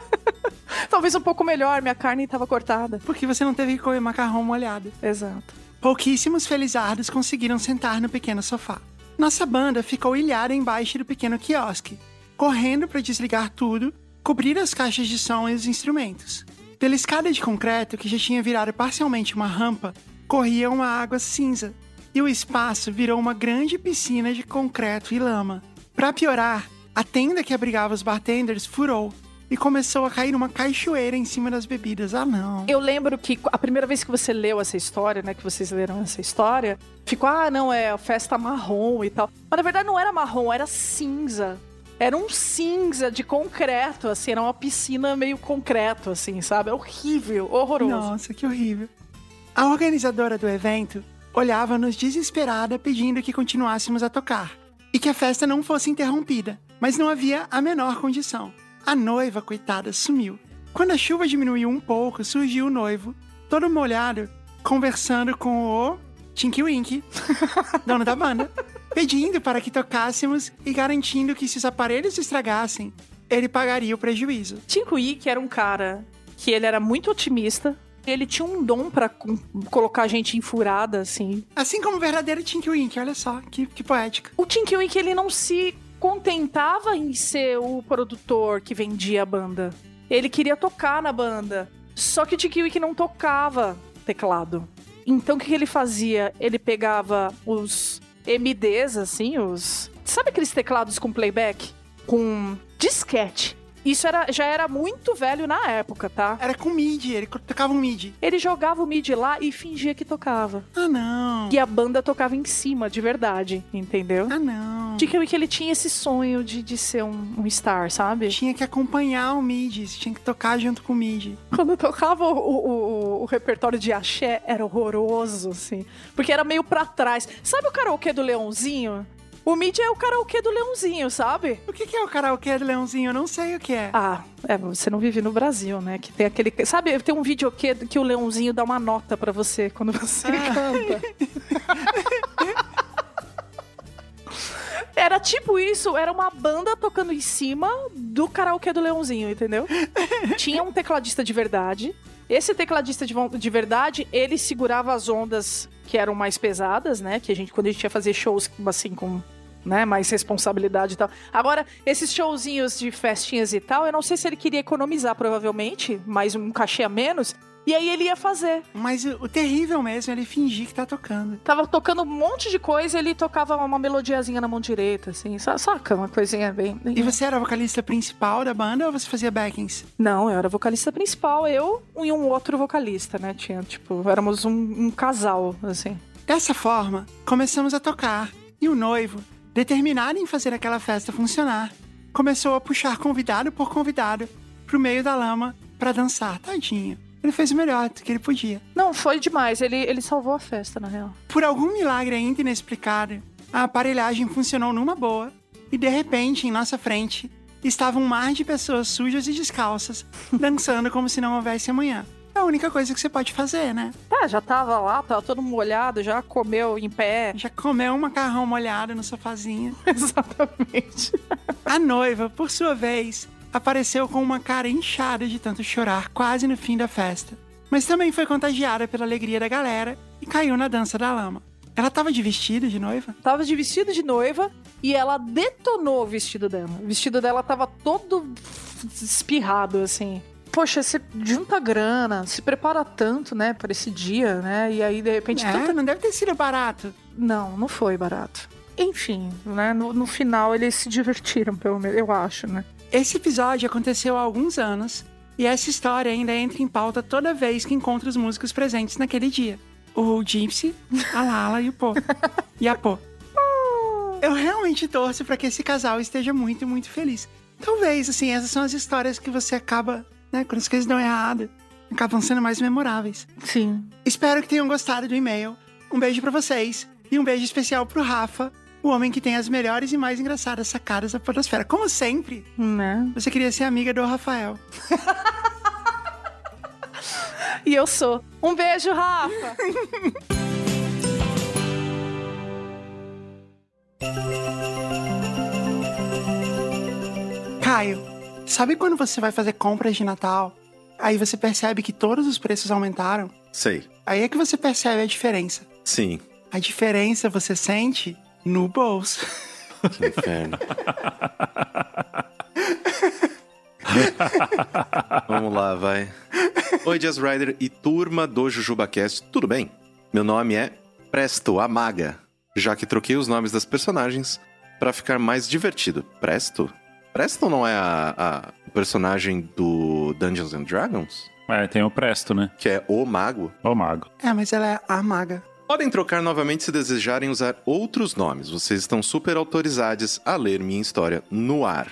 [LAUGHS] Talvez um pouco melhor, minha carne estava cortada. Porque você não teve que comer macarrão molhado. Exato. Pouquíssimos felizardos conseguiram sentar no pequeno sofá. Nossa banda ficou ilhada embaixo do pequeno quiosque, correndo para desligar tudo, cobrir as caixas de som e os instrumentos. Pela escada de concreto, que já tinha virado parcialmente uma rampa, corria uma água cinza, e o espaço virou uma grande piscina de concreto e lama. Para piorar, a tenda que abrigava os bartenders furou e começou a cair uma cachoeira em cima das bebidas. Ah, não. Eu lembro que a primeira vez que você leu essa história, né, que vocês leram essa história, ficou, ah, não, é festa marrom e tal. Mas na verdade não era marrom, era cinza. Era um cinza de concreto, assim, era uma piscina meio concreto, assim, sabe? Horrível, horroroso. Nossa, que horrível. A organizadora do evento olhava-nos desesperada pedindo que continuássemos a tocar e que a festa não fosse interrompida, mas não havia a menor condição. A noiva, coitada, sumiu. Quando a chuva diminuiu um pouco, surgiu o noivo, todo molhado, conversando com o Tinky Winky, [LAUGHS] dono da banda, pedindo para que tocássemos e garantindo que se os aparelhos se estragassem, ele pagaria o prejuízo. Tinko que era um cara que ele era muito otimista. Ele tinha um dom pra com- colocar a gente em furada, assim. Assim como o verdadeiro Tinky Winky, olha só, que, que poética. O Tinky Winky, ele não se contentava em ser o produtor que vendia a banda. Ele queria tocar na banda. Só que o Tinky Winky não tocava teclado. Então o que, que ele fazia? Ele pegava os MDs, assim, os. Sabe aqueles teclados com playback? Com disquete. Isso era, já era muito velho na época, tá? Era com mid, ele tocava um mid. Ele jogava o mid lá e fingia que tocava. Ah, não. E a banda tocava em cima, de verdade, entendeu? Ah, não. De que, ele tinha esse sonho de, de ser um, um star, sabe? Tinha que acompanhar o mid, você tinha que tocar junto com o mid. Quando tocava o, o, o, o repertório de axé, era horroroso, assim. Porque era meio pra trás. Sabe o karaokê do Leãozinho? O mid é o karaokê do Leãozinho, sabe? O que, que é o karaokê do Leãozinho? Eu não sei o que é. Ah, é, você não vive no Brasil, né? Que tem aquele. Sabe, tem um videokê que o Leãozinho dá uma nota pra você quando você canta. Era tipo isso, era uma banda tocando em cima do karaokê do Leãozinho, entendeu? Tinha um tecladista de verdade. Esse tecladista de, de verdade, ele segurava as ondas que eram mais pesadas, né? Que a gente, quando a gente ia fazer shows assim com né, mais responsabilidade e tal. Agora, esses showzinhos de festinhas e tal, eu não sei se ele queria economizar, provavelmente, mais um cachê a menos. E aí ele ia fazer. Mas o, terrível mesmo é ele fingir que tá tocando. Tava tocando um monte de coisa, ele tocava uma melodiazinha na mão direita, assim, sa- saca? Uma coisinha bem. bem- E você era a vocalista principal da banda ou você fazia backings? Não, eu era vocalista principal, eu e um outro vocalista, né? Tinha, tipo, éramos um, um casal, assim. Dessa forma, começamos a tocar. E o noivo, determinado em fazer aquela festa funcionar, começou a puxar convidado por convidado pro meio da lama pra dançar. Tadinho. Ele fez o melhor do que ele podia. Não, foi demais. Ele, ele salvou a festa, na real. Por algum milagre ainda inexplicado, a aparelhagem funcionou numa boa e de repente, em nossa frente, estava um mar de pessoas sujas e descalças, [LAUGHS] dançando como se não houvesse amanhã. É a única coisa que você pode fazer, né? Tá, já tava lá, tava todo molhado, já comeu em pé. Já comeu um macarrão molhado no sofazinho. [LAUGHS] Exatamente. A noiva, por sua vez, apareceu com uma cara inchada de tanto chorar quase no fim da festa. Mas também foi contagiada pela alegria da galera e caiu na dança da lama. Ela tava de vestido de noiva? Tava de vestido de noiva e ela detonou o vestido dela. O vestido dela tava todo espirrado, assim. Poxa, você junta grana, se prepara tanto, né, pra esse dia, né? E aí, de repente, É, tanta... não deve ter sido barato. Não, não foi barato. Enfim, né? No, no final eles se divertiram, pelo menos, eu acho, né? Esse episódio aconteceu há alguns anos e essa história ainda entra em pauta toda vez que encontra os músicos presentes naquele dia. O Gypsy, a Lala e o Pô. E a Pô. Eu realmente torço para que esse casal esteja muito, muito feliz. Talvez, assim, essas são as histórias que você acaba, né, quando as coisas dão errado, acabam sendo mais memoráveis. Sim. Espero que tenham gostado do e-mail. Um beijo pra vocês e um beijo especial pro Rafa, o homem que tem as melhores e mais engraçadas sacadas da podosfera. Como sempre, Né? você queria ser amiga do Rafael. [LAUGHS] E eu sou. Um beijo, Rafa! [LAUGHS] Caio, sabe quando você vai fazer compras de Natal? Aí você percebe que todos os preços aumentaram? Sei. Aí é que você percebe a diferença. Sim. A diferença você sente no bolso. Que inferno. [LAUGHS] Vamos lá, vai. Oi, Jazz Rider e turma do JujubaCast, tudo bem? Meu nome é Presto, a Maga, já que troquei os nomes das personagens pra ficar mais divertido. Presto? Presto não é a, a- o personagem do Dungeons and Dragons? É, tem o Presto, né? Que é o mago? O mago. É, mas ela é a maga. Podem trocar novamente se desejarem usar outros nomes. Vocês estão super autorizados a ler minha história no ar.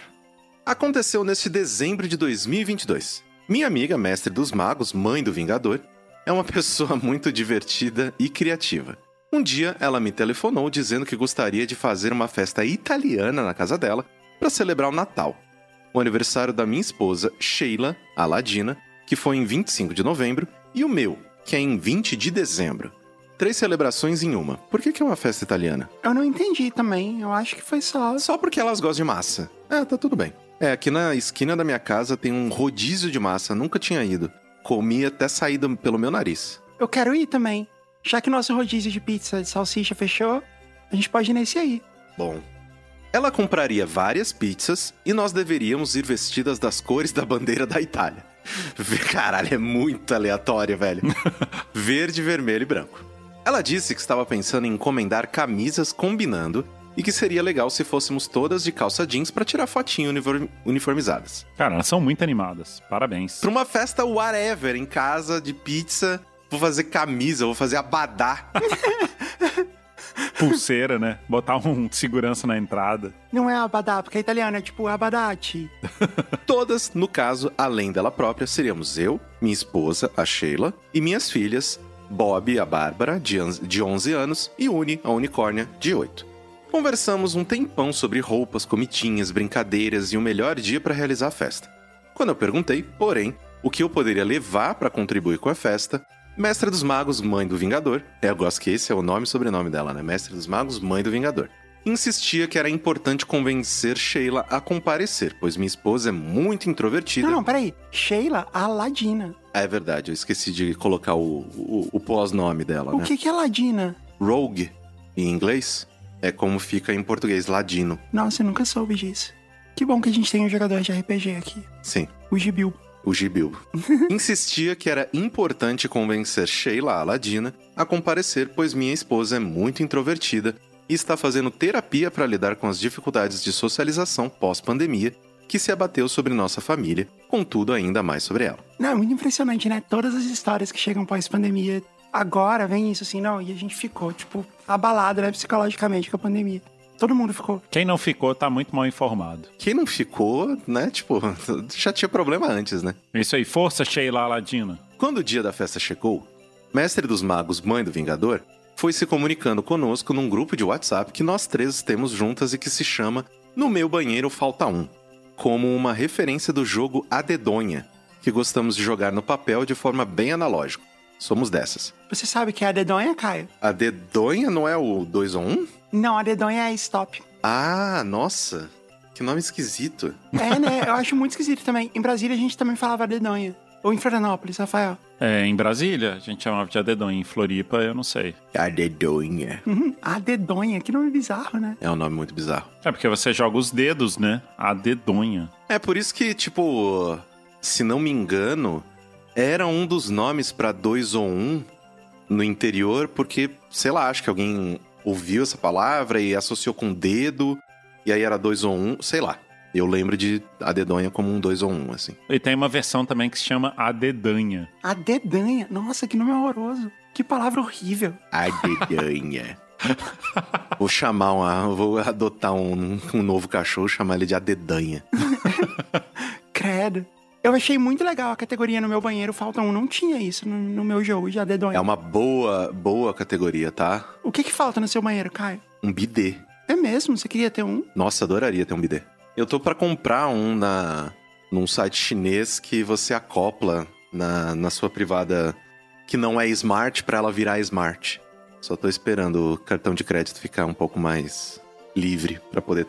Aconteceu neste dezembro de 2022. Minha amiga, mestre dos magos, mãe do Vingador, é uma [LAUGHS] pessoa muito divertida e criativa. Um dia ela me telefonou dizendo que gostaria de fazer uma festa italiana na casa dela para celebrar o Natal. O aniversário da minha esposa, Sheila, a Ladina, que foi em 25 de novembro, e o meu, que é em 20 de dezembro. Três celebrações em uma. Por que, que é uma festa italiana? Eu não entendi também. Eu acho que foi só. Só porque elas gostam de massa. É, tá tudo bem. É, aqui na esquina da minha casa tem um rodízio de massa, nunca tinha ido. Comi até saído pelo meu nariz. Eu quero ir também. Já que nosso rodízio de pizza de salsicha fechou, a gente pode ir nesse aí. Bom. Ela compraria várias pizzas e nós deveríamos ir vestidas das cores da bandeira da Itália. [LAUGHS] Caralho, é muito aleatório, velho. [LAUGHS] Verde, vermelho e branco. Ela disse que estava pensando em encomendar camisas combinando e que seria legal se fôssemos todas de calça jeans pra tirar fotinho uniform- uniformizadas. Cara, elas são muito animadas. Parabéns. Pra uma festa whatever, em casa, de pizza, vou fazer camisa, vou fazer abadá. [LAUGHS] Pulseira, né? Botar um segurança na entrada. Não é abadá, porque é italiano, é tipo abadate. [LAUGHS] Todas, no caso, além dela própria, seríamos eu, minha esposa, a Sheila, e minhas filhas, Bob, a Bárbara, de an- de 11 anos, e Uni, a unicórnia, de 8. Conversamos um tempão sobre roupas, comitinhas, brincadeiras e o melhor dia para realizar a festa. Quando eu perguntei, porém, o que eu poderia levar para contribuir com a festa, Mestre dos Magos, Mãe do Vingador, é, eu gosto que esse é o nome e sobrenome dela, né? Mestre dos Magos, Mãe do Vingador. Insistia que era importante convencer Sheila a comparecer, pois minha esposa é muito introvertida. Não, não, peraí. Sheila Aladina. É verdade, eu esqueci de colocar o, o, o pós-nome dela, O né? que, que é Ladina? Rogue, em inglês, é como fica em português, ladino. Nossa, eu nunca soube disso. Que bom que a gente tem um jogador de RPG aqui. Sim, O Gibil. o Gibilbo. [LAUGHS] Insistia que era importante convencer Sheila a Ladina a comparecer, pois minha esposa é muito introvertida e está fazendo terapia para lidar com as dificuldades de socialização pós-pandemia que se abateu sobre nossa família, contudo ainda mais sobre ela. Não, é muito impressionante, né? Todas as histórias que chegam pós-pandemia, agora vem isso assim, não, e a gente ficou, tipo, abalado, né, psicologicamente com a pandemia. Todo mundo ficou. Quem não ficou tá muito mal informado. Quem não ficou, né, tipo, [LAUGHS] já tinha problema antes, né? Isso aí, força, Sheila Aladina. Quando o dia da festa chegou, Mestre dos Magos, Mãe do Vingador, foi se comunicando conosco num grupo de WhatsApp que nós três temos juntas e que se chama No Meu Banheiro Falta Um, como uma referência do jogo A Dedonha, que gostamos de jogar no papel de forma bem analógica. Somos dessas. Você sabe que é a dedonha, Caio? A Dedonha não é o 2 ou 1? Não, a dedonha é stop. Ah, nossa! Que nome esquisito. É, né? Eu acho muito esquisito também. Em Brasília a gente também falava dedonha. Ou em Florianópolis, Rafael. É, em Brasília, a gente chamava de Adedonha. Em Floripa, eu não sei. A Dedonha. Uhum. A dedonha, que nome bizarro, né? É um nome muito bizarro. É porque você joga os dedos, né? A dedonha. É por isso que, tipo, se não me engano, era um dos nomes pra dois ou um no interior, porque, sei lá, acho que alguém ouviu essa palavra e associou com dedo, e aí era dois ou um, sei lá. Eu lembro de a dedonha como um dois ou um, assim. E tem uma versão também que se chama A Dedanha. A dedanha. Nossa, que nome horroroso. Que palavra horrível. A dedonha. [LAUGHS] vou chamar uma. Vou adotar um, um novo cachorro, chamar ele de a dedanha. [LAUGHS] Credo. Eu achei muito legal a categoria no meu banheiro. Falta um. Não tinha isso no, no meu jogo de a dedonha. É uma boa, boa categoria, tá? O que que falta no seu banheiro, Caio? Um bidê. É mesmo? Você queria ter um? Nossa, adoraria ter um bidê. Eu tô pra comprar um na num site chinês que você acopla na, na sua privada que não é smart pra ela virar smart. Só tô esperando o cartão de crédito ficar um pouco mais livre pra poder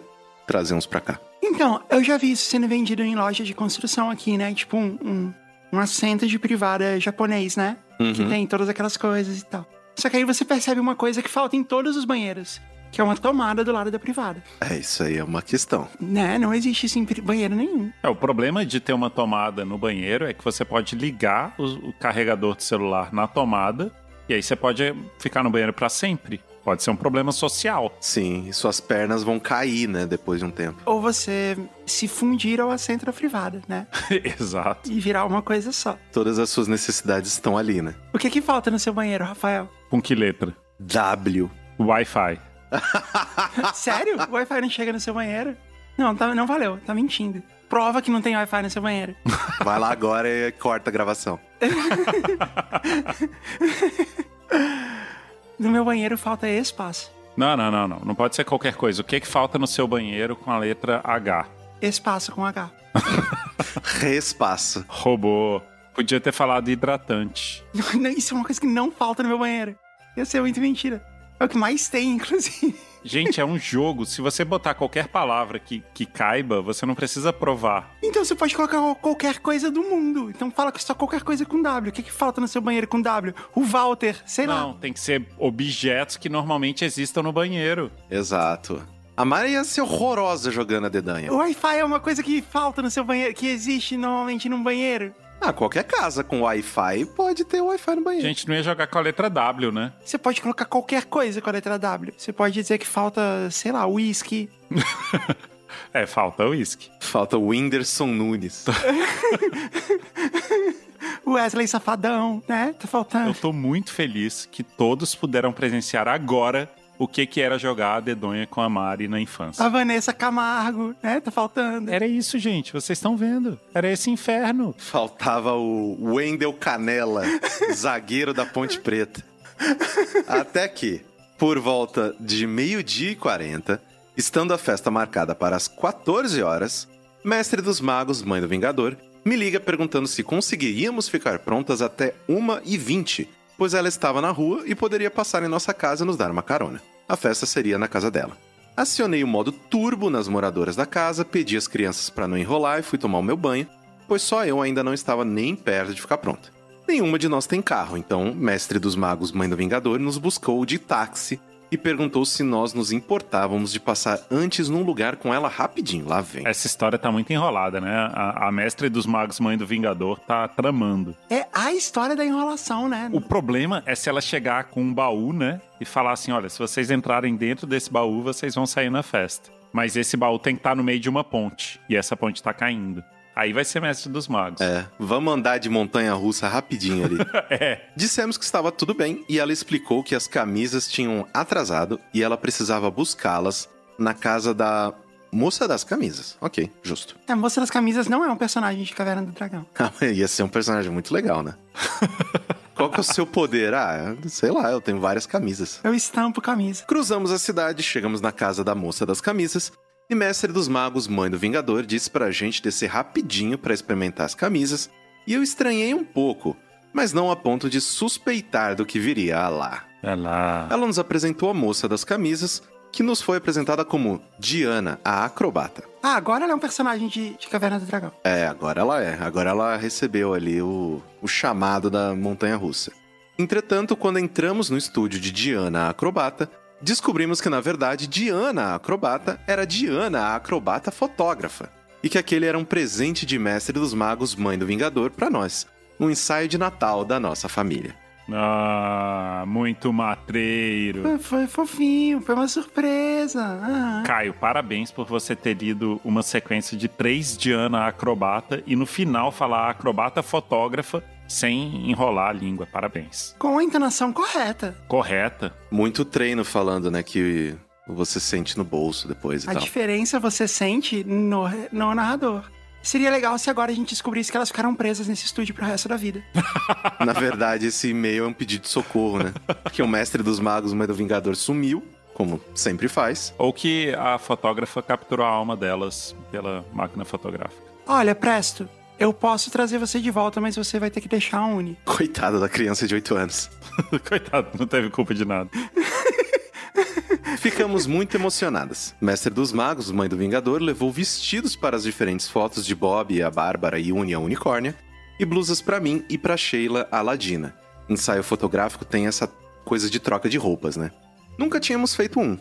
trazer uns pra cá. Então, eu já vi isso sendo vendido em loja de construção aqui, né? Tipo um, um, um assento de privada japonês, né? Que Uhum. tem todas aquelas coisas e tal. Só que aí você percebe uma coisa que falta em todos os banheiros. Que é uma tomada do lado da privada. É, isso aí é uma questão. Né? Não existe pri- banheiro nenhum. É, o problema de ter uma tomada no banheiro é que você pode ligar o, o carregador do celular na tomada e aí você pode ficar no banheiro pra sempre. Pode ser um problema social. Sim, e suas pernas vão cair, né, depois de um tempo. Ou você se fundir ao assento da privada, né? [LAUGHS] Exato. E virar uma coisa só. Todas as suas necessidades estão ali, né? O que que falta no seu banheiro, Rafael? Com que letra? W. Wi-Fi. [LAUGHS] Sério? O Wi-Fi não chega no seu banheiro? Não, tá- não valeu. Tá mentindo. Prova que não tem Wi-Fi no seu banheiro. [LAUGHS] Vai lá agora e corta a gravação. [LAUGHS] No meu banheiro falta espaço. Não, não, não, não. Não pode ser qualquer coisa. O que, que falta no seu banheiro com a letra H? Espaço com H. Respaço. Robô. Podia ter falado hidratante. Isso é uma coisa que não falta no meu banheiro. Ia ser muito mentira. É o que mais tem, [LAUGHS] inclusive. Gente, é um jogo. Se você botar qualquer palavra que, que caiba, você não precisa provar. Então você pode colocar qualquer coisa do mundo. Então fala que só qualquer coisa com W. O que, que falta no seu banheiro com W? O Walter, sei Não, lá. tem que ser objetos que normalmente existam no banheiro. Exato. A Mari ia ser horrorosa jogando a dedanha. O Wi-Fi é uma coisa que falta no seu banheiro, que existe normalmente num banheiro. Ah, qualquer casa com Wi-Fi pode ter Wi-Fi no A banheiro. gente não ia jogar com a letra W, né? Você pode colocar qualquer coisa com a letra W. Você pode dizer que falta, sei lá, whisky. [LAUGHS] É, falta uísque. Falta o Whindersson Nunes. [LAUGHS] Wesley Safadão, né? Tá Eu faltando. tô muito feliz que todos puderam presenciar agora o que que era jogar a dedonha com a Mari na infância. A Vanessa Camargo, né? Tá faltando. Era isso, gente. Vocês estão vendo. Era esse inferno. Faltava o Wendel Canela, [LAUGHS] zagueiro da Ponte Preta. Até que, por volta de meio-dia e 40, estando a festa marcada para as 14 horas, Mestre dos Magos, Mãe do Vingador, me liga perguntando se conseguiríamos ficar prontas até 1h20, pois ela estava na rua e poderia passar em nossa casa e nos dar uma carona. A festa seria na casa dela. Acionei o modo turbo nas moradoras da casa, pedi às crianças para não enrolar e fui tomar o meu banho, pois só eu ainda não estava nem perto de ficar pronta. Nenhuma de nós tem carro, então Mestre dos Magos, Mãe do Vingador, nos buscou de táxi e perguntou se nós nos importávamos de passar antes num lugar com ela rapidinho. Lá vem. Essa história tá muito enrolada, né? A, a mestre dos magos, mãe do Vingador, tá tramando. É a história da enrolação, né? O problema é se ela chegar com um baú, né? E falar assim: olha, se vocês entrarem dentro desse baú, vocês vão sair na festa. Mas esse baú tem que estar no meio de uma ponte. E essa ponte tá caindo. Aí vai ser mestre dos magos. É, vamos andar de montanha russa rapidinho ali. [LAUGHS] É. Dissemos que estava tudo bem e ela explicou que as camisas tinham atrasado e ela precisava buscá-las na casa da moça das camisas. Ok, justo. A Moça das Camisas não é um personagem de Caverna do Dragão. [LAUGHS] Ah, Ia ser um personagem muito legal, né? [LAUGHS] Qual que é o seu poder? Ah, sei lá, eu tenho várias camisas. Eu estampo camisa. Cruzamos a cidade, chegamos na casa da moça das camisas e Mestre dos Magos, Mãe do Vingador, disse pra gente descer rapidinho pra experimentar as camisas e eu estranhei um pouco, mas não a ponto de suspeitar do que viria lá. É lá. Ela nos apresentou a moça das camisas, que nos foi apresentada como Diana, a acrobata. Ah, agora ela é um personagem de, de Caverna do Dragão. É, agora ela é. Agora ela recebeu ali o, o chamado da montanha russa. Entretanto, quando entramos no estúdio de Diana, a acrobata, descobrimos que na verdade Diana, a acrobata, era Diana, a acrobata fotógrafa. E que aquele era um presente de Mestre dos Magos, Mãe do Vingador, pra nós. Um ensaio de Natal da nossa família. Ah, muito matreiro. Foi fofinho, foi uma surpresa. Ah. Caio, parabéns por você ter lido uma sequência de três Diana acrobata e no final falar acrobata fotógrafa sem enrolar a língua. Parabéns. Com a entonação correta. Correta. Muito treino falando, né, que você sente no bolso depois e A tal. diferença você sente no, no narrador. Seria legal se agora a gente descobrisse que elas ficaram presas nesse estúdio pro resto da vida. [LAUGHS] Na verdade, esse e-mail é um pedido de socorro, né? Que o mestre dos magos, Mãe do Vingador, sumiu, como sempre faz. Ou que a fotógrafa capturou a alma delas pela máquina fotográfica. Olha, Presto, eu posso trazer você de volta, mas você vai ter que deixar a Uni. Coitada da criança de 8 anos. [LAUGHS] Coitado, não teve culpa de nada. [LAUGHS] Ficamos muito emocionadas. Mestre dos Magos, Mãe do Vingador, levou vestidos para as diferentes fotos de Bob, a Bárbara e Uni, a Unicórnia, e blusas para mim e para Sheila, a Ladina. Ensaio fotográfico tem essa coisa de troca de roupas, né? Nunca tínhamos feito um.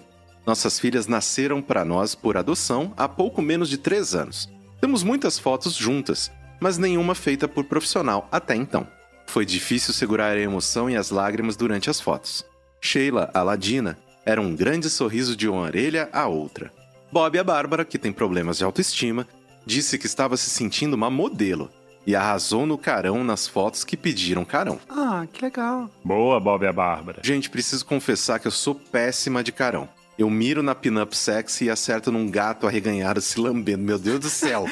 Nossas filhas nasceram para nós por adoção há pouco menos de 3 anos. Temos muitas fotos juntas, mas nenhuma feita por profissional até então. Foi difícil segurar a emoção e as lágrimas durante as fotos. Sheila, a Ladina, era um grande sorriso de uma orelha à outra. Bob, a Bárbara, que tem problemas de autoestima, disse que estava se sentindo uma modelo e arrasou no carão nas fotos que pediram carão. Ah, que legal. Boa, Bob e a Bárbara. Gente, preciso confessar que eu sou péssima de carão. Eu miro na pinup sexy e acerto num gato arreganhado se lambendo. Meu Deus do céu!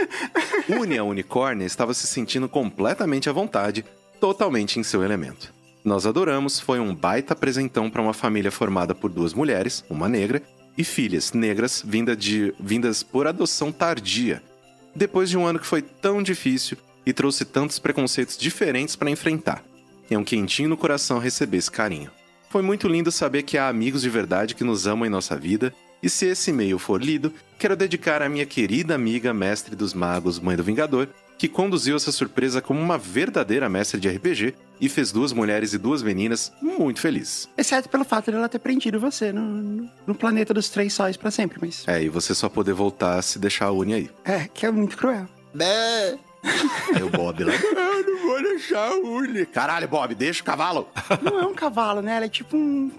[LAUGHS] Uni, a unicórnia, estava se sentindo completamente à vontade, totalmente em seu elemento. Nós adoramos, foi um baita presentão para uma família formada por duas mulheres, uma negra, e filhas negras vinda de, vindas por adoção tardia. Depois de um ano que foi tão difícil e trouxe tantos preconceitos diferentes para enfrentar. É um quentinho no coração receber esse carinho. Foi muito lindo saber que há amigos de verdade que nos amam em nossa vida, e se esse e-mail for lido, quero dedicar à minha querida amiga mestre dos magos, mãe do Vingador, que conduziu essa surpresa como uma verdadeira mestre de RPG e fez duas mulheres e duas meninas muito felizes. Exceto pelo fato de ela ter prendido você no, no- planeta dos três sóis pra sempre, mas. É, e você só poder voltar se deixar a Uni aí. É, que é muito cruel. Aí [LAUGHS] o Bob lá, ah, não vou deixar a urna. Caralho, Bob, deixa o cavalo. Não é um cavalo, né? Ela é tipo um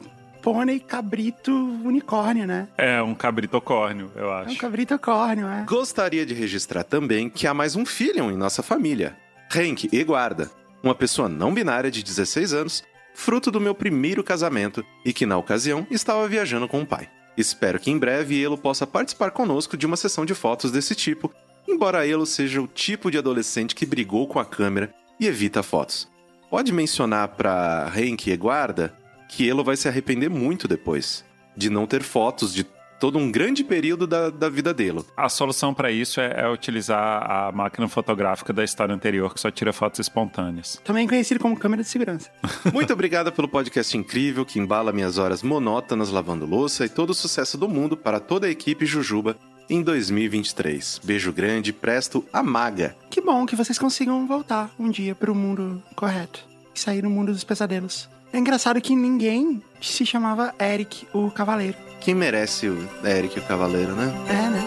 pônei cabrito unicórnio, né? É um cabritocórnio, eu É um acho. cabrito córneo, é. Gostaria de registrar também que há mais um filho em nossa família, Henk Eguarda, uma pessoa não binária de 16 anos, fruto do meu primeiro casamento e que na ocasião estava viajando com o pai. Espero que em breve Elo possa participar conosco de uma sessão de fotos desse tipo, embora Elo seja o tipo de adolescente que brigou com a câmera e evita fotos. Pode mencionar pra Henk Eguarda que Elo vai se arrepender muito depois de não ter fotos de todo um grande período da, da vida dele. A solução pra isso é, é utilizar a máquina fotográfica da história anterior, que só tira fotos espontâneas. Também conhecido como câmera de segurança. [LAUGHS] Muito obrigada pelo podcast incrível que embala minhas horas monótonas lavando louça e todo o sucesso do mundo para toda a equipe Jujuba em 2023. Beijo grande, presto, amaga. Que bom que vocês consigam voltar um dia pro mundo correto e sair no mundo dos pesadelos. É engraçado que ninguém se chamava Eric, o Cavaleiro. Quem merece o Eric o Cavaleiro, né? É, né?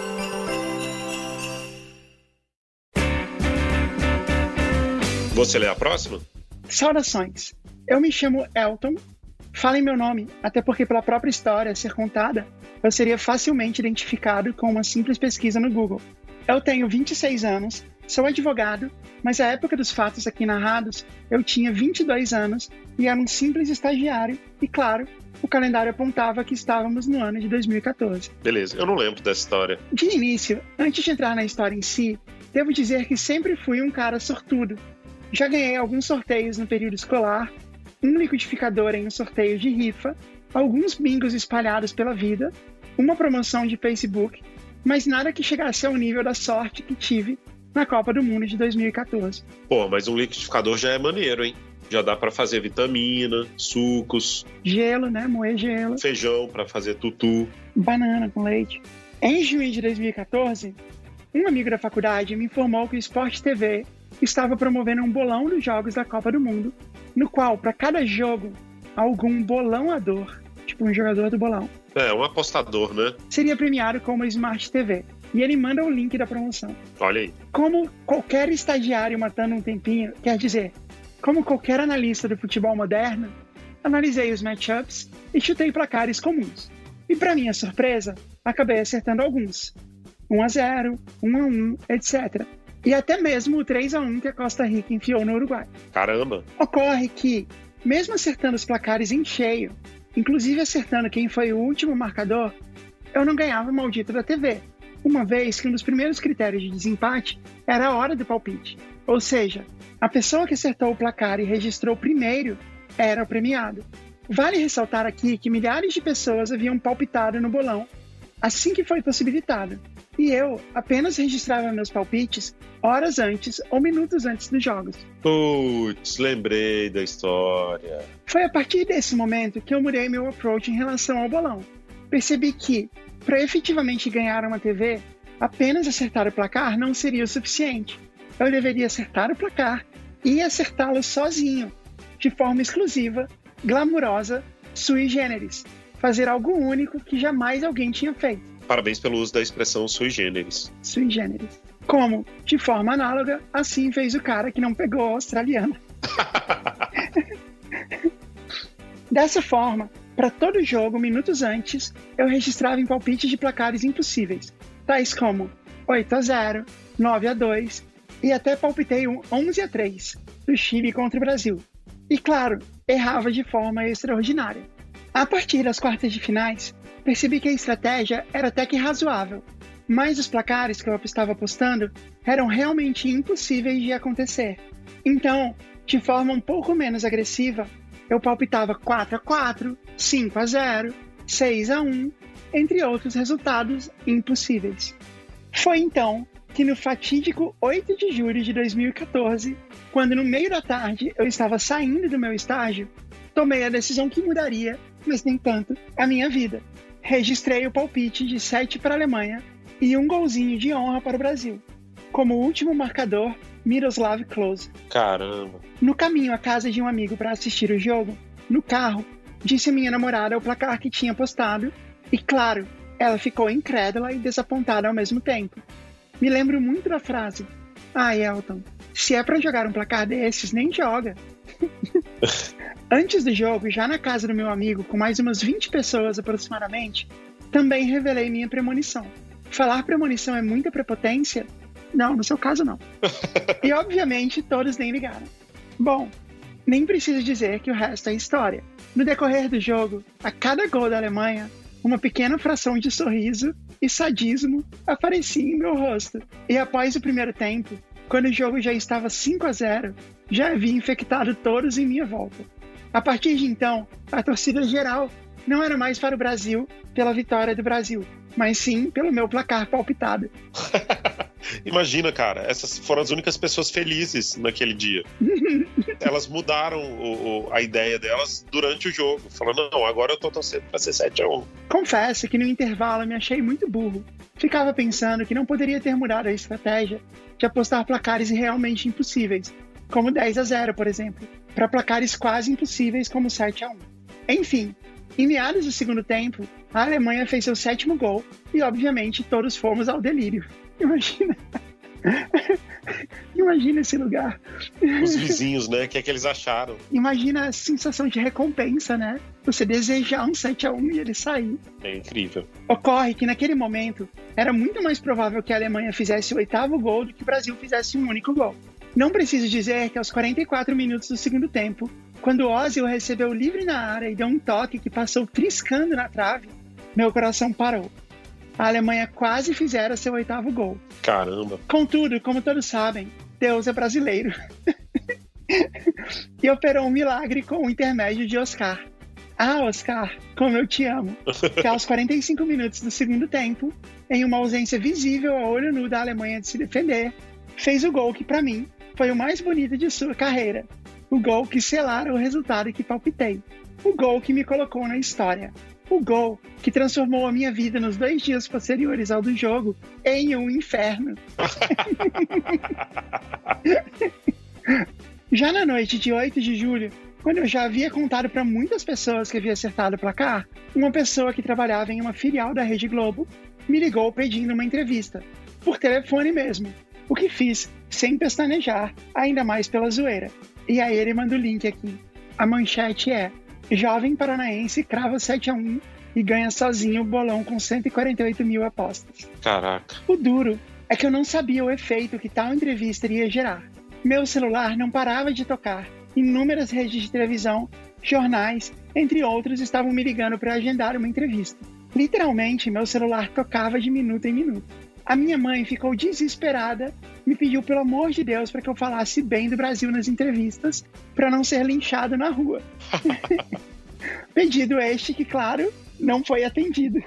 Você lê a próxima? Saudações. Eu me chamo Elton. Falem meu nome, até porque pela própria história a ser contada, eu seria facilmente identificado com uma simples pesquisa no Google. Eu tenho 26 anos, sou advogado, mas à época dos fatos aqui narrados, eu tinha 22 anos e era um simples estagiário, e claro, o calendário apontava que estávamos no ano de 2014. Beleza, eu não lembro dessa história. De início, antes de entrar na história em si, devo dizer que sempre fui um cara sortudo. Já ganhei alguns sorteios no período escolar, um liquidificador em um sorteio de rifa, alguns bingos espalhados pela vida, uma promoção de Facebook, mas nada que chegasse ao nível da sorte que tive na Copa do Mundo de 2014. Pô, mas um liquidificador já é maneiro, hein? Já dá pra fazer vitamina, sucos, Gelo, né? Moer gelo. feijão pra fazer tutu. banana com leite. Em junho de 2014, um amigo da faculdade me informou que o Sport TV estava promovendo um bolão dos jogos da Copa do Mundo, no qual, para cada jogo, algum bolãoador, tipo um jogador do bolão, É, um apostador, né? seria premiado com uma Smart TV. E ele manda o link da promoção. Olha aí. Como qualquer estagiário matando um tempinho, quer dizer, como qualquer analista do futebol moderno, analisei os matchups e chutei placares comuns. E para minha surpresa, acabei acertando alguns. 1 a 0, 1 a 1, etc. E até mesmo o 3 a 1 que a Costa Rica enfiou no Uruguai. Caramba. Ocorre que, mesmo acertando os placares em cheio, inclusive acertando quem foi o último marcador, eu não ganhava o maldito da TV, uma vez que um dos primeiros critérios de desempate era a hora do palpite. Ou seja, a pessoa que acertou o placar e registrou primeiro era o premiado. Vale ressaltar aqui que milhares de pessoas haviam palpitado no bolão assim que foi possibilitado, e eu apenas registrava meus palpites horas antes ou minutos antes dos jogos. Putz, lembrei da história. Foi a partir desse momento que eu mudei meu approach em relação ao bolão. Percebi que, para efetivamente ganhar uma TV, apenas acertar o placar não seria o suficiente. Eu deveria acertar o placar e acertá-lo sozinho, de forma exclusiva, glamurosa, sui generis. Fazer algo único que jamais alguém tinha feito, Parabéns pelo uso da expressão sui generis. sui generis. Como, de forma análoga, assim fez o cara que não pegou a australiana. [LAUGHS] Dessa forma, para todo jogo, minutos antes, eu registrava em palpites de placares impossíveis, tais como 8 a 0, 9 a 2 e até palpitei um 11 a 3 do Chile contra o Brasil. E claro, errava de forma extraordinária. A partir das quartas de finais, percebi que a estratégia era até que razoável, mas os placares que eu estava apostando eram realmente impossíveis de acontecer. Então, de forma um pouco menos agressiva, eu palpitava 4 a 4, 5 a 0, 6 a 1, entre outros resultados impossíveis. Foi então que no fatídico 8 de julho de 2014, quando no meio da tarde eu estava saindo do meu estágio, tomei a decisão que mudaria, mas nem tanto, a minha vida. Registrei o palpite de 7 para a Alemanha e um golzinho de honra para o Brasil. Como último marcador, Miroslav Klose. Caramba. No caminho à casa de um amigo para assistir o jogo, no carro, disse a minha namorada o placar que tinha postado e, claro, ela ficou incrédula e desapontada ao mesmo tempo. Me lembro muito da frase: Ai, Elton, se é pra jogar um placar desses, nem joga. [LAUGHS] Antes do jogo, já na casa do meu amigo, com mais umas 20 pessoas aproximadamente, também revelei minha premonição. Falar premonição é muita prepotência? Não, no seu caso não. [LAUGHS] e obviamente todos nem ligaram. Bom, nem preciso dizer que o resto é história. No decorrer do jogo, a cada gol da Alemanha, uma pequena fração de sorriso e sadismo aparecia em meu rosto. E após o primeiro tempo, quando o jogo já estava 5 a 0, já havia infectado todos em minha volta. A partir de então, a torcida geral não era mais para o Brasil pela vitória do Brasil, mas sim pelo meu placar palpitado. [LAUGHS] Imagina, cara, essas foram as únicas pessoas felizes naquele dia. [LAUGHS] Elas mudaram o- o- a ideia delas durante o jogo, falando: não, agora eu tô torcendo pra ser 7x1. Confesso que no intervalo me achei muito burro. Ficava pensando que não poderia ter mudado a estratégia de apostar placares realmente impossíveis, como 10 a 0, por exemplo, para placares quase impossíveis como 7 a 1. Enfim, em meados do segundo tempo, a Alemanha fez seu sétimo gol e, obviamente, todos fomos ao delírio. [LAUGHS] Imagina. Imagina esse lugar. Os vizinhos, né? O que é que eles acharam? Imagina a sensação de recompensa, né? Você desejar um 7 a 1 e ele sair. É incrível. Ocorre que naquele momento era muito mais provável que a Alemanha fizesse o oitavo gol do que o Brasil fizesse um único gol. Não preciso dizer que aos 44 minutos do segundo tempo, quando Ozil recebeu livre na área e deu um toque que passou triscando na trave, meu coração parou. A Alemanha quase fizera seu oitavo gol. Caramba. Contudo, como todos sabem, Deus é brasileiro. [LAUGHS] e operou um milagre com o intermédio de Oscar. Ah, Oscar, como eu te amo. [LAUGHS] Que aos 45 minutos do segundo tempo, em uma ausência visível a olho nu da Alemanha de se defender, fez o gol que, para mim, foi o mais bonito de sua carreira. O gol que selara o resultado que palpitei. O gol que me colocou na história. O gol que transformou a minha vida nos dois dias posteriores ao do jogo em um inferno. [LAUGHS] Já na noite de 8 de julho, quando eu já havia contado para muitas pessoas que havia acertado o placar, uma pessoa que trabalhava em uma filial da Rede Globo me ligou pedindo uma entrevista, por telefone mesmo, o que fiz sem pestanejar, ainda mais pela zoeira. E aí ele manda o link aqui. A manchete é: Jovem paranaense crava 7 a 1 e ganha sozinho o bolão com 148 mil apostas. Caraca. O duro é que eu não sabia o efeito que tal entrevista iria gerar. Meu celular não parava de tocar. Inúmeras redes de televisão, jornais, entre outros, estavam me ligando para agendar uma entrevista. Literalmente, meu celular tocava de minuto em minuto. A minha mãe ficou desesperada, me pediu pelo amor de Deus para que eu falasse bem do Brasil nas entrevistas, para não ser linchado na rua. [LAUGHS] Pedido este que, claro, não foi atendido.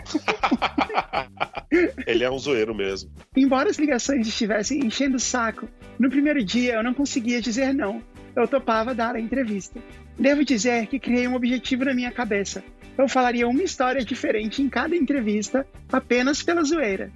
[LAUGHS] Ele é um zoeiro mesmo. Embora as ligações estivessem enchendo o saco, no primeiro dia eu não conseguia dizer não. Eu topava dar a entrevista. Devo dizer que criei um objetivo na minha cabeça. Eu falaria uma história diferente em cada entrevista, apenas pela zoeira.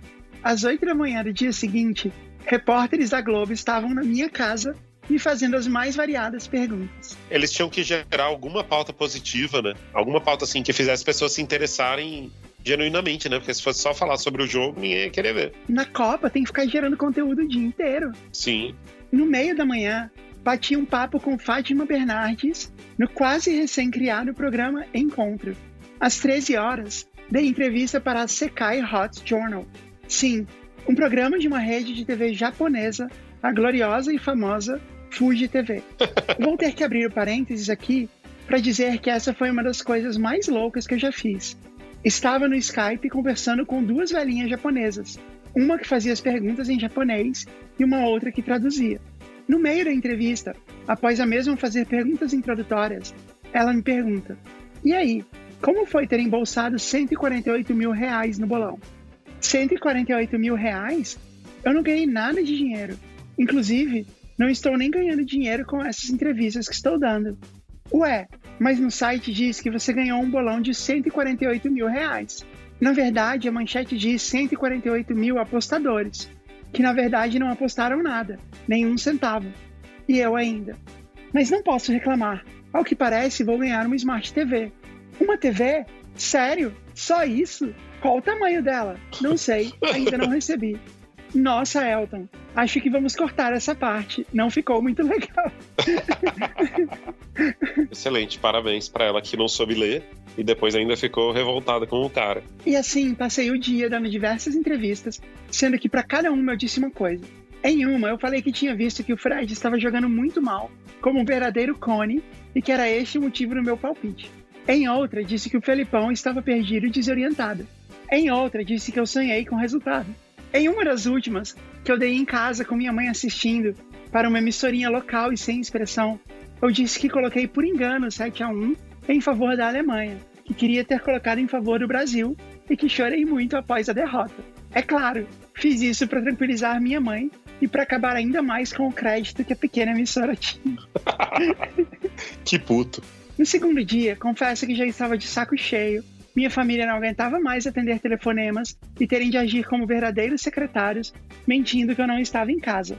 Às oito da manhã do dia seguinte, repórteres da Globo estavam na minha casa me fazendo as mais variadas perguntas. Eles tinham que gerar alguma pauta positiva, né? Alguma pauta assim que fizesse as pessoas se interessarem genuinamente, né? Porque se fosse só falar sobre o jogo, ninguém ia querer ver. Na Copa tem que ficar gerando conteúdo o dia inteiro. Sim. No meio da manhã, bati um papo com Fátima Bernardes no quase recém-criado programa Encontro. Às 13 horas, dei entrevista para a Sekai Hot Journal. Sim, um programa de uma rede de TV japonesa, a gloriosa e famosa Fuji TV. [LAUGHS] Vou ter que abrir o parênteses aqui para dizer que essa foi uma das coisas mais loucas que eu já fiz. Estava no Skype conversando com duas velhinhas japonesas, uma que fazia as perguntas em japonês e uma outra que traduzia. No meio da entrevista, após a mesma fazer perguntas introdutórias, ela me pergunta: E aí, como foi ter embolsado 148 mil reais no bolão? 148 mil reais? Eu não ganhei nada de dinheiro. Inclusive, não estou nem ganhando dinheiro com essas entrevistas que estou dando. Ué, mas no site diz que você ganhou um bolão de 148 mil reais. Na verdade, a manchete diz 148 mil apostadores, que na verdade não apostaram nada, nenhum centavo. E eu ainda. Mas não posso reclamar. Ao que parece, vou ganhar uma Smart TV. Uma TV? Sério? Só isso? Qual o tamanho dela? Não sei, ainda não recebi. Nossa, Elton, Acho que vamos cortar essa parte. Não ficou muito legal. [LAUGHS] Excelente, parabéns pra ela que não soube ler e depois ainda ficou revoltada com o cara. E assim, passei o dia dando diversas entrevistas, sendo que para cada uma eu disse uma coisa. Em uma, eu falei que tinha visto que o Fred estava jogando muito mal, como um verdadeiro cone, e que era este o motivo do meu palpite. Em outra, disse que o Felipão estava perdido e desorientado. Em outra, disse que eu sonhei com o resultado. Em uma das últimas, que eu dei em casa com minha mãe assistindo, para uma emissorinha local e sem expressão, eu disse que coloquei por engano 7 a 1 em favor da Alemanha, que queria ter colocado em favor do Brasil e que chorei muito após a derrota. É claro, fiz isso para tranquilizar minha mãe e para acabar ainda mais com o crédito que a pequena emissora tinha. [LAUGHS] Que puto. No segundo dia, confesso que já estava de saco cheio. Minha família não aguentava mais atender telefonemas e terem de agir como verdadeiros secretários, mentindo que eu não estava em casa.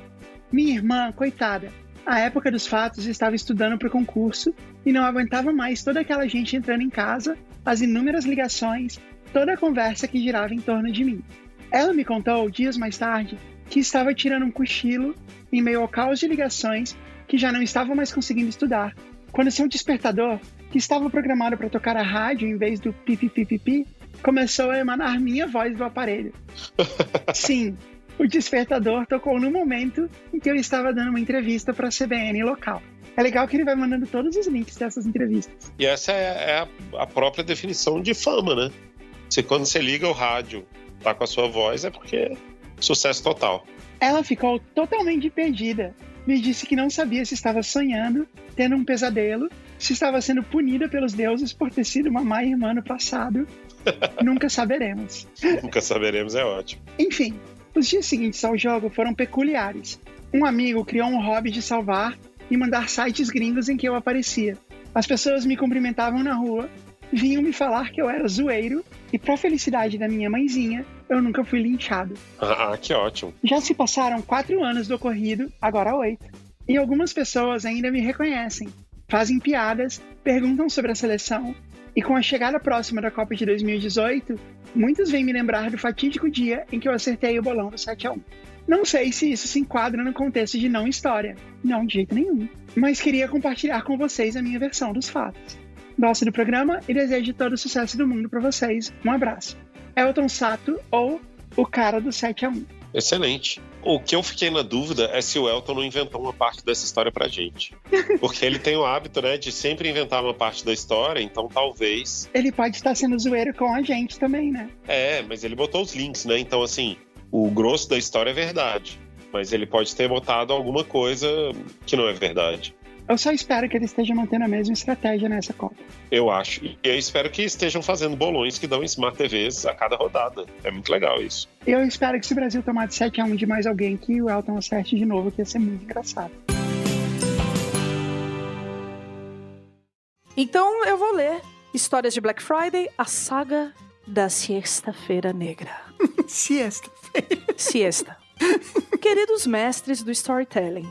Minha irmã, coitada, à época dos fatos estava estudando para o concurso e não aguentava mais toda aquela gente entrando em casa, as inúmeras ligações, toda a conversa que girava em torno de mim. Ela me contou, dias mais tarde, que estava tirando um cochilo em meio ao caos de ligações que já não estava mais conseguindo estudar, quando seu despertador, que estava programado para tocar a rádio em vez do pipipipipi, começou a emanar minha voz do aparelho. [LAUGHS] Sim, o despertador tocou no momento em que eu estava dando uma entrevista para a CBN local. É legal que ele vai mandando todos os links dessas entrevistas. E essa é, é a, a própria definição de fama, né? Se quando você liga o rádio, tá com a sua voz, é porque é sucesso total. Ela ficou totalmente perdida. Me disse que não sabia se estava sonhando, tendo um pesadelo, se estava sendo punida pelos deuses por ter sido uma má irmã no passado. [LAUGHS] Nunca saberemos. Nunca saberemos, é ótimo. Enfim, os dias seguintes ao jogo foram peculiares. Um amigo criou um hobby de salvar e mandar sites gringos em que eu aparecia. As pessoas me cumprimentavam na rua, vinham me falar que eu era zoeiro e, para felicidade da minha mãezinha, eu nunca fui linchado. Ah, que ótimo. Já se passaram quatro anos do ocorrido, agora oito. E algumas pessoas ainda me reconhecem, fazem piadas, perguntam sobre a seleção. E com a chegada próxima da Copa de 2018, muitos vêm me lembrar do fatídico dia em que eu acertei o bolão do 7 a 1. Não sei se isso se enquadra no contexto de não história. Não, de jeito nenhum. Mas queria compartilhar com vocês a minha versão dos fatos. Gosto do programa e desejo todo o sucesso do mundo para vocês. Um abraço. Elton Sato ou o cara do 7 a 1. Excelente. O que eu fiquei na dúvida é se o Elton não inventou uma parte dessa história pra gente. Porque ele tem o hábito, né, de sempre inventar uma parte da história, então talvez. Ele pode estar sendo zoeiro com a gente também, né? É, mas ele botou os links, né? Então, assim, o grosso da história é verdade. Mas ele pode ter botado alguma coisa que não é verdade. Eu só espero que ele esteja mantendo a mesma estratégia nessa Copa. Eu acho. E eu espero que estejam fazendo bolões que dão Smart TVs a cada rodada. É muito legal isso. Eu espero que se o Brasil tomar de 7 a 1 de mais alguém, que o Elton acerte de novo, que ia ser muito engraçado. Então eu vou ler Histórias de Black Friday, a saga da Siesta-feira Negra. [LAUGHS] Siesta. Siesta. Queridos mestres do storytelling,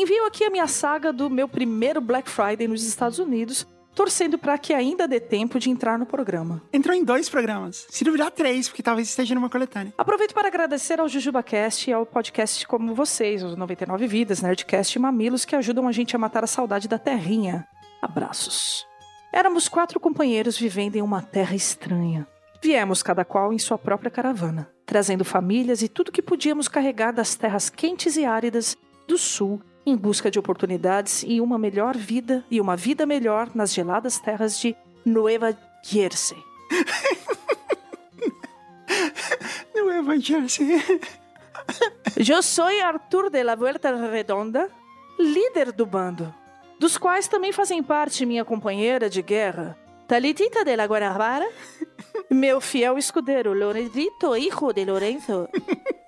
envio aqui a minha saga do meu primeiro Black Friday nos Estados Unidos, torcendo para que ainda dê tempo de entrar no programa. Entrou em dois programas. Se duvidar, três, porque talvez esteja numa coletânea. Aproveito para agradecer ao JujubaCast e ao podcast como vocês, os 99 Vidas, Nerdcast e Mamilos, que ajudam a gente a matar a saudade da terrinha. Abraços. Éramos quatro companheiros vivendo em uma terra estranha. Viemos cada qual em sua própria caravana, trazendo famílias e tudo que podíamos carregar das terras quentes e áridas do sul em busca de oportunidades e uma melhor vida e uma vida melhor nas geladas terras de Nueva Jersey. [LAUGHS] Nueva Jersey. Eu sou Arthur de la Vuelta Redonda, líder do bando, dos quais também fazem parte minha companheira de guerra, Talitita de la Guanabara, meu fiel escudeiro Lorenzo Hijo de Lorenzo [LAUGHS]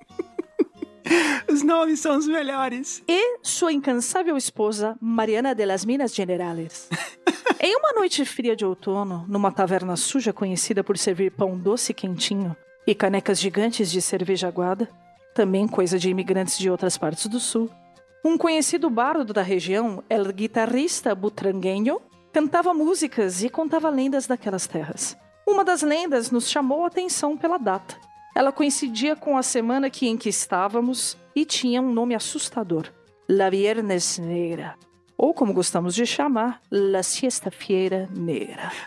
Os nomes são os melhores. e sua incansável esposa Mariana de las Minas Generales. [LAUGHS] em uma noite fria de outono, numa taverna suja conhecida por servir pão doce quentinho e canecas gigantes de cerveja aguada, também coisa de imigrantes de outras partes do sul, um conhecido bardo da região, el guitarrista butrangueño, cantava músicas e contava lendas daquelas terras. Uma das lendas nos chamou a atenção pela data. Ela coincidia com a semana que em que estávamos e tinha um nome assustador: La Viernes Negra. Ou como gostamos de chamar, La Siesta-feira Negra. [LAUGHS]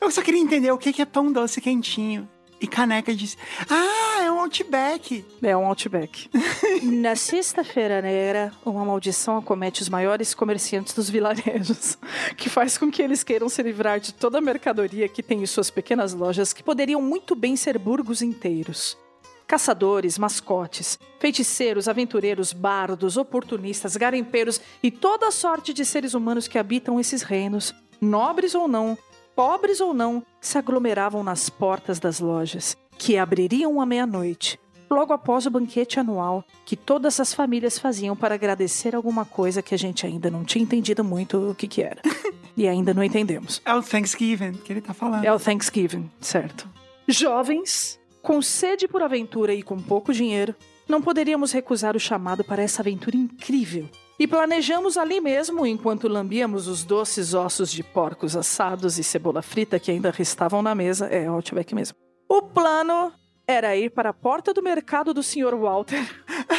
Eu só queria entender o que que é pão doce quentinho. E caneca de. Ah, é um Outback. É um Outback. [LAUGHS] Na Sexta-feira Negra, uma maldição acomete os maiores comerciantes dos vilarejos, que faz com que eles queiram se livrar de toda a mercadoria que tem em suas pequenas lojas, que poderiam muito bem ser burgos inteiros. Caçadores, mascotes, feiticeiros, aventureiros, bardos, oportunistas, garimpeiros e toda a sorte de seres humanos que habitam esses reinos, nobres ou não, pobres ou não, se aglomeravam nas portas das lojas, que abririam à meia-noite, logo após o banquete anual que todas as famílias faziam para agradecer alguma coisa que a gente ainda não tinha entendido muito o que, que era. [LAUGHS] e ainda não entendemos. É o Thanksgiving que ele tá falando. É o Thanksgiving, certo. Jovens, com sede por aventura e com pouco dinheiro, não poderíamos recusar o chamado para essa aventura incrível. E planejamos ali mesmo, enquanto lambíamos os doces ossos de porcos assados e cebola frita que ainda restavam na mesa. É, Outback mesmo. O plano era ir para a porta do mercado do Sr. Walter.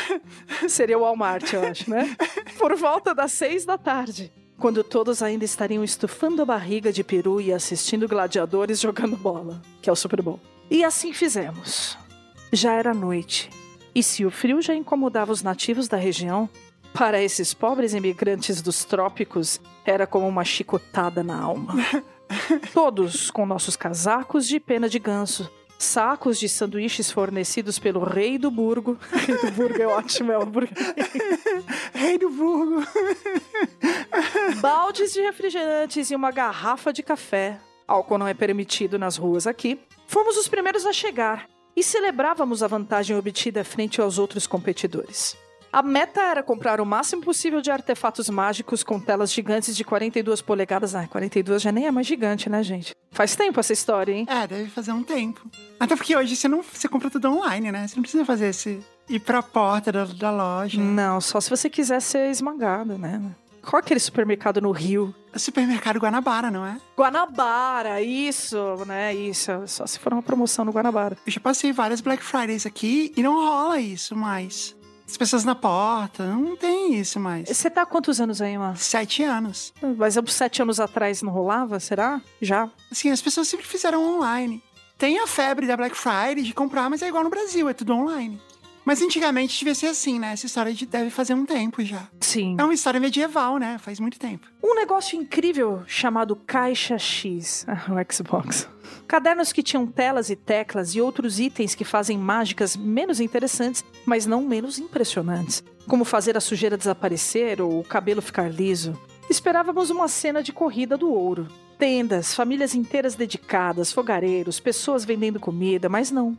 [LAUGHS] Seria o Walmart, eu acho, né? Por volta das seis da tarde. Quando todos ainda estariam estufando a barriga de peru e assistindo gladiadores jogando bola, que é o Super Bowl. E assim fizemos. Já era noite. E se o frio já incomodava os nativos da região, para esses pobres imigrantes dos trópicos, era como uma chicotada na alma. [LAUGHS] Todos com nossos casacos de pena de ganso, sacos de sanduíches fornecidos pelo rei do burgo. [LAUGHS] Rei do burgo é ótimo, é o burgo. [LAUGHS] Rei do burgo. Baldes de refrigerantes e uma garrafa de café. Álcool não é permitido nas ruas aqui. Fomos os primeiros a chegar e celebrávamos a vantagem obtida frente aos outros competidores. A meta era comprar o máximo possível de artefatos mágicos com telas gigantes de 42 polegadas. Ah, 42 já nem é mais gigante, né, gente? Faz tempo essa história, hein? É, deve fazer um tempo. Até porque hoje você não você compra tudo online, né? Você não precisa fazer esse ir pra porta da, da loja. Não, só se você quiser ser esmagado, né? Qual aquele supermercado no Rio? O supermercado Guanabara, não é? Guanabara, isso, né? Isso. Só se for uma promoção no Guanabara. Eu já passei várias Black Fridays aqui e não rola isso mais. As pessoas na porta, não tem isso mais. Você tá há quantos anos aí, mano? Sete anos. Mas há sete anos atrás não rolava, será? Já? Assim, as pessoas sempre fizeram online. Tem a febre da Black Friday de comprar, mas é igual no Brasil, é tudo online. Mas antigamente devia ser assim, né? Essa história de- deve fazer um tempo já. Sim. É uma história medieval, né? Faz muito tempo. Um negócio incrível chamado Caixa X, [LAUGHS] o Xbox. Cadernos que tinham telas e teclas e outros itens que fazem mágicas menos interessantes, mas não menos impressionantes, como fazer a sujeira desaparecer ou o cabelo ficar liso. Esperávamos uma cena de corrida do ouro. Tendas, famílias inteiras dedicadas, fogareiros, pessoas vendendo comida, mas não.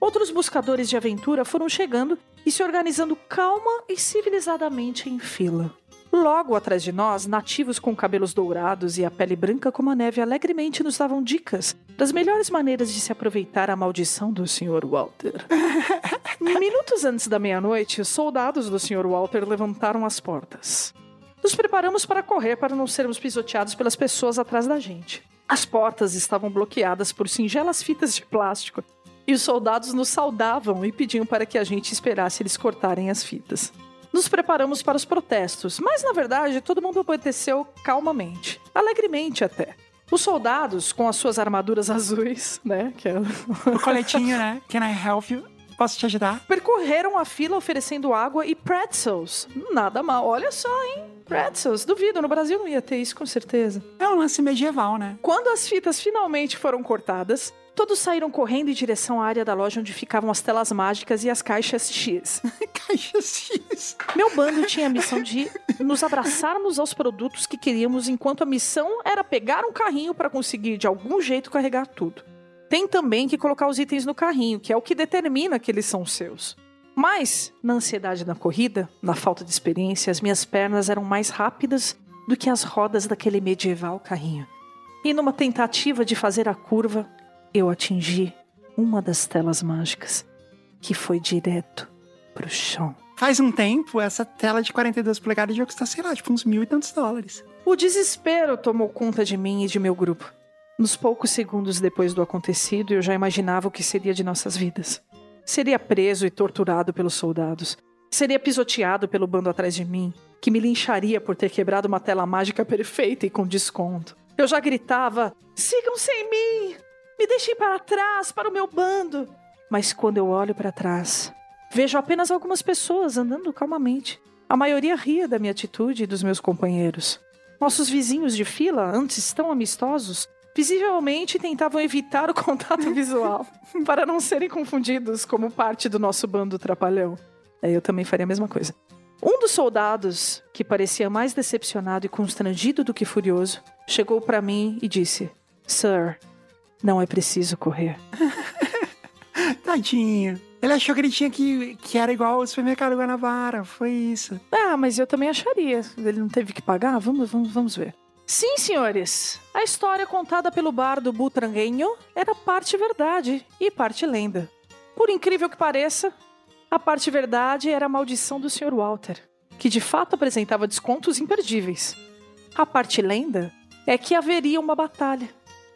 Outros buscadores de aventura foram chegando e se organizando calma e civilizadamente em fila. Logo atrás de nós, nativos com cabelos dourados e a pele branca como a neve alegremente nos davam dicas das melhores maneiras de se aproveitar a maldição do Sr. Walter. [LAUGHS] Minutos antes da meia-noite, os soldados do Sr. Walter levantaram as portas. Nos preparamos para correr para não sermos pisoteados pelas pessoas atrás da gente. As portas estavam bloqueadas por singelas fitas de plástico e os soldados nos saudavam e pediam para que a gente esperasse eles cortarem as fitas. Nos preparamos para os protestos, mas na verdade todo mundo obedeceu calmamente, alegremente até. Os soldados, com as suas armaduras [LAUGHS] azuis, né, que é O coletinho, né? Can I help you? Posso te ajudar? percorreram a fila oferecendo água e pretzels. Nada mal, olha só, hein? Pretzels, duvido, no Brasil não ia ter isso com certeza. É um lance medieval, né? Quando as fitas finalmente foram cortadas, todos saíram correndo em direção à área da loja onde ficavam as telas mágicas e as caixas X. [LAUGHS] Caixa X. Meu bando tinha a missão de nos abraçarmos aos produtos que queríamos, enquanto a missão era pegar um carrinho para conseguir de algum jeito carregar tudo. Tem também que colocar os itens no carrinho, que é o que determina que eles são seus. Mas, na ansiedade da corrida, na falta de experiência, as minhas pernas eram mais rápidas do que as rodas daquele medieval carrinho. E numa tentativa de fazer a curva, eu atingi uma das telas mágicas, que foi direto pro chão. Faz um tempo, essa tela de 42 polegadas devia custar, sei lá, tipo uns mil e tantos dólares. O desespero tomou conta de mim e de meu grupo. Nos poucos segundos depois do acontecido, eu já imaginava o que seria de nossas vidas. seria preso e torturado pelos soldados. Seria pisoteado pelo bando atrás de mim, que me lincharia por ter quebrado uma tela mágica perfeita e com desconto. Eu já gritava: sigam sem mim! Me deixem para trás, para o meu bando! Mas quando eu olho para trás, vejo apenas algumas pessoas andando calmamente. A maioria ria da minha atitude e dos meus companheiros. Nossos vizinhos de fila, antes tão amistosos, visivelmente tentavam evitar o [LAUGHS] contato visual [LAUGHS] para não serem confundidos como parte do nosso bando trapalhão. É, eu também faria a mesma coisa. Um dos soldados, que parecia mais decepcionado e constrangido do que furioso, chegou para mim e disse: Sir, não é preciso correr. [LAUGHS] Tadinho. Ele achou que ele tinha que, que era igual ao supermercado Guanabara. Foi isso. Ah, mas eu também acharia. Ele não teve que pagar? Vamos, vamos, vamos ver. Sim, senhores. A história contada pelo bardo Butranguenho era parte verdade e parte lenda. Por incrível que pareça, a parte verdade era a maldição do Sr. Walter, que de fato apresentava descontos imperdíveis. A parte lenda é que haveria uma batalha.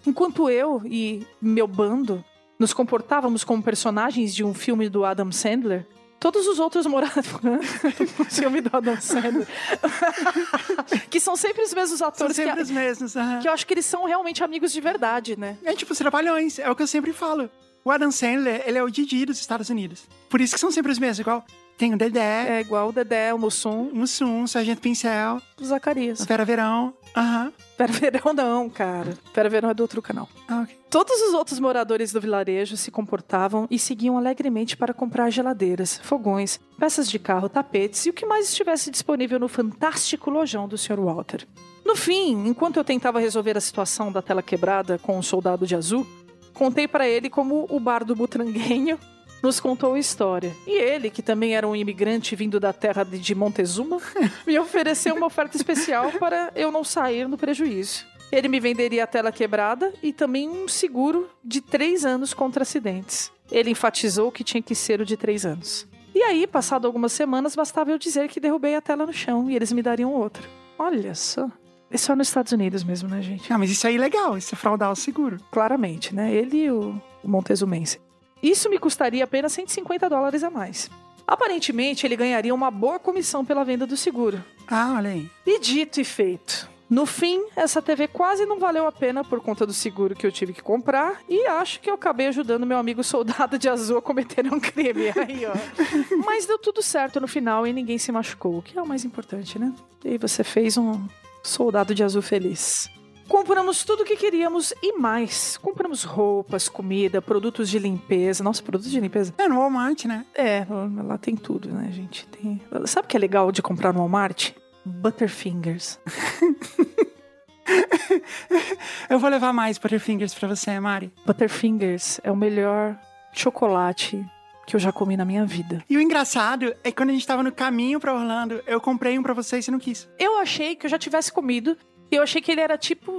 Enquanto eu e meu bando nos comportávamos como personagens de um filme do Adam Sandler, todos os outros do [LAUGHS] filme do Adam Sandler, [LAUGHS] que são sempre os mesmos São atores sempre que, os mesmos. aham. que eu acho que eles são realmente amigos de verdade, né? É tipo os trapalhões, é o que eu sempre falo. O Adam Sandler, ele é o Didi dos Estados Unidos. Por isso que são sempre os mesmos, igual tem o Dedé, É igual o Dedé, o Mussum, o Mussum, o Sargento Pincel, o Zacarias. a Vera Verão. Aham. Pera [LAUGHS] Verão não, cara. Pera Verão é do outro canal. Ah, ok. Todos os outros moradores do vilarejo se comportavam e seguiam alegremente para comprar geladeiras, fogões, peças de carro, tapetes e o que mais estivesse disponível no fantástico lojão do Sr. Walter. No fim, enquanto eu tentava resolver a situação da tela quebrada com o soldado de azul, contei para ele como o bardo butranguenho nos contou a história. E ele, que também era um imigrante vindo da terra de Montezuma, [LAUGHS] me ofereceu uma oferta especial para eu não sair no prejuízo. Ele me venderia a tela quebrada e também um seguro de três anos contra acidentes. Ele enfatizou que tinha que ser o de três anos. E aí, passado algumas semanas, bastava eu dizer que derrubei a tela no chão e eles me dariam outra. Olha só. É só nos Estados Unidos mesmo, né, gente? Ah, mas isso aí é legal, isso é fraudar o seguro. Claramente, né? Ele e o Montezumense. Isso me custaria apenas 150 dólares a mais. Aparentemente, ele ganharia uma boa comissão pela venda do seguro. Ah, olha aí. E dito e feito. No fim, essa TV quase não valeu a pena por conta do seguro que eu tive que comprar e acho que eu acabei ajudando meu amigo soldado de azul a cometer um crime. [LAUGHS] Aí, ó. Mas deu tudo certo no final e ninguém se machucou, o que é o mais importante, né? E você fez um soldado de azul feliz. Compramos tudo o que queríamos e mais. Compramos roupas, comida, produtos de limpeza. Nossa, produtos de limpeza. É no Walmart, né? É, lá tem tudo, né, gente? Tem... Sabe o que é legal de comprar no Walmart? Butterfingers. [LAUGHS] Eu vou levar mais Butterfingers pra você, Mari. Butterfingers é o melhor chocolate que eu já comi na minha vida. E o engraçado é que quando a gente tava no caminho pra Orlando, eu comprei um pra você e você não quis. Eu achei que eu já tivesse comido. E Eu achei que ele era tipo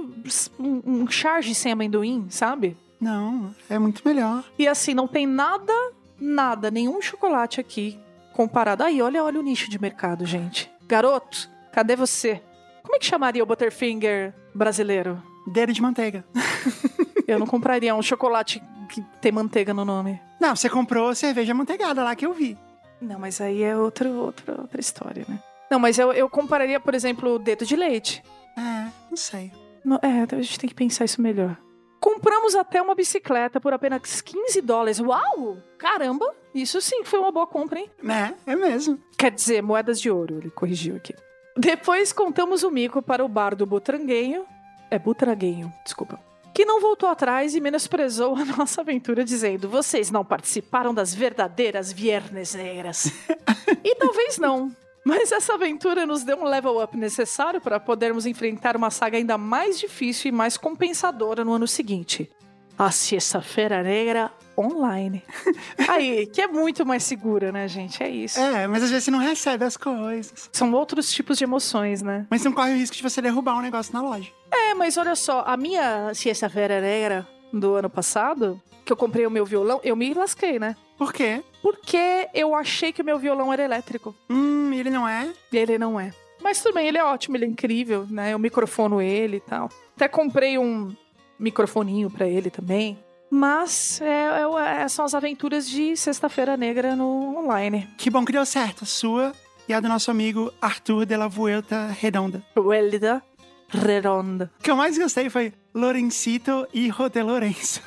um, um charge sem amendoim, sabe? Não, é muito melhor. E assim, não tem nada, nada, nenhum chocolate aqui comparado. Aí, olha, olha o nicho de mercado, gente. Garoto, cadê você? Como é que chamaria o Butterfinger brasileiro? Dedo de manteiga. [LAUGHS] Eu não compraria um chocolate que tem manteiga no nome. Não, você comprou cerveja manteigada lá que eu vi. Não, mas aí é outro, outra, outra história, né? Não, mas eu, eu compararia, por exemplo, o dedo de leite. É, não sei. Não, é, a gente tem que pensar isso melhor. Compramos até uma bicicleta por apenas 15 dólares. Uau! Caramba! Isso sim foi uma boa compra, hein? Né? É mesmo. Quer dizer, moedas de ouro, ele corrigiu aqui. Depois contamos o mico para o bar do Butranguenho. É Butranguenho, desculpa. Que não voltou atrás e menosprezou a nossa aventura, dizendo: Vocês não participaram das verdadeiras Viernes Negras. [LAUGHS] e talvez não. Mas essa aventura nos deu um level up necessário para podermos enfrentar uma saga ainda mais difícil e mais compensadora no ano seguinte. A Sexta-feira Negra Online. [LAUGHS] Aí, que é muito mais segura, né, gente? É isso. É, mas às vezes você não recebe as coisas. São outros tipos de emoções, né? Mas não corre o risco de você derrubar um negócio na loja. É, mas olha só, a minha Sexta-feira Negra do ano passado, que eu comprei o meu violão, eu me lasquei, né? Por quê? Porque eu achei que o meu violão era elétrico. Hum, ele não é? E ele não é. Mas tudo bem, ele é ótimo, ele é incrível, né? Eu microfono ele e tal. Até comprei um microfoninho pra ele também. Mas é, é- é- são as aventuras de Sexta-feira Negra no online. Que bom que deu certo. A sua e a do nosso amigo Arthur de la Vuelta Redonda. Huelda Redonda. O que eu mais gostei foi Lorencito Hijo de Lourenço.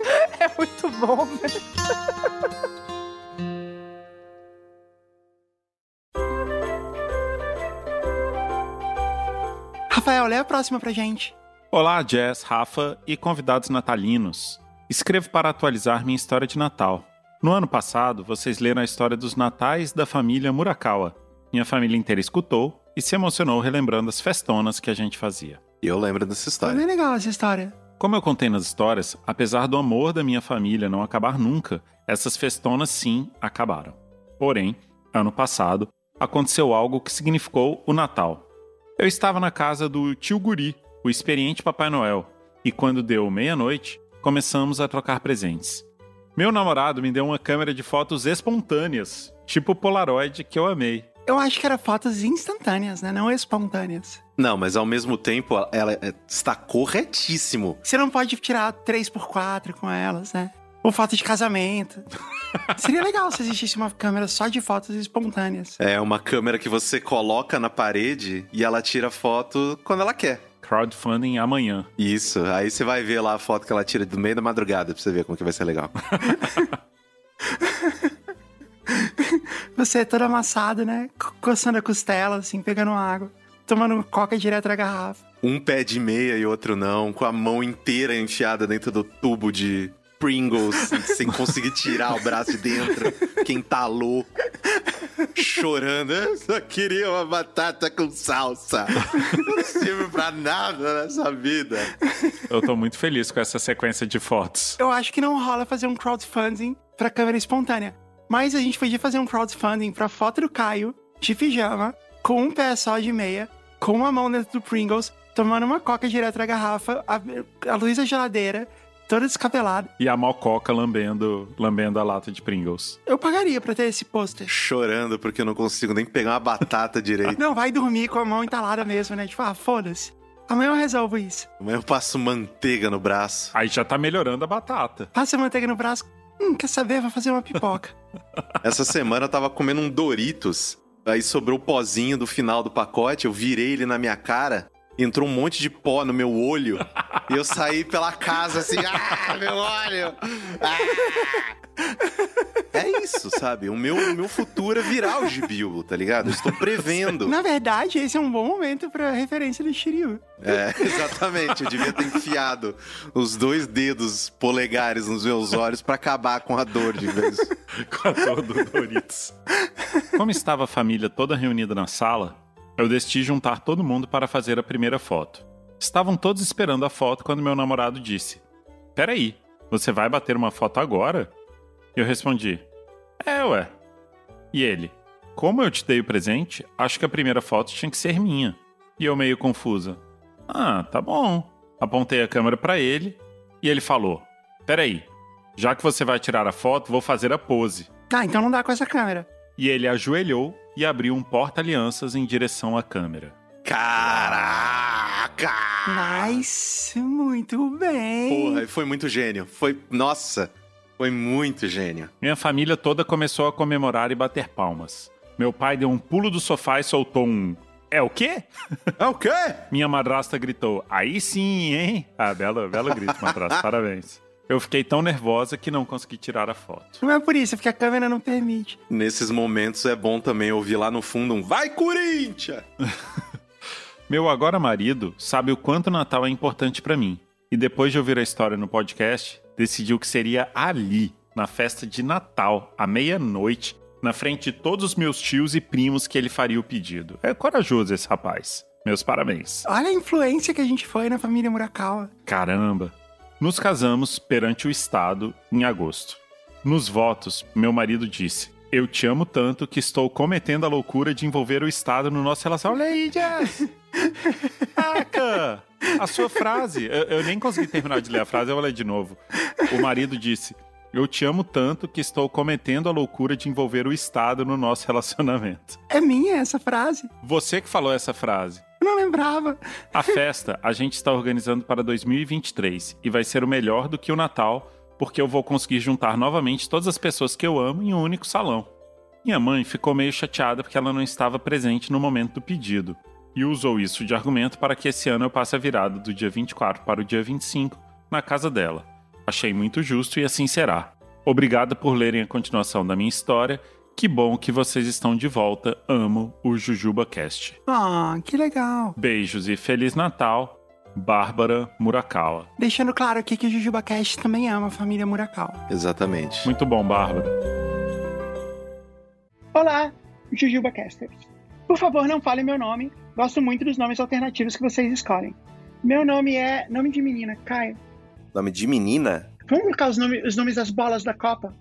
[LAUGHS] É muito bom, né? Rafael, lê a próxima pra gente. Olá, Jess, Rafa e convidados natalinos. Escrevo para atualizar minha história de Natal. No ano passado, vocês leram a história dos natais da família Murakawa. Minha família inteira escutou e se emocionou relembrando as festonas que a gente fazia. E eu lembro dessa Foi história. bem legal essa história. Como eu contei nas histórias, apesar do amor da minha família não acabar nunca, essas festonas sim acabaram. Porém, ano passado, aconteceu algo que significou o Natal. Eu estava na casa do tio Guri, o experiente Papai Noel, e quando deu meia-noite, começamos a trocar presentes. Meu namorado me deu uma câmera de fotos espontâneas, tipo Polaroid, que eu amei. Eu acho que era fotos instantâneas, né? Não espontâneas. Não, mas ao mesmo tempo, ela é- está corretíssimo. Você não pode tirar 3x4 com elas, né? Ou foto de casamento. [LAUGHS] Seria legal se existisse uma câmera só de fotos espontâneas. É uma câmera que você coloca na parede e ela tira foto quando ela quer. Crowdfunding amanhã. Isso, aí você vai ver lá a foto que ela tira do meio da madrugada pra você ver como que vai ser legal. [LAUGHS] Você é todo amassado, né? Co- Coçando a costela, assim, pegando água. Tomando coca direto da garrafa. Um pé de meia e outro não, com a mão inteira enfiada dentro do tubo de Pringles, [LAUGHS] sem conseguir tirar o braço de dentro, que entalou, chorando. Eu só queria uma batata com salsa. Não serve pra nada nessa vida. Eu tô muito feliz com essa sequência de fotos. Eu acho que não rola fazer um crowdfunding pra câmera espontânea. Mas a gente podia fazer um crowdfunding pra foto do Caio, de pijama, com um pé só de meia, com uma mão dentro do Pringles, tomando uma coca direto da garrafa, a, a luz da geladeira, toda descabelada. E a mococa lambendo, lambendo a lata de Pringles. Eu pagaria pra ter esse pôster. Chorando porque eu não consigo nem pegar uma batata [LAUGHS] direito. Não, vai dormir com a mão entalada mesmo, né? Tipo, ah, foda-se. Amanhã eu resolvo isso. Mas eu passo manteiga no braço. Aí já tá melhorando a batata. Passa a manteiga no braço. Hum, quer saber? Vai fazer uma pipoca. [LAUGHS] Essa semana eu tava comendo um Doritos. Aí sobrou o pozinho do final do pacote, eu virei ele na minha cara, entrou um monte de pó no meu olho, e eu saí pela casa assim, ah, meu olho! Ah! É isso, sabe? O meu, o meu futuro é virar o Gibilbo, tá ligado? Eu estou prevendo. Na verdade, esse é um bom momento pra referência do Shiryu. É, exatamente. Eu devia ter enfiado os dois dedos polegares nos meus olhos pra acabar com a dor de vez. com a dor do Doritos. Como estava a família toda reunida na sala, eu decidi juntar todo mundo para fazer a primeira foto. Estavam todos esperando a foto quando meu namorado disse: Peraí, você vai bater uma foto agora? Eu respondi: É, ué. E ele: Como eu te dei o presente, acho que a primeira foto tinha que ser minha. E eu meio confusa: Ah, tá bom. Apontei a câmera para ele e ele falou: Peraí, já que você vai tirar a foto, vou fazer a pose. Tá, então não dá com essa câmera. E ele ajoelhou e abriu um porta-alianças em direção à câmera. Caraca! Nice, muito bem. Porra, foi muito gênio. Foi. Nossa, foi muito gênio. Minha família toda começou a comemorar e bater palmas. Meu pai deu um pulo do sofá e soltou um. É o quê? É o quê? Minha madrasta gritou: Aí sim, hein? Ah, belo, belo grito, madrasta, [LAUGHS] parabéns. Eu fiquei tão nervosa que não consegui tirar a foto. Não é por isso, é porque a câmera não permite. Nesses momentos é bom também ouvir lá no fundo um Vai Corinthians! [LAUGHS] Meu agora marido sabe o quanto o Natal é importante pra mim. E depois de ouvir a história no podcast, decidiu que seria ali, na festa de Natal, à meia-noite, na frente de todos os meus tios e primos que ele faria o pedido. É corajoso esse rapaz. Meus parabéns. Olha a influência que a gente foi na família Murakawa. Caramba! Nos casamos perante o Estado em agosto. Nos votos, meu marido disse: Eu te amo tanto que estou cometendo a loucura de envolver o Estado no nosso relacionamento. Olha aí, Jess! Caraca! A sua frase. Eu, eu nem consegui terminar de ler a frase, eu vou ler de novo. O marido disse: Eu te amo tanto que estou cometendo a loucura de envolver o Estado no nosso [LAUGHS] relacionamento. É minha essa frase. Você que falou essa frase. Eu não lembrava. A [LAUGHS] festa a gente está organizando para 2023 e vai ser o melhor do que o Natal, porque eu vou conseguir juntar novamente todas as pessoas que eu amo em um único salão. Minha mãe ficou meio chateada porque ela não estava presente no momento do pedido e usou isso de argumento para que esse ano eu passe a virada do dia 24 para o dia 25 na casa dela. Achei muito justo e assim será. Obrigada por lerem a continuação da minha história. Que bom que vocês estão de volta. Amo o Jujuba Cast. Ah, que legal. Beijos e Feliz Natal, Bárbara Murakawa. Deixando claro aqui que o Jujuba Cast também ama a família Murakawa. Exatamente. Muito bom, Bárbara. Olá, Jujuba Casters. Por favor, não falem meu nome. Gosto muito dos nomes alternativos que vocês escolhem. Meu nome é. Nome de menina, Caio. Nome de menina? Vamos colocar os, nome, os nomes das bolas da Copa?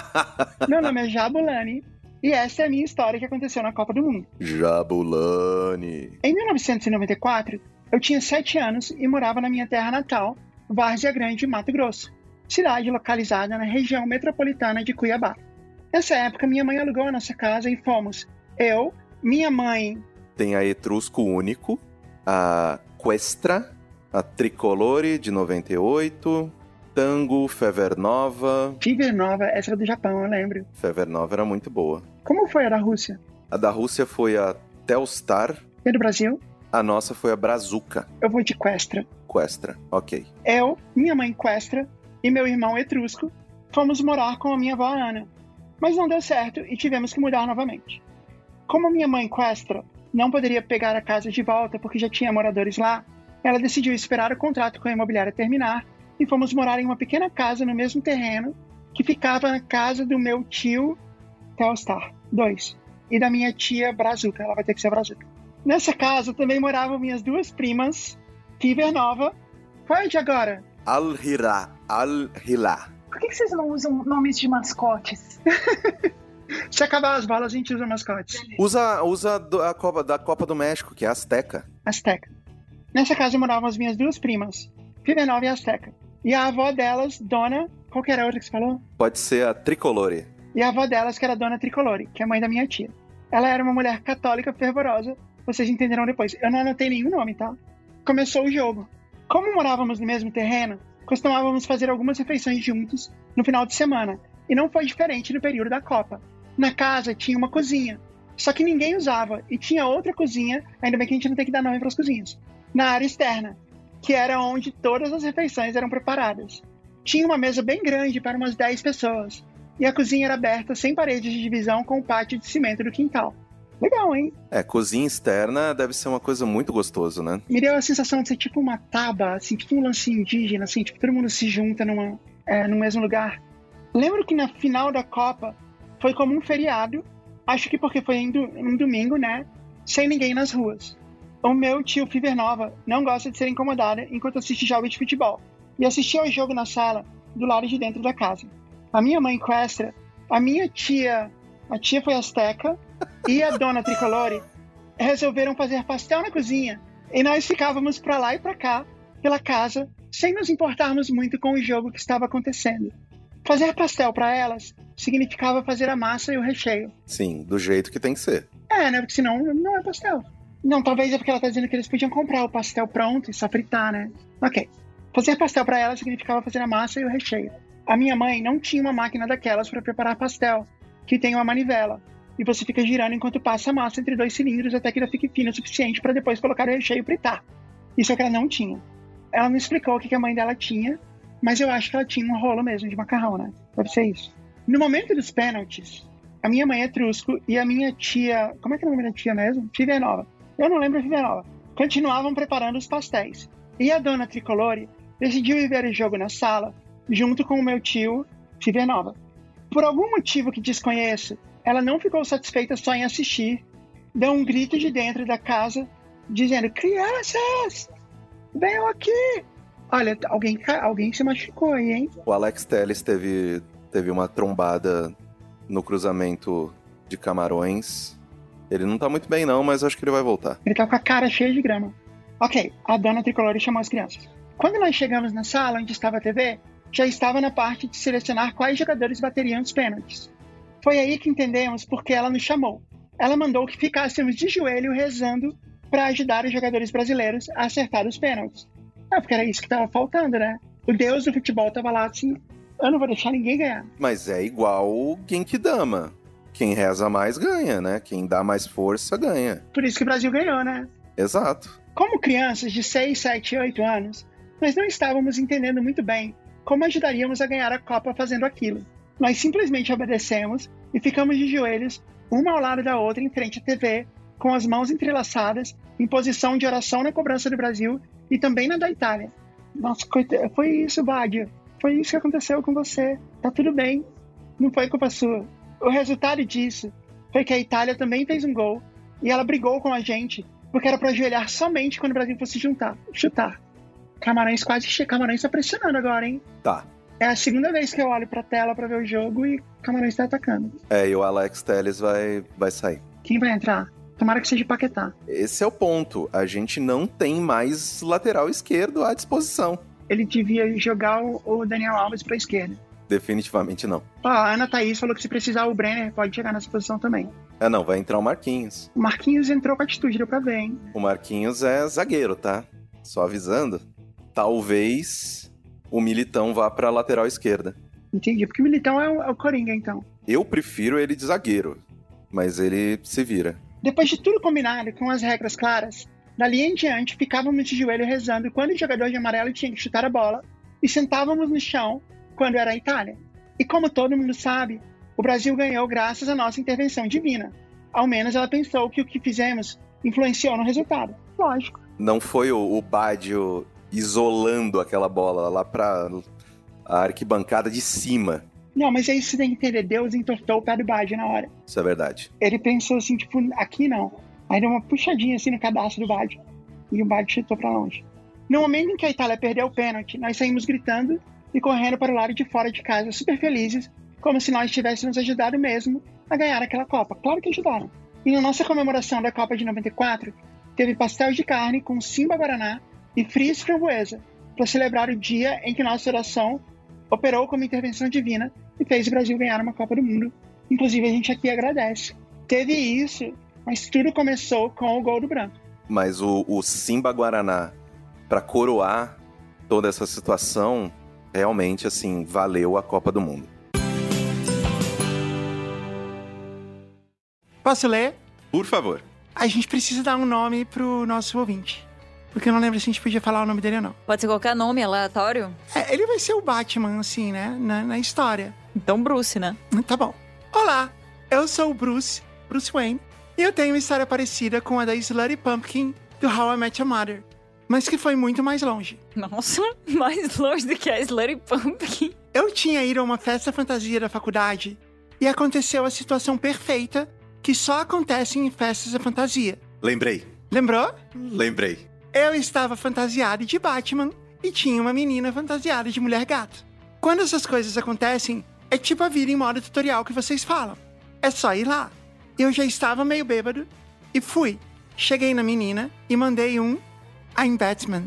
[LAUGHS] meu nome é Jabulani. E essa é a minha história que aconteceu na Copa do Mundo. Jabulani. Em 1994, eu tinha 7 anos e morava na minha terra natal, Várzea Grande, Mato Grosso, cidade localizada na região metropolitana de Cuiabá. Nessa época, minha mãe alugou a nossa casa e fomos eu, minha mãe. Tem a Etrusco Único, a Questra, a Tricolore de 98, Tango, Fever Nova. Fever Nova, essa era do Japão, eu lembro. Fever Nova era muito boa. Como foi a da Rússia? A da Rússia foi a Telstar. E a do Brasil? A nossa foi a Brazuca. Eu vou de Questra. Questra, ok. Eu, minha mãe Questra e meu irmão Etrusco fomos morar com a minha avó Ana. Mas não deu certo e tivemos que mudar novamente. Como minha mãe Questra não poderia pegar a casa de volta porque já tinha moradores lá, ela decidiu esperar o contrato com a imobiliária terminar e fomos morar em uma pequena casa no mesmo terreno que ficava na casa do meu tio Telstar 2 e da minha tia Brazuca, ela vai ter que ser Brazuca. Nessa casa também moravam minhas duas primas, Fiver Nova. Qual é de agora? Al-Hira, Al-Hila. Por que vocês não usam nomes de mascotes? [LAUGHS] Se acabar as balas, a gente usa mascotes. Usa, usa do- a Copa, da Copa do México, que é a Azteca. Azteca. Nessa casa moravam as minhas duas primas, Fiver Nova e Azteca. E a avó delas, Dona. Qual que era a outra que você falou? Pode ser a Tricolore. E a avó delas, que era a Dona Tricolore, que é a mãe da minha tia. Ela era uma mulher católica fervorosa, vocês entenderão depois. Eu não anotei nenhum nome, tá? Começou o jogo. Como morávamos no mesmo terreno, costumávamos fazer algumas refeições juntos no final de semana, e não foi diferente no período da Copa. Na casa tinha uma cozinha, só que ninguém usava, e tinha outra cozinha, ainda bem que a gente não tem que dar nome para as cozinhas, na área externa, que era onde todas as refeições eram preparadas. Tinha uma mesa bem grande para umas 10 pessoas, e a cozinha era aberta sem paredes de divisão com o pátio de cimento do quintal. Legal, hein? É, cozinha externa deve ser uma coisa muito gostosa, né? Me deu a sensação de ser tipo uma taba, assim, tipo um lance indígena, assim, tipo, todo mundo se junta numa, é, no mesmo lugar. Lembro que na final da Copa foi como um feriado, acho que porque foi um domingo, né? Sem ninguém nas ruas. O meu tio Fiver Nova não gosta de ser incomodada enquanto assiste jogos de futebol. E assistia ao jogo na sala, do lado de dentro da casa. A minha mãe Questra, a minha tia, a tia foi Azteca, e a dona Tricolore resolveram fazer pastel na cozinha. E nós ficávamos pra lá e pra cá, pela casa, sem nos importarmos muito com o jogo que estava acontecendo. Fazer pastel pra elas significava fazer a massa e o recheio. Sim, do jeito que tem que ser. É, né? Porque senão não é pastel. Não, talvez é porque ela tá dizendo que eles podiam comprar o pastel pronto e só fritar, né? Ok. Fazer pastel pra ela significava fazer a massa e o recheio. A minha mãe não tinha uma máquina daquelas para preparar pastel, que tem uma manivela. E você fica girando enquanto passa a massa entre dois cilindros até que ela fique fina o suficiente para depois colocar o recheio e fritar. Isso é o que ela não tinha. Ela não explicou o que que a mãe dela tinha, mas eu acho que ela tinha um rolo mesmo de macarrão, né? Deve ser isso. No momento dos pênaltis, a minha mãe é Trusco e a minha tia. Como é que é o nome da tia mesmo? Tia Nova. Eu não lembro a Tia Nova. Continuavam preparando os pastéis. E a dona Tricolore decidiu ir ver o jogo na sala, junto com o meu tio, Tia Nova. Por algum motivo que desconheço, ela não ficou satisfeita só em assistir. Deu um grito de dentro da casa, dizendo: Crianças, venham aqui! Olha, alguém, alguém se machucou aí, hein? O Alex Telles teve, teve uma trombada no cruzamento de Camarões. Ele não tá muito bem, não, mas acho que ele vai voltar. Ele tá com a cara cheia de grama. Ok, a dona tricolor chamou as crianças. Quando nós chegamos na sala onde estava a TV, já estava na parte de selecionar quais jogadores bateriam os pênaltis. Foi aí que entendemos por que ela nos chamou. Ela mandou que ficássemos de joelho rezando para ajudar os jogadores brasileiros a acertar os pênaltis. Ah, porque era isso que estava faltando, né? O deus do futebol estava lá assim, eu não vou deixar ninguém ganhar. Mas é igual o Genkidama. Quem reza mais ganha, né? Quem dá mais força ganha. Por isso que o Brasil ganhou, né? Exato. Como crianças de 6, 7, 8 anos, nós não estávamos entendendo muito bem como ajudaríamos a ganhar a Copa fazendo aquilo. Nós simplesmente obedecemos e ficamos de joelhos, uma ao lado da outra, em frente à TV, com as mãos entrelaçadas, em posição de oração na cobrança do Brasil e também na da Itália. Nossa, coita- foi isso, Badia. Foi isso que aconteceu com você. Tá tudo bem. Não foi culpa sua. O resultado disso foi que a Itália também fez um gol e ela brigou com a gente porque era para ajoelhar somente quando o Brasil fosse juntar, chutar. Camarões quase. Camarões tá pressionando agora, hein? Tá. É a segunda vez que eu olho pra tela pra ver o jogo e Camarões tá atacando. É, e o Alex Telles vai, vai sair. Quem vai entrar? Tomara que seja Paquetá. Esse é o ponto. A gente não tem mais lateral esquerdo à disposição. Ele devia jogar o, o Daniel Alves pra esquerda. Definitivamente não. Ó, a Ana Thaís falou que se precisar o Brenner pode chegar nessa posição também. Ah, não, vai entrar o Marquinhos. O Marquinhos entrou com atitude, deu pra ver, hein? O Marquinhos é zagueiro, tá? Só avisando. Talvez o Militão vá pra lateral esquerda. Entendi, porque o Militão é o, é o Coringa, então. Eu prefiro ele de zagueiro, mas ele se vira. Depois de tudo combinado, com as regras claras, dali em diante ficávamos de joelho rezando quando o jogador de amarelo tinha que chutar a bola e sentávamos no chão quando era a Itália. E como todo mundo sabe, o Brasil ganhou graças à nossa intervenção divina. Ao menos ela pensou que o que fizemos influenciou no resultado. Lógico. Não foi o, o Badio isolando aquela bola lá pra a arquibancada de cima. Não, mas aí você tem que entender, Deus entortou o pé do Bade na hora. Isso é verdade. Ele pensou assim, tipo, aqui não. Aí deu uma puxadinha assim no cadastro do Bade. E o Bade chutou pra longe. No momento em que a Itália perdeu o pênalti, nós saímos gritando e correndo para o lado de fora de casa, super felizes, como se nós tivéssemos ajudado mesmo a ganhar aquela Copa. Claro que ajudaram. E na nossa comemoração da Copa de 94, teve pastel de carne com Simba Guaraná e frios de framboesa, para celebrar o dia em que nossa oração operou como intervenção divina e fez o Brasil ganhar uma Copa do Mundo. Inclusive, a gente aqui agradece. Teve isso, mas tudo começou com o gol do branco. Mas o, o Simba Guaraná, pra coroar toda essa situação, realmente, assim, valeu a Copa do Mundo. Posso ler? Por favor. A gente precisa dar um nome pro nosso ouvinte. Porque eu não lembro se a gente podia falar o nome dele ou não. Pode ser qualquer nome aleatório? É, ele vai ser o Batman, assim, né? Na, na história. Então, Bruce, né? Tá bom. Olá, eu sou o Bruce, Bruce Wayne, e eu tenho uma história parecida com a da Slutty Pumpkin do How I Met Your Mother, mas que foi muito mais longe. Nossa, [LAUGHS] mais longe do que a Slutty Pumpkin. Eu tinha ido a uma festa fantasia da faculdade e aconteceu a situação perfeita que só acontece em festas da fantasia. Lembrei. Lembrou? Lembrei. Eu estava fantasiado de Batman e tinha uma menina fantasiada de mulher gato. Quando essas coisas acontecem, é tipo a vida em modo tutorial que vocês falam. É só ir lá. Eu já estava meio bêbado e fui. Cheguei na menina e mandei um I'm Batman.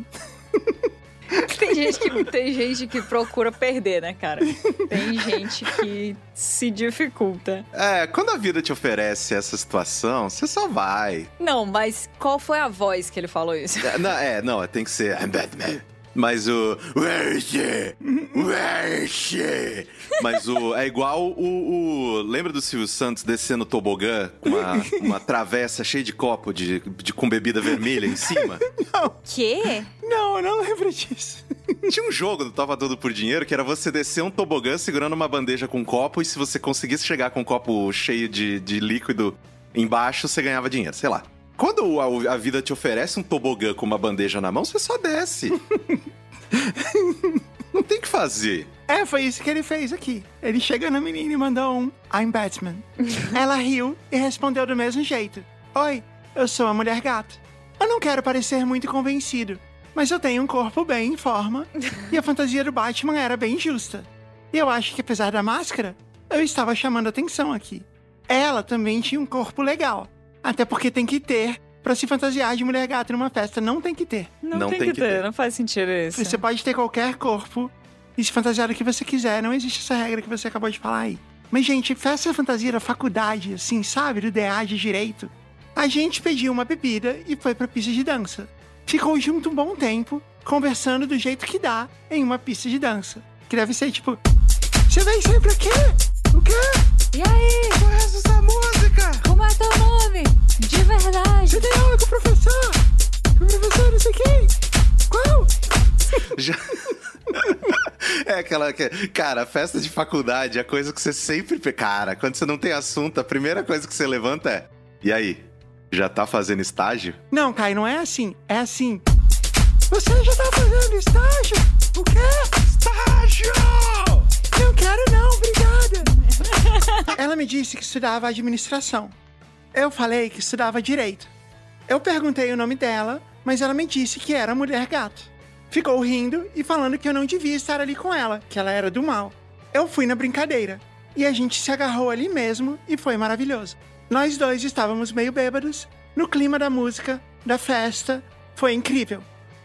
[LAUGHS] Tem gente que, tem gente que procura perder, né, cara? Tem gente que se dificulta. É, quando a vida te oferece essa situação, você só vai. Não, mas qual foi a voz que ele falou isso? É, não, é, não, tem que ser I'm Batman. Mas o. Where is she? Where is she? Mas o. É igual o. o- lembra do Silvio Santos descendo o tobogã com uma, uma travessa cheia de copo de, de, com bebida vermelha em cima? Quê? Não, eu não lembro disso. Tinha um jogo do Tava Tudo por Dinheiro que era você descer um tobogã segurando uma bandeja com um copo e se você conseguisse chegar com um copo cheio de, de líquido embaixo, você ganhava dinheiro, sei lá. Quando a, a vida te oferece um tobogã com uma bandeja na mão, você só desce. [LAUGHS] Não tem o que fazer. É, foi isso que ele fez aqui. Ele chega na menina e mandou um I'm Batman. [LAUGHS] Ela riu e respondeu do mesmo jeito. Oi, eu sou a mulher gato. Eu não quero parecer muito convencido, mas eu tenho um corpo bem em forma [LAUGHS] e a fantasia do Batman era bem justa. E eu acho que apesar da máscara, eu estava chamando atenção aqui. Ela também tinha um corpo legal. Até porque tem que ter pra se fantasiar de mulher gata numa festa. Não tem que ter. Não, tem, que ter, não faz sentido isso. Você pode ter qualquer corpo e se fantasiar do que você quiser. Não existe essa regra que você acabou de falar aí. Mas, gente, festa fantasia da faculdade, assim, sabe? Do DA de direito. A gente pediu uma bebida e foi pra pista de dança. Ficou junto um bom tempo, conversando do jeito que dá em uma pista de dança. Que deve ser tipo: Você vem sempre aqui? O quê? E aí? Qual é essa música? Como é teu nome? De verdade. Você tem aula com o professor? Com o professor não sei quem? Qual? [LAUGHS] Já... É aquela que. Cara, festa de faculdade é a coisa que você sempre. Cara, quando você não tem assunto, a primeira coisa que você levanta é. E aí? Já tá fazendo estágio? Não, Kai, não é assim. É assim. Você já tá fazendo estágio? O quê? Estágio! Não quero não, obrigada. Ela me disse que estudava administração. Eu falei que estudava direito. Eu perguntei o nome dela, mas ela me disse que era mulher gato. Ficou rindo e falando que eu não devia estar ali com ela, que ela era do mal. Eu fui na brincadeira e a gente se agarrou ali mesmo e foi maravilhoso. Nós dois estávamos meio bêbados, no clima da música, da festa. Foi incrível.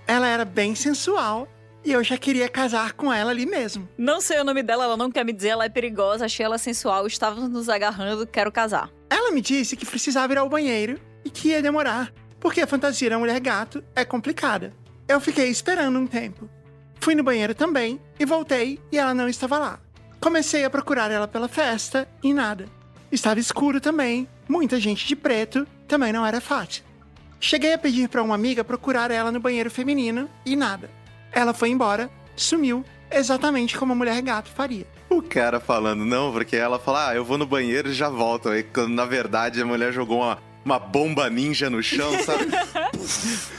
Ela era bem sensual e eu já queria casar com ela ali mesmo. Não sei o nome dela, ela não quer me dizer, ela é perigosa, achei ela sensual, estávamos nos agarrando, quero casar. Ela me disse que precisava ir ao banheiro e que ia demorar, porque a fantasia da mulher gato é complicada. Eu fiquei esperando um tempo. Fui no banheiro também e voltei e ela não estava lá. Comecei a procurar ela pela festa e nada. Estava escuro também, muita gente de preto, também não era fácil. Cheguei a pedir para uma amiga procurar ela no banheiro feminino e nada. Ela foi embora, sumiu, exatamente como a mulher gato faria. O cara falando, não, porque ela fala, ah, eu vou no banheiro e já volto. Aí, quando na verdade a mulher jogou uma, uma bomba ninja no chão, sabe?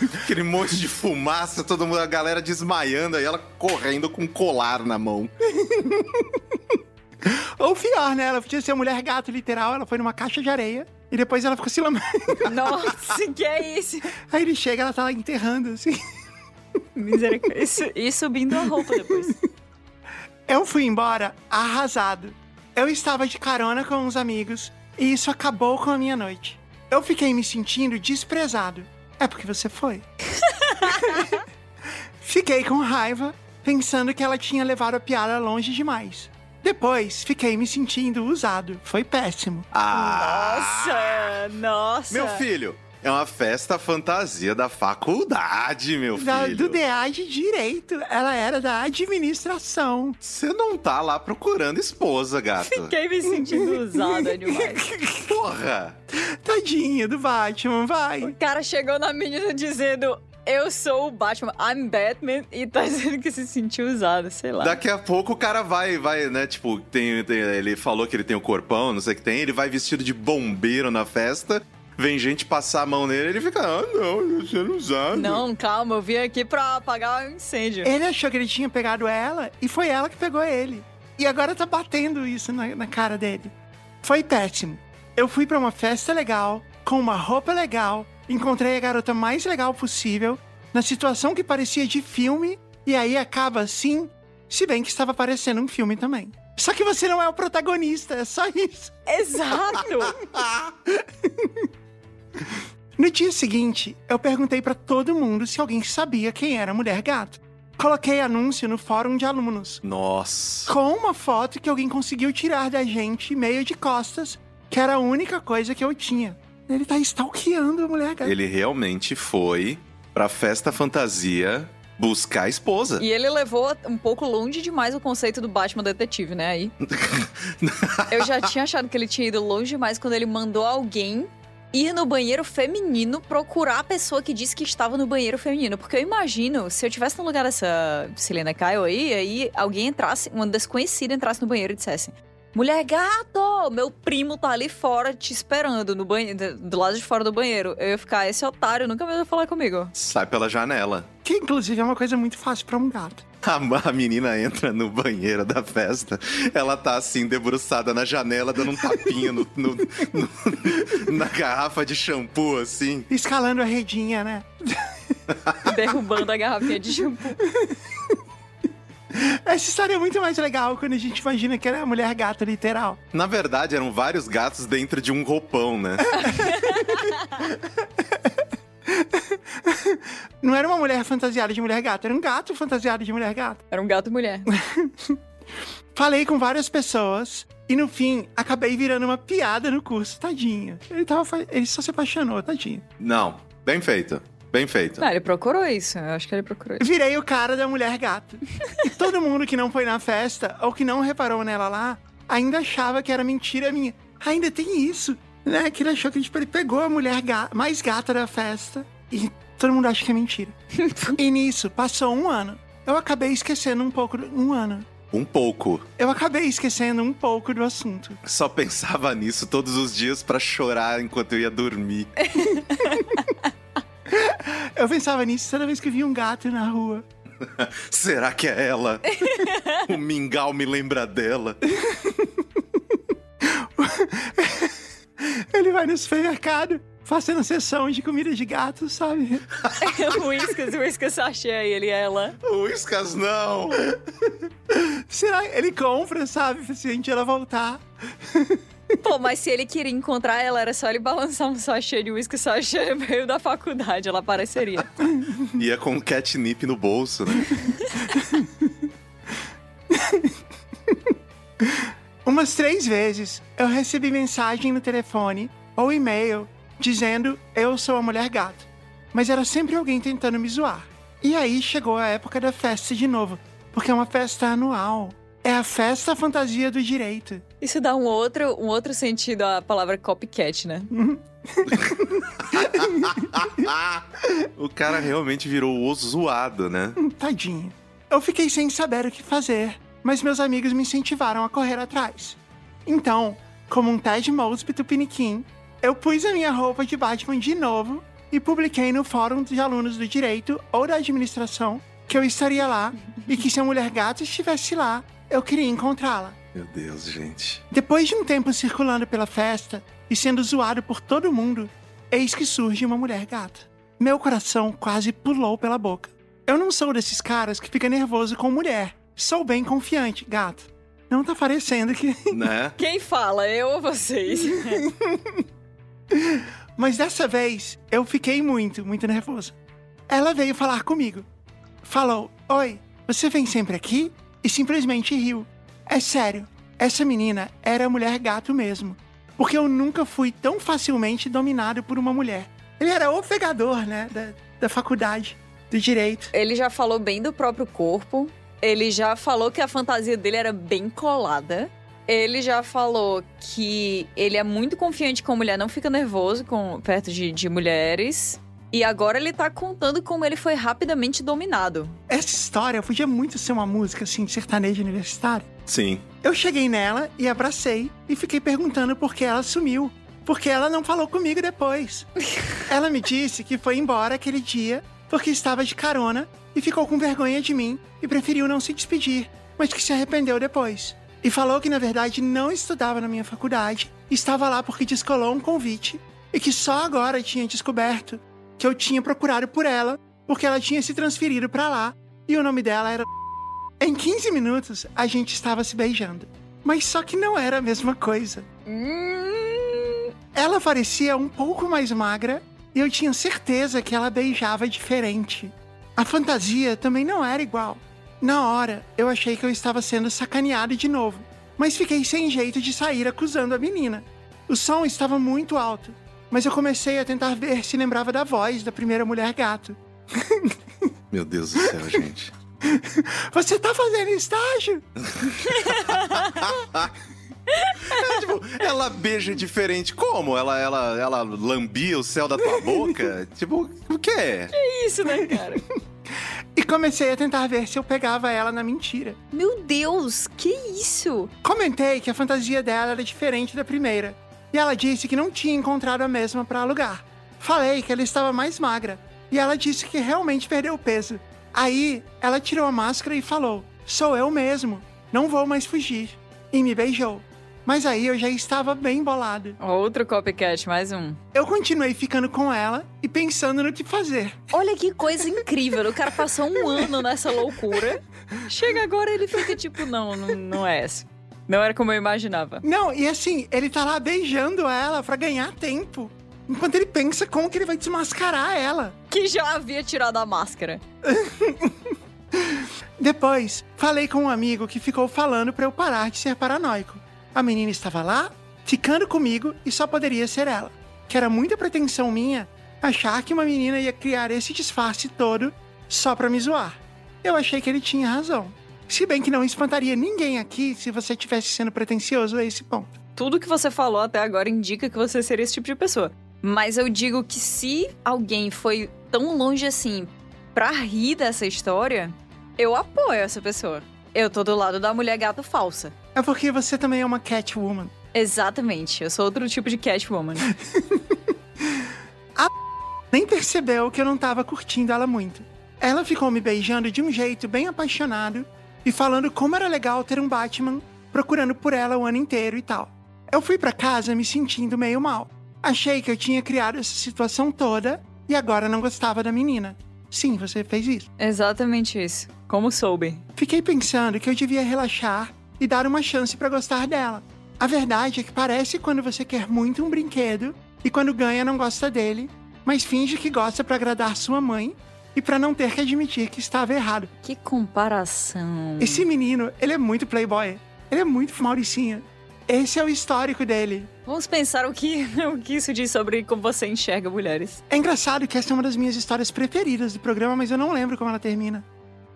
[LAUGHS] Aquele monte de fumaça, todo mundo, a galera desmaiando, aí ela correndo com um colar na mão. [LAUGHS] Ou pior, né? Ela podia ser mulher gato, literal. Ela foi numa caixa de areia e depois ela ficou se lambendo. Nossa, que é isso? Aí ele chega, ela tá lá enterrando, assim. [LAUGHS] Misericórdia. Isso, e subindo a roupa depois. Eu fui embora arrasado. Eu estava de carona com uns amigos e isso acabou com a minha noite. Eu fiquei me sentindo desprezado. É porque você foi. [LAUGHS] fiquei com raiva, pensando que ela tinha levado a piada longe demais. Depois, fiquei me sentindo usado. Foi péssimo. Nossa, nossa. Meu filho, é uma festa fantasia da faculdade, meu Da- filho. do DA de Direito. Ela era da administração. Você não tá lá procurando esposa, gato. Fiquei me sentindo usada [LAUGHS] demais. Porra! Tadinha do Batman, vai. O cara chegou na menina dizendo: Eu sou o Batman, I'm Batman, e tá [LAUGHS] dizendo que se sentiu usado, sei lá. Daqui a pouco o cara vai, vai, né? Tipo, tem, tem- ele falou que ele tem o corpão, não sei o que tem. Ele vai vestido de bombeiro na festa. Vem gente passar a mão nele ele fica, ah, não, eu sendo usado. Não, calma, eu vim aqui pra apagar o incêndio. Ele achou que ele tinha pegado ela e foi ela que pegou ele. E agora tá batendo isso na, na cara dele. Foi péssimo. Eu fui pra uma festa legal, com uma roupa legal, encontrei a garota mais legal possível, na situação que parecia de filme, e aí acaba assim, se bem que estava parecendo um filme também. Só que você não é o protagonista, é só isso. Exato! [LAUGHS] No dia seguinte, eu perguntei pra todo mundo se alguém sabia quem era a mulher gato. Coloquei anúncio no fórum de alunos, Nossa. com uma foto que alguém conseguiu tirar da gente meio de costas, que era a única coisa que eu tinha. Ele tá stalkeando a mulher gato. Ele realmente foi pra festa fantasia buscar a esposa. E ele levou um pouco longe demais o conceito do Batman detetive, né? Aí. [LAUGHS] Eu já tinha achado que ele tinha ido longe demais quando ele mandou alguém ir no banheiro feminino procurar a pessoa que disse que estava no banheiro feminino. Porque eu imagino, se eu tivesse no lugar dessa Selena Kyle aí, aí alguém entrasse, uma desconhecida entrasse no banheiro e dissesse. Mulher gato, meu primo tá ali fora te esperando no banheiro, do lado de fora do banheiro. Eu ia ficar, esse otário nunca mais vai falar comigo. Sai pela janela. Que inclusive é uma coisa muito fácil pra um gato. A, a menina entra no banheiro da festa, ela tá assim, debruçada na janela, dando um tapinha no- no- no- na garrafa de shampoo, assim. Escalando a redinha, né? [LAUGHS] Derrubando a garrafinha de shampoo. [LAUGHS] Essa história é muito mais legal quando a gente imagina que era a mulher gato literal. Na verdade, eram vários gatos dentro de um roupão, né? [LAUGHS] [LAUGHS] Não era uma mulher fantasiada de mulher gato, era um gato fantasiado de mulher gato. Era um gato mulher. [LAUGHS] Falei com várias pessoas e no fim acabei virando uma piada no curso, tadinho. Ele, tava, ele só se apaixonou, tadinho. Não, bem feito. Bem feito. Não, ele procurou isso. Eu acho que ele procurou isso. Virei o cara da mulher gato. E todo mundo que não foi na festa ou que não reparou nela lá ainda achava que era mentira minha. Ainda tem isso, né? Que ele achou que tipo, ele pegou a mulher ga- mais gata da festa e todo mundo acha que é mentira. [LAUGHS] e nisso, passou um ano. Eu acabei esquecendo um pouco. Do, um ano. Um pouco. Eu acabei esquecendo um pouco do assunto. Só pensava nisso todos os dias pra chorar enquanto eu ia dormir. [LAUGHS] Eu pensava nisso toda vez que via um gato na rua. [LAUGHS] Será que é ela? o mingau me lembra dela. Ele vai no supermercado fazendo sessão de comida de gato, sabe? [LAUGHS] Whiskas, Whiskas sachê, ele é ela. Whiskas não! [LAUGHS] Será que ele compra, sabe? Se a gente ela voltar. [LAUGHS] Pô, mas se ele queria encontrar ela, era só ele balançar um sachê de uísque sachê no meio da faculdade, ela apareceria. Ia com um catnip no bolso, né? Umas três vezes eu recebi mensagem no telefone ou e-mail dizendo eu sou a mulher gato. Mas era sempre alguém tentando me zoar. E aí chegou a época da festa de novo, porque é uma festa anual. É a festa fantasia do direito. Isso dá um outro, um outro sentido à palavra copycat, né? [LAUGHS] o cara realmente virou o zoado, né? Tadinho. Eu fiquei sem saber o que fazer, mas meus amigos me incentivaram a correr atrás. Então, como um Ted Mosby tupiniquim, eu pus a minha roupa de Batman de novo e publiquei no fórum de alunos do direito ou da administração que eu estaria lá e que se a mulher gata estivesse lá, eu queria encontrá-la. Meu Deus, gente. Depois de um tempo circulando pela festa e sendo zoado por todo mundo, eis que surge uma mulher gata. Meu coração quase pulou pela boca. Eu não sou desses caras que fica nervoso com mulher. Sou bem confiante, gato. Não tá parecendo que. Né? Quem fala, eu ou vocês? [LAUGHS] Mas dessa vez eu fiquei muito, muito nervoso. Ela veio falar comigo. Falou: Oi, você vem sempre aqui? E simplesmente riu. É sério, essa menina era mulher gato mesmo. Porque eu nunca fui tão facilmente dominado por uma mulher. Ele era o pegador, né? Da, da faculdade, do direito. Ele já falou bem do próprio corpo. Ele já falou que a fantasia dele era bem colada. Ele já falou que ele é muito confiante com mulher, não fica nervoso com, perto de, de mulheres. E agora ele tá contando como ele foi rapidamente dominado. Essa história podia muito ser uma música assim, de sertanejo universitário. Sim. Eu cheguei nela e abracei e fiquei perguntando por que ela sumiu. Porque ela não falou comigo depois. [LAUGHS] ela me disse que foi embora aquele dia porque estava de carona e ficou com vergonha de mim e preferiu não se despedir, mas que se arrependeu depois. E falou que na verdade não estudava na minha faculdade, estava lá porque descolou um convite e que só agora tinha descoberto que eu tinha procurado por ela porque ela tinha se transferido para lá e o nome dela era [LAUGHS] em 15 minutos, a gente estava se beijando. Mas só que não era a mesma coisa. Ela parecia um pouco mais magra e eu tinha certeza que ela beijava diferente. A fantasia também não era igual. Na hora, eu achei que eu estava sendo sacaneado de novo, mas fiquei sem jeito de sair acusando a menina. O som estava muito alto, mas eu comecei a tentar ver se lembrava da voz da primeira mulher gato. [LAUGHS] Meu Deus do céu, gente. [LAUGHS] Você tá fazendo estágio? [LAUGHS] É, tipo, ela beija diferente. Como? Ela, ela, ela lambia o céu da tua boca? [LAUGHS] tipo, o quê? Que isso, né, cara? [LAUGHS] E comecei a tentar ver se eu pegava ela na mentira. Meu Deus, que isso? Comentei que a fantasia dela era diferente da primeira. E ela disse que não tinha encontrado a mesma para alugar. Falei que ela estava mais magra. E ela disse que realmente perdeu peso. Aí, ela tirou a máscara e falou: Sou eu mesmo. Não vou mais fugir. E me beijou. Mas aí eu já estava bem bolado. Outro copycat, mais um. Eu continuei ficando com ela e pensando no que fazer. Olha que coisa incrível. O cara passou um ano nessa loucura. Chega agora ele fica tipo, não, não, não é essa. Não era como eu imaginava. Não, e assim, ele tá lá beijando ela pra ganhar tempo. enquanto ele pensa como que ele vai desmascarar ela. Que já havia tirado a máscara. [LAUGHS] Depois, falei com um amigo que ficou falando pra eu parar de ser paranoico. A menina estava lá, ficando comigo e só poderia ser ela. Que era muita pretensão minha achar que uma menina ia criar esse disfarce todo só pra me zoar. Eu achei que ele tinha razão. Se bem que não espantaria ninguém aqui se você tivesse sendo pretencioso a esse ponto. Tudo que você falou até agora indica que você seria esse tipo de pessoa. Mas eu digo que se alguém foi tão longe assim pra rir dessa história, eu apoio essa pessoa. Eu tô do lado da mulher gato falsa. É porque você também é uma Catwoman. Exatamente, eu sou outro tipo de Catwoman. [LAUGHS] Nem percebeu que eu não tava curtindo ela muito. Ela ficou me beijando de um jeito bem apaixonado e falando como era legal ter um Batman procurando por ela o ano inteiro e tal. Eu fui pra casa me sentindo meio mal. Achei que eu tinha criado essa situação toda e agora não gostava da menina. Sim, você fez isso. Exatamente isso. Como soube? Fiquei pensando que eu devia relaxar e dar uma chance pra gostar dela. A verdade é que parece quando você quer muito um brinquedo e quando ganha não gosta dele, mas finge que gosta pra agradar sua mãe e pra não ter que admitir que estava errado. Que comparação. Esse menino, ele é muito playboy. Ele é muito mauricinho. Esse é o histórico dele. Vamos pensar o que, [LAUGHS] o que isso diz sobre como você enxerga mulheres. É engraçado que essa é uma das minhas histórias preferidas do programa, mas eu não lembro como ela termina.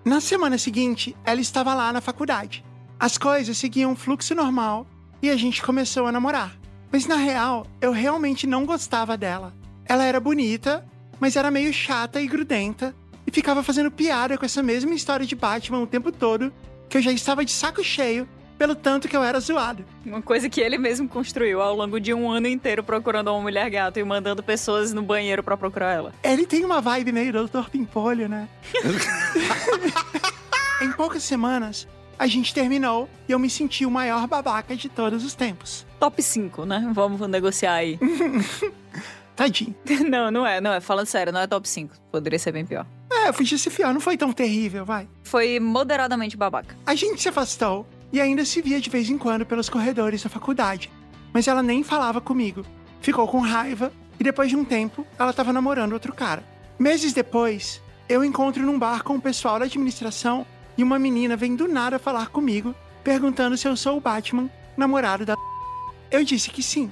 Na semana seguinte, ela estava lá na faculdade. As coisas seguiam um fluxo normal e a gente começou a namorar. Mas na real, eu realmente não gostava dela. Ela era bonita, mas era meio chata e grudenta e ficava fazendo piada com essa mesma história de Batman o tempo todo, que eu já estava de saco cheio pelo tanto que eu era zoado. Uma coisa que ele mesmo construiu ao longo de um ano inteiro procurando uma mulher gato e mandando pessoas no banheiro pra procurar ela. Ele tem uma vibe meio Doutor Pimpolho, né? [LAUGHS] em poucas semanas, a gente terminou e eu me senti o maior babaca de todos os tempos. Top 5, né? Vamos negociar aí. [LAUGHS] Tadinho. [LAUGHS] não, não é, não é. Falando sério, não é top 5. Poderia ser bem pior. É, eu fui fiar, não foi tão terrível, vai. Foi moderadamente babaca. A gente se afastou e ainda se via de vez em quando pelos corredores da faculdade. Mas ela nem falava comigo. Ficou com raiva e depois de um tempo, ela estava namorando outro cara. Meses depois, eu encontro num bar com o pessoal da administração e uma menina vem do nada falar comigo, perguntando se eu sou o Batman, namorado da. Eu disse que sim.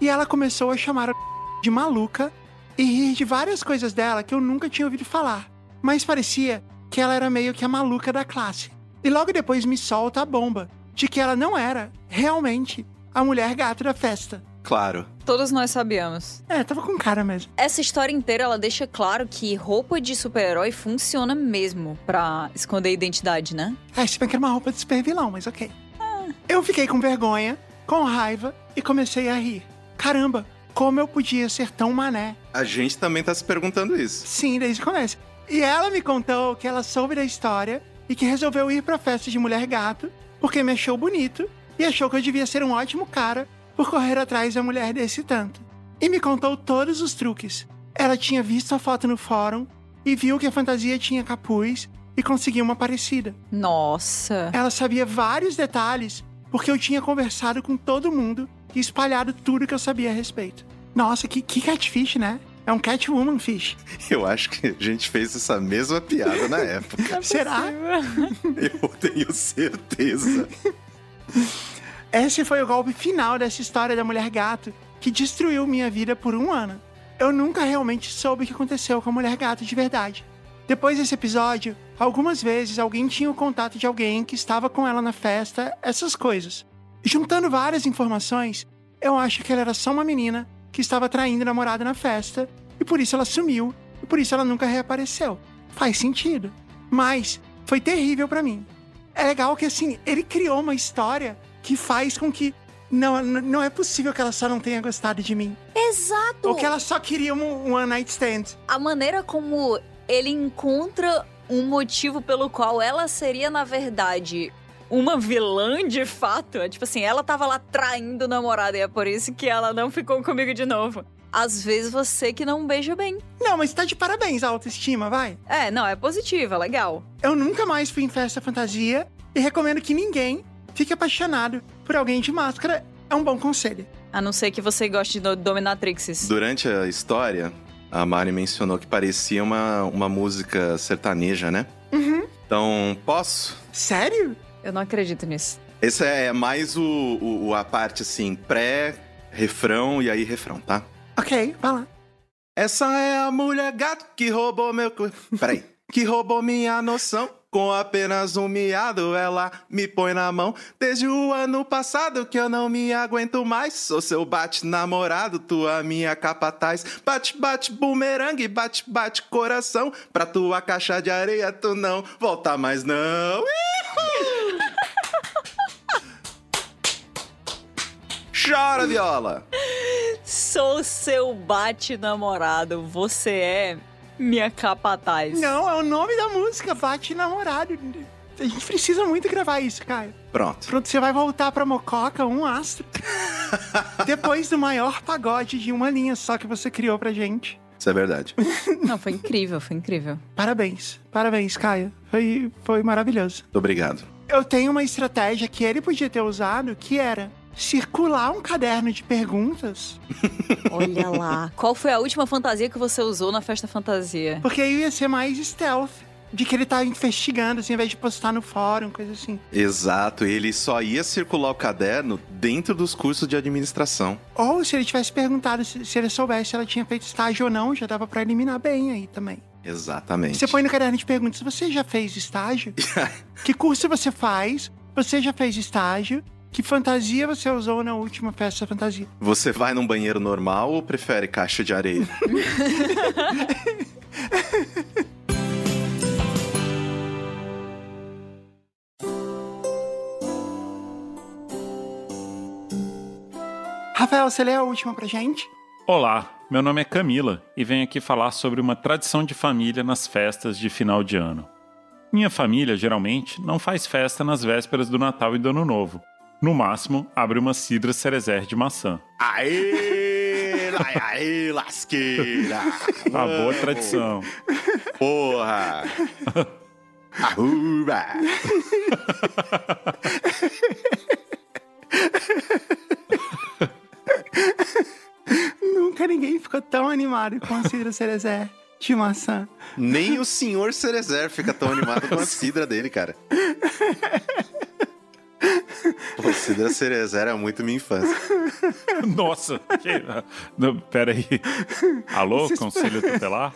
E ela começou a chamar a de maluca e rir de várias coisas dela que eu nunca tinha ouvido falar. Mas parecia que ela era meio que a maluca da classe. E logo depois me solta a bomba de que ela não era, realmente, a mulher gato da festa. Claro. Todos nós sabíamos. É, tava com cara mesmo. Essa história inteira ela deixa claro que roupa de super-herói funciona mesmo pra esconder a identidade, né? É, se bem que era uma roupa de super vilão, mas ok. Eu fiquei com vergonha, com raiva e comecei a rir. Caramba, como eu podia ser tão mané? A gente também tá se perguntando isso. Sim, desde o começo. E ela me contou que ela soube da história e que resolveu ir pra festa de mulher gato porque me achou bonito e achou que eu devia ser um ótimo cara por correr atrás da mulher desse tanto. E me contou todos os truques. Ela tinha visto a foto no fórum e viu que a fantasia tinha capuz e conseguiu uma parecida. Nossa. Ela sabia vários detalhes porque eu tinha conversado com todo mundo e espalhado tudo que eu sabia a respeito. Nossa, que, que catfish, né? É um Catwoman Fish. Eu acho que a gente fez essa mesma piada na época. Será? Eu tenho certeza. [LAUGHS] Esse foi o golpe final dessa história da mulher gato que destruiu minha vida por um ano. Eu nunca realmente soube o que aconteceu com a mulher gato de verdade. Depois desse episódio, algumas vezes alguém tinha o contato de alguém que estava com ela na festa, essas coisas. Juntando várias informações, eu acho que ela era só uma menina que estava traindo o namorado na festa e por isso ela sumiu e por isso ela nunca reapareceu. Faz sentido. Mas foi terrível para mim. É legal que assim, ele criou uma história que faz com que não, não é possível que ela só não tenha gostado de mim. Exato. Ou que ela só queria um, um one night stand. A maneira como ele encontra um motivo pelo qual ela seria, na verdade, uma vilã de fato. É tipo assim, ela tava lá traindo o namorado e é por isso que ela não ficou comigo de novo. Às vezes você que não beija bem. Não, mas tá de parabéns a autoestima, vai. É, não, é positiva, legal. Eu nunca mais fui em festa fantasia e recomendo que ninguém fique apaixonado por alguém de máscara. É um bom conselho. A não ser que você goste de do- dominatrixes. Durante a história, a Mari mencionou que parecia uma, uma música sertaneja, né? Uhum. Então, posso? Sério? Eu não acredito nisso. Esse é mais o, o- a parte assim, pré-refrão e aí refrão, tá? Ok, vai lá. Essa é a mulher gato que roubou meu. co- Peraí. Que roubou minha noção. Com apenas um miado, ela me põe na mão. Desde o ano passado que eu não me aguento mais. Sou seu bate-namorado, tua minha capataz. Bate-bate bumerangue, bate-bate coração. Pra tua caixa de areia, tu não volta mais, não. Ihu! Chora, viola! Sou seu bate-namorado. Você é minha capataz. Não, é o nome da música, Bate Namorado. A gente precisa muito gravar isso, Caio. Pronto. Pronto, você vai voltar pra Mococa, um astro. [LAUGHS] Depois do maior pagode de uma linha só que você criou pra gente. Isso é verdade. [LAUGHS] Não, foi incrível, foi incrível. Parabéns, parabéns, Caio. Foi, foi maravilhoso. Muito obrigado. Eu tenho uma estratégia que ele podia ter usado, que era circular um caderno de perguntas, [LAUGHS] Olha lá. Qual foi a última fantasia que você usou na festa fantasia? porque aí ia ser mais stealth. De que ele tá investigando, assim, ao invés de postar no fórum, coisa assim. Exato, ele só ia circular o caderno dentro dos cursos de administração. Ou se ele tivesse perguntado se, se ele soubesse se ela tinha feito estágio ou não, já dava pra eliminar bem aí também. Exatamente. Você põe no caderno de perguntas, você já fez estágio? [LAUGHS] que curso você faz? Você já fez estágio? Que fantasia você usou na última festa fantasia? Você vai num banheiro normal ou prefere caixa de areia? [LAUGHS] Rafael, você lê a última pra gente? Olá, meu nome é Camila e venho aqui falar sobre uma tradição de família nas festas de final de ano. Minha família, geralmente, não faz festa nas vésperas do Natal e do Ano Novo. No máximo, abre uma cidra cerezer de maçã. Aê! Aê, aê, lasqueira! A boa tradição. Porra! Arruba! Nunca ninguém ficou tão animado com a Cidra Cerezer de maçã. Nem o senhor Cerezer fica tão animado com a cidra dele, cara. Pô, cidra Cerezer é muito minha infância. [LAUGHS] Nossa! Que... Não, pera aí. Alô, Conselho Tutelar?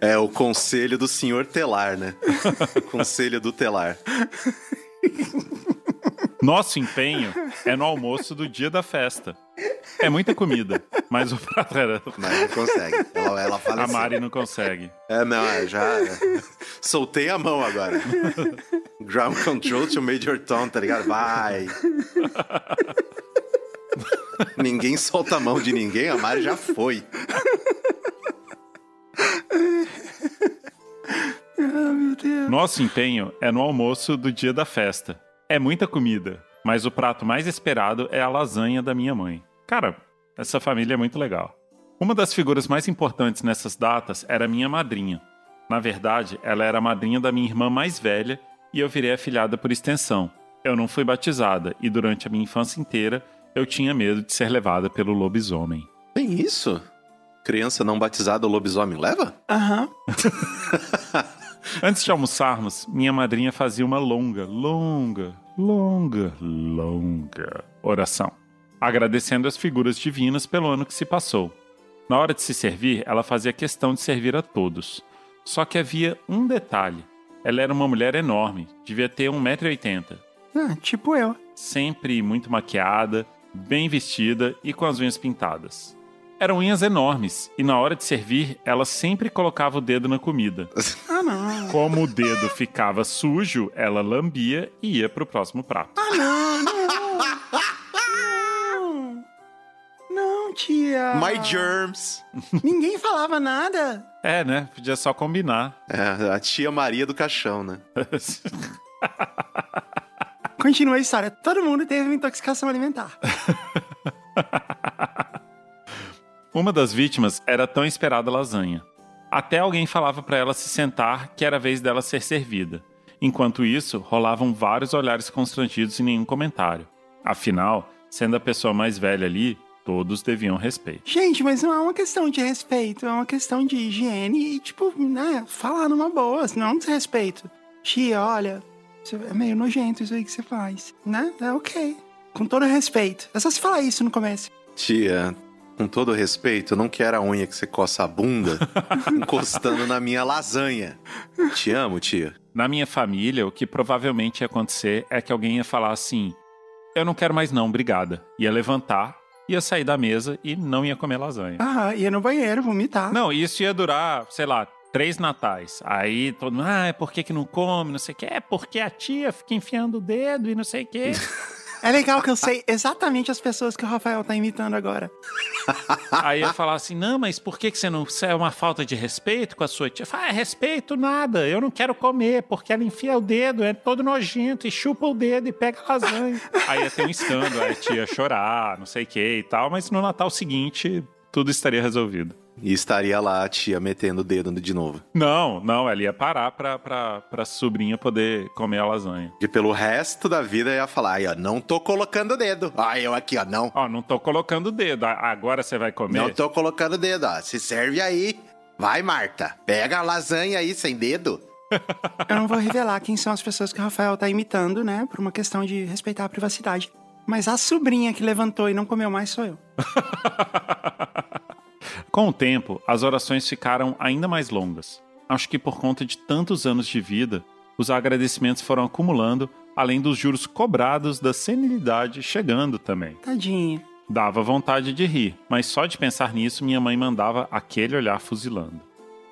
É o conselho do senhor Telar, né? [LAUGHS] conselho do Telar. Nosso empenho é no almoço do dia da festa. É muita comida, mas o prato era... Mas não consegue. Ela, ela fala A assim. Mari não consegue. É, não, é, já. Soltei a mão agora. Ground control to Major Tom, tá ligado? Vai. ninguém solta a mão de ninguém, a Mari já foi. Ah, meu Deus. Nosso empenho é no almoço do dia da festa. É muita comida, mas o prato mais esperado é a lasanha da minha mãe. Cara, essa família é muito legal. Uma das figuras mais importantes nessas datas era minha madrinha. Na verdade, ela era a madrinha da minha irmã mais velha e eu virei afilhada por extensão. Eu não fui batizada e durante a minha infância inteira eu tinha medo de ser levada pelo lobisomem. Tem isso? Criança não batizada, o lobisomem leva? Aham. [LAUGHS] Antes de almoçarmos, minha madrinha fazia uma longa, longa, longa, longa oração, agradecendo as figuras divinas pelo ano que se passou. Na hora de se servir, ela fazia questão de servir a todos. Só que havia um detalhe. Ela era uma mulher enorme, devia ter 1,80m, Ah, tipo eu. sempre muito maquiada, bem vestida e com as unhas pintadas. Eram unhas enormes, e na hora de servir, ela sempre colocava o dedo na comida. [LAUGHS] Ah, não. Como o dedo ficava sujo, ela lambia e ia pro próximo prato. Ah, não, não. Não. Não, tia. My germs. Ninguém falava nada. É, né? Podia só combinar. É, a tia Maria do caixão, né? [LAUGHS] Continua a história. Todo mundo teve uma intoxicação alimentar. [LAUGHS] Uma das vítimas era a tão esperada lasanha. Até alguém falava para ela se sentar que era a vez dela ser servida. Enquanto isso, rolavam vários olhares constrangidos e nenhum comentário. Afinal, sendo a pessoa mais velha ali, todos deviam respeito. Gente, mas não é uma questão de respeito, é uma questão de higiene e, tipo, né, falar numa boa, não é um desrespeito. Tia, olha, é meio nojento isso aí que você faz, né? É ok. Com todo respeito. É só se falar isso no começo. Tia, com todo respeito, eu não quero a unha que você coça a bunda [LAUGHS] encostando na minha lasanha. Te amo, tia. Na minha família, o que provavelmente ia acontecer é que alguém ia falar assim: Eu não quero mais, não, obrigada. Ia levantar, ia sair da mesa e não ia comer lasanha. Ah, ia no banheiro vomitar. Não, isso ia durar, sei lá, três natais. Aí todo mundo, ah, é por que, que não come, não sei o quê. É porque a tia fica enfiando o dedo e não sei o quê. [LAUGHS] É legal que eu sei exatamente as pessoas que o Rafael tá imitando agora. [LAUGHS] Aí ia falar assim, não, mas por que, que você não... Isso é uma falta de respeito com a sua tia? Fala, é respeito nada, eu não quero comer, porque ela enfia o dedo, é todo nojento, e chupa o dedo e pega lasanha. [LAUGHS] Aí ia ter um escândalo, aí a tia ia chorar, não sei o que e tal, mas no Natal seguinte, tudo estaria resolvido. E estaria lá a tia metendo o dedo de novo. Não, não, ela ia parar pra, pra, pra sobrinha poder comer a lasanha. E pelo resto da vida ia falar, aí, ó, não tô colocando o dedo. Aí eu aqui, ó, não. Ó, não tô colocando o dedo, agora você vai comer? Não tô colocando o dedo, ó. Se serve aí. Vai, Marta. Pega a lasanha aí sem dedo. [LAUGHS] Eu não vou revelar quem são as pessoas que o Rafael tá imitando, né? Por uma questão de respeitar a privacidade. Mas a sobrinha que levantou e não comeu mais sou eu. [LAUGHS] Com o tempo, as orações ficaram ainda mais longas. Acho que por conta de tantos anos de vida, os agradecimentos foram acumulando, além dos juros cobrados da senilidade chegando também. Tadinha. Dava vontade de rir, mas só de pensar nisso minha mãe mandava aquele olhar fuzilando.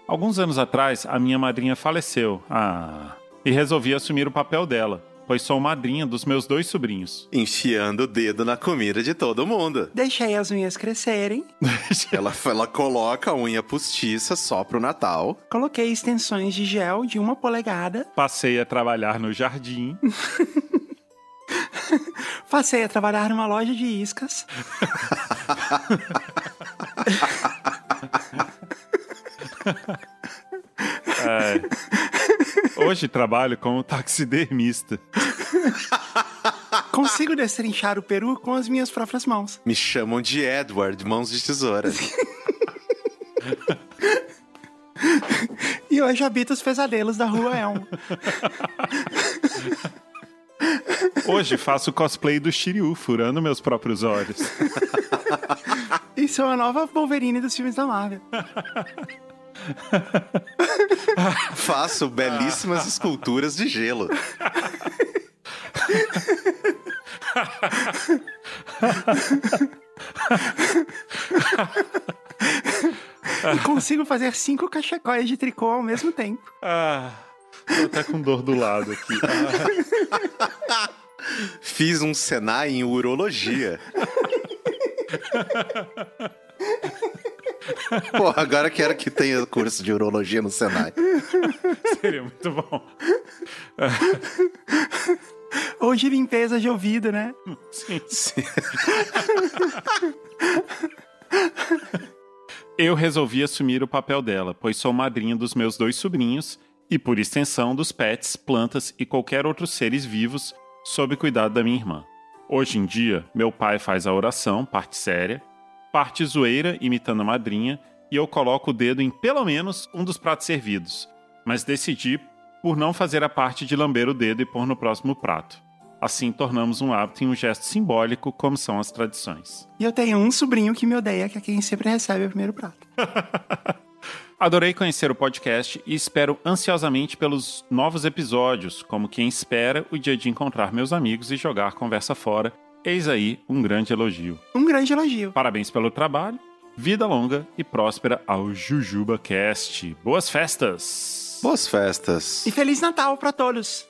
Alguns anos atrás, a minha madrinha faleceu. Ah. E resolvi assumir o papel dela, pois sou madrinha dos meus dois sobrinhos. [LAUGHS] Enfiando o dedo na comida de todo mundo. [LAUGHS] Deixei as unhas crescerem, Ela, ela coloca a unha postiça só pro Natal. coloquei extensões de gel de uma polegada, [LAUGHS] Passei a trabalhar no jardim. passei a trabalhar numa loja de iscas, É. Hoje trabalho como taxidermista. consigo destrinchar o peru com as minhas próprias mãos. Me chamam de Edward, mãos de tesoura. E hoje habito os pesadelos da rua Elmo. Hoje faço cosplay do Shiryu, furando meus próprios olhos. E sou a nova Wolverine dos filmes da Marvel. Faço belíssimas esculturas de gelo. E consigo fazer cinco cachecóis de tricô ao mesmo tempo. Ah, tô até com dor do lado aqui. Ah. Fiz um Senai em urologia. [LAUGHS] Pô, agora quero que tenha curso de urologia no Senai. Seria muito bom. Ou de limpeza de ouvido, né? Sim. Eu resolvi assumir o papel dela, pois sou madrinha dos meus dois sobrinhos e, por extensão, dos pets, plantas e qualquer outros seres vivos sob cuidado da minha irmã. Hoje em dia, meu pai faz a oração, parte séria, parte zoeira, imitando a madrinha, e eu coloco o dedo em pelo menos um dos pratos servidos, mas decidi por não fazer a parte de lamber o dedo e pôr no próximo prato. Assim tornamos um hábito e um gesto simbólico, como são as tradições. E eu tenho um sobrinho que me odeia, que é quem sempre recebe o primeiro prato. [LAUGHS] Adorei conhecer o podcast e espero ansiosamente pelos novos episódios, como quem espera o dia de encontrar meus amigos e jogar conversa fora. Eis aí um grande elogio. Um grande elogio. Parabéns pelo trabalho, vida longa e próspera ao Jujuba Cast. Boas festas! Boas festas. E Feliz Natal pra todos.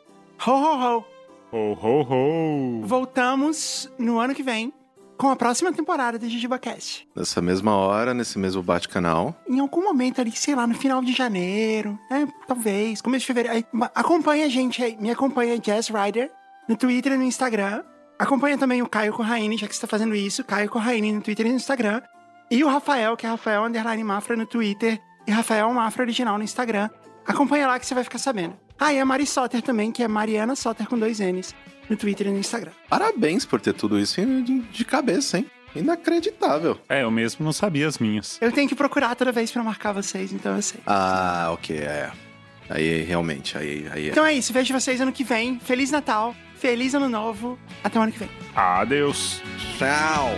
Ho, ho, ho. Ho, ho, ho! Voltamos no ano que vem com a próxima temporada do JujubaCast. Nessa mesma hora, nesse mesmo bate-canal. Em algum momento ali, sei lá, no final de janeiro, né? Talvez, começo de fevereiro. Aí, acompanha a gente aí, me acompanha Jazz Rider no Twitter e no Instagram. Acompanha também o Caio Corraine, já que você tá fazendo isso. Caio Corraine no Twitter e no Instagram. E o Rafael, que é Rafael Underline Mafra no Twitter. E Rafael Mafra Original no Instagram. Acompanha lá que você vai ficar sabendo. Ah, e a Mari Soter também, que é Mariana Soter com dois N's. no Twitter e no Instagram. Parabéns por ter tudo isso de, cabeça, hein? Inacreditável. É, eu mesmo não sabia as minhas. Eu tenho que procurar toda vez pra marcar vocês, então eu sei. Ah, ok, é. Aí realmente, aí, aí é. Então é isso, vejo vocês ano que vem. Feliz Natal, feliz Ano Novo. Até o ano que vem. Adeus. Tchau.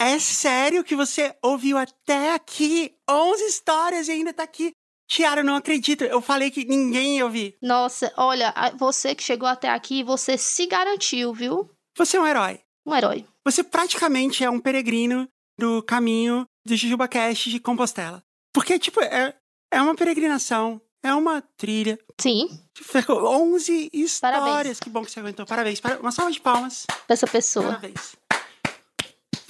É sério que você ouviu até aqui 11 histórias e ainda tá aqui? Tiara, eu não acredito. Eu falei que ninguém ia ouvir. Nossa, olha, você que chegou até aqui, você se garantiu, viu? Você é um herói. Um herói. Você praticamente é um peregrino do caminho do Jujuba Cast de Compostela. Porque, tipo, é, é uma peregrinação, é uma trilha. Sim. Ficou 11 histórias. Parabéns. Que bom que você aguentou. Parabéns. Para- Uma salva de palmas. Pra essa pessoa. Parabéns.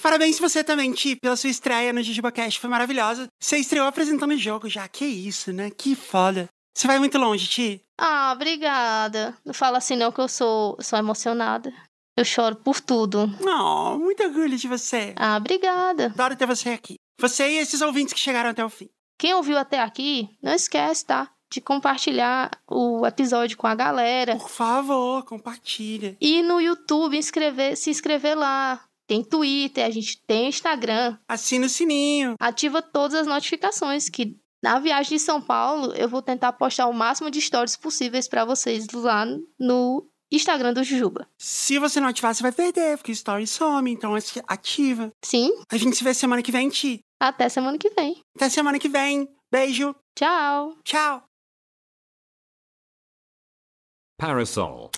Parabéns você também, Ti, pela sua estreia no Jujuba Cast. Foi maravilhosa. Você estreou apresentando o jogo já. Que isso, né? Que foda. Você vai muito longe, Ti. Ah, obrigada. Não fala assim não que eu sou, sou emocionada. Eu choro por tudo. Oh, muito orgulho de você. Ah, obrigada. Adoro ter você aqui. Você e esses ouvintes que chegaram até o fim. Quem ouviu até aqui, não esquece, tá? De compartilhar o episódio com a galera. Por favor, compartilha. E no YouTube inscrever, se inscrever lá. Tem Twitter, a gente tem Instagram. Assina o sininho. Ativa todas as notificações que na viagem de São Paulo eu vou tentar postar o máximo de stories possíveis pra vocês lá no Instagram do Jujuba. Se você não ativar, você vai perder, porque o story some, então ativa. Sim. A gente se vê semana que vem, Ti. Até semana que vem. Até semana que vem. Beijo. Tchau. Tchau. Parasol.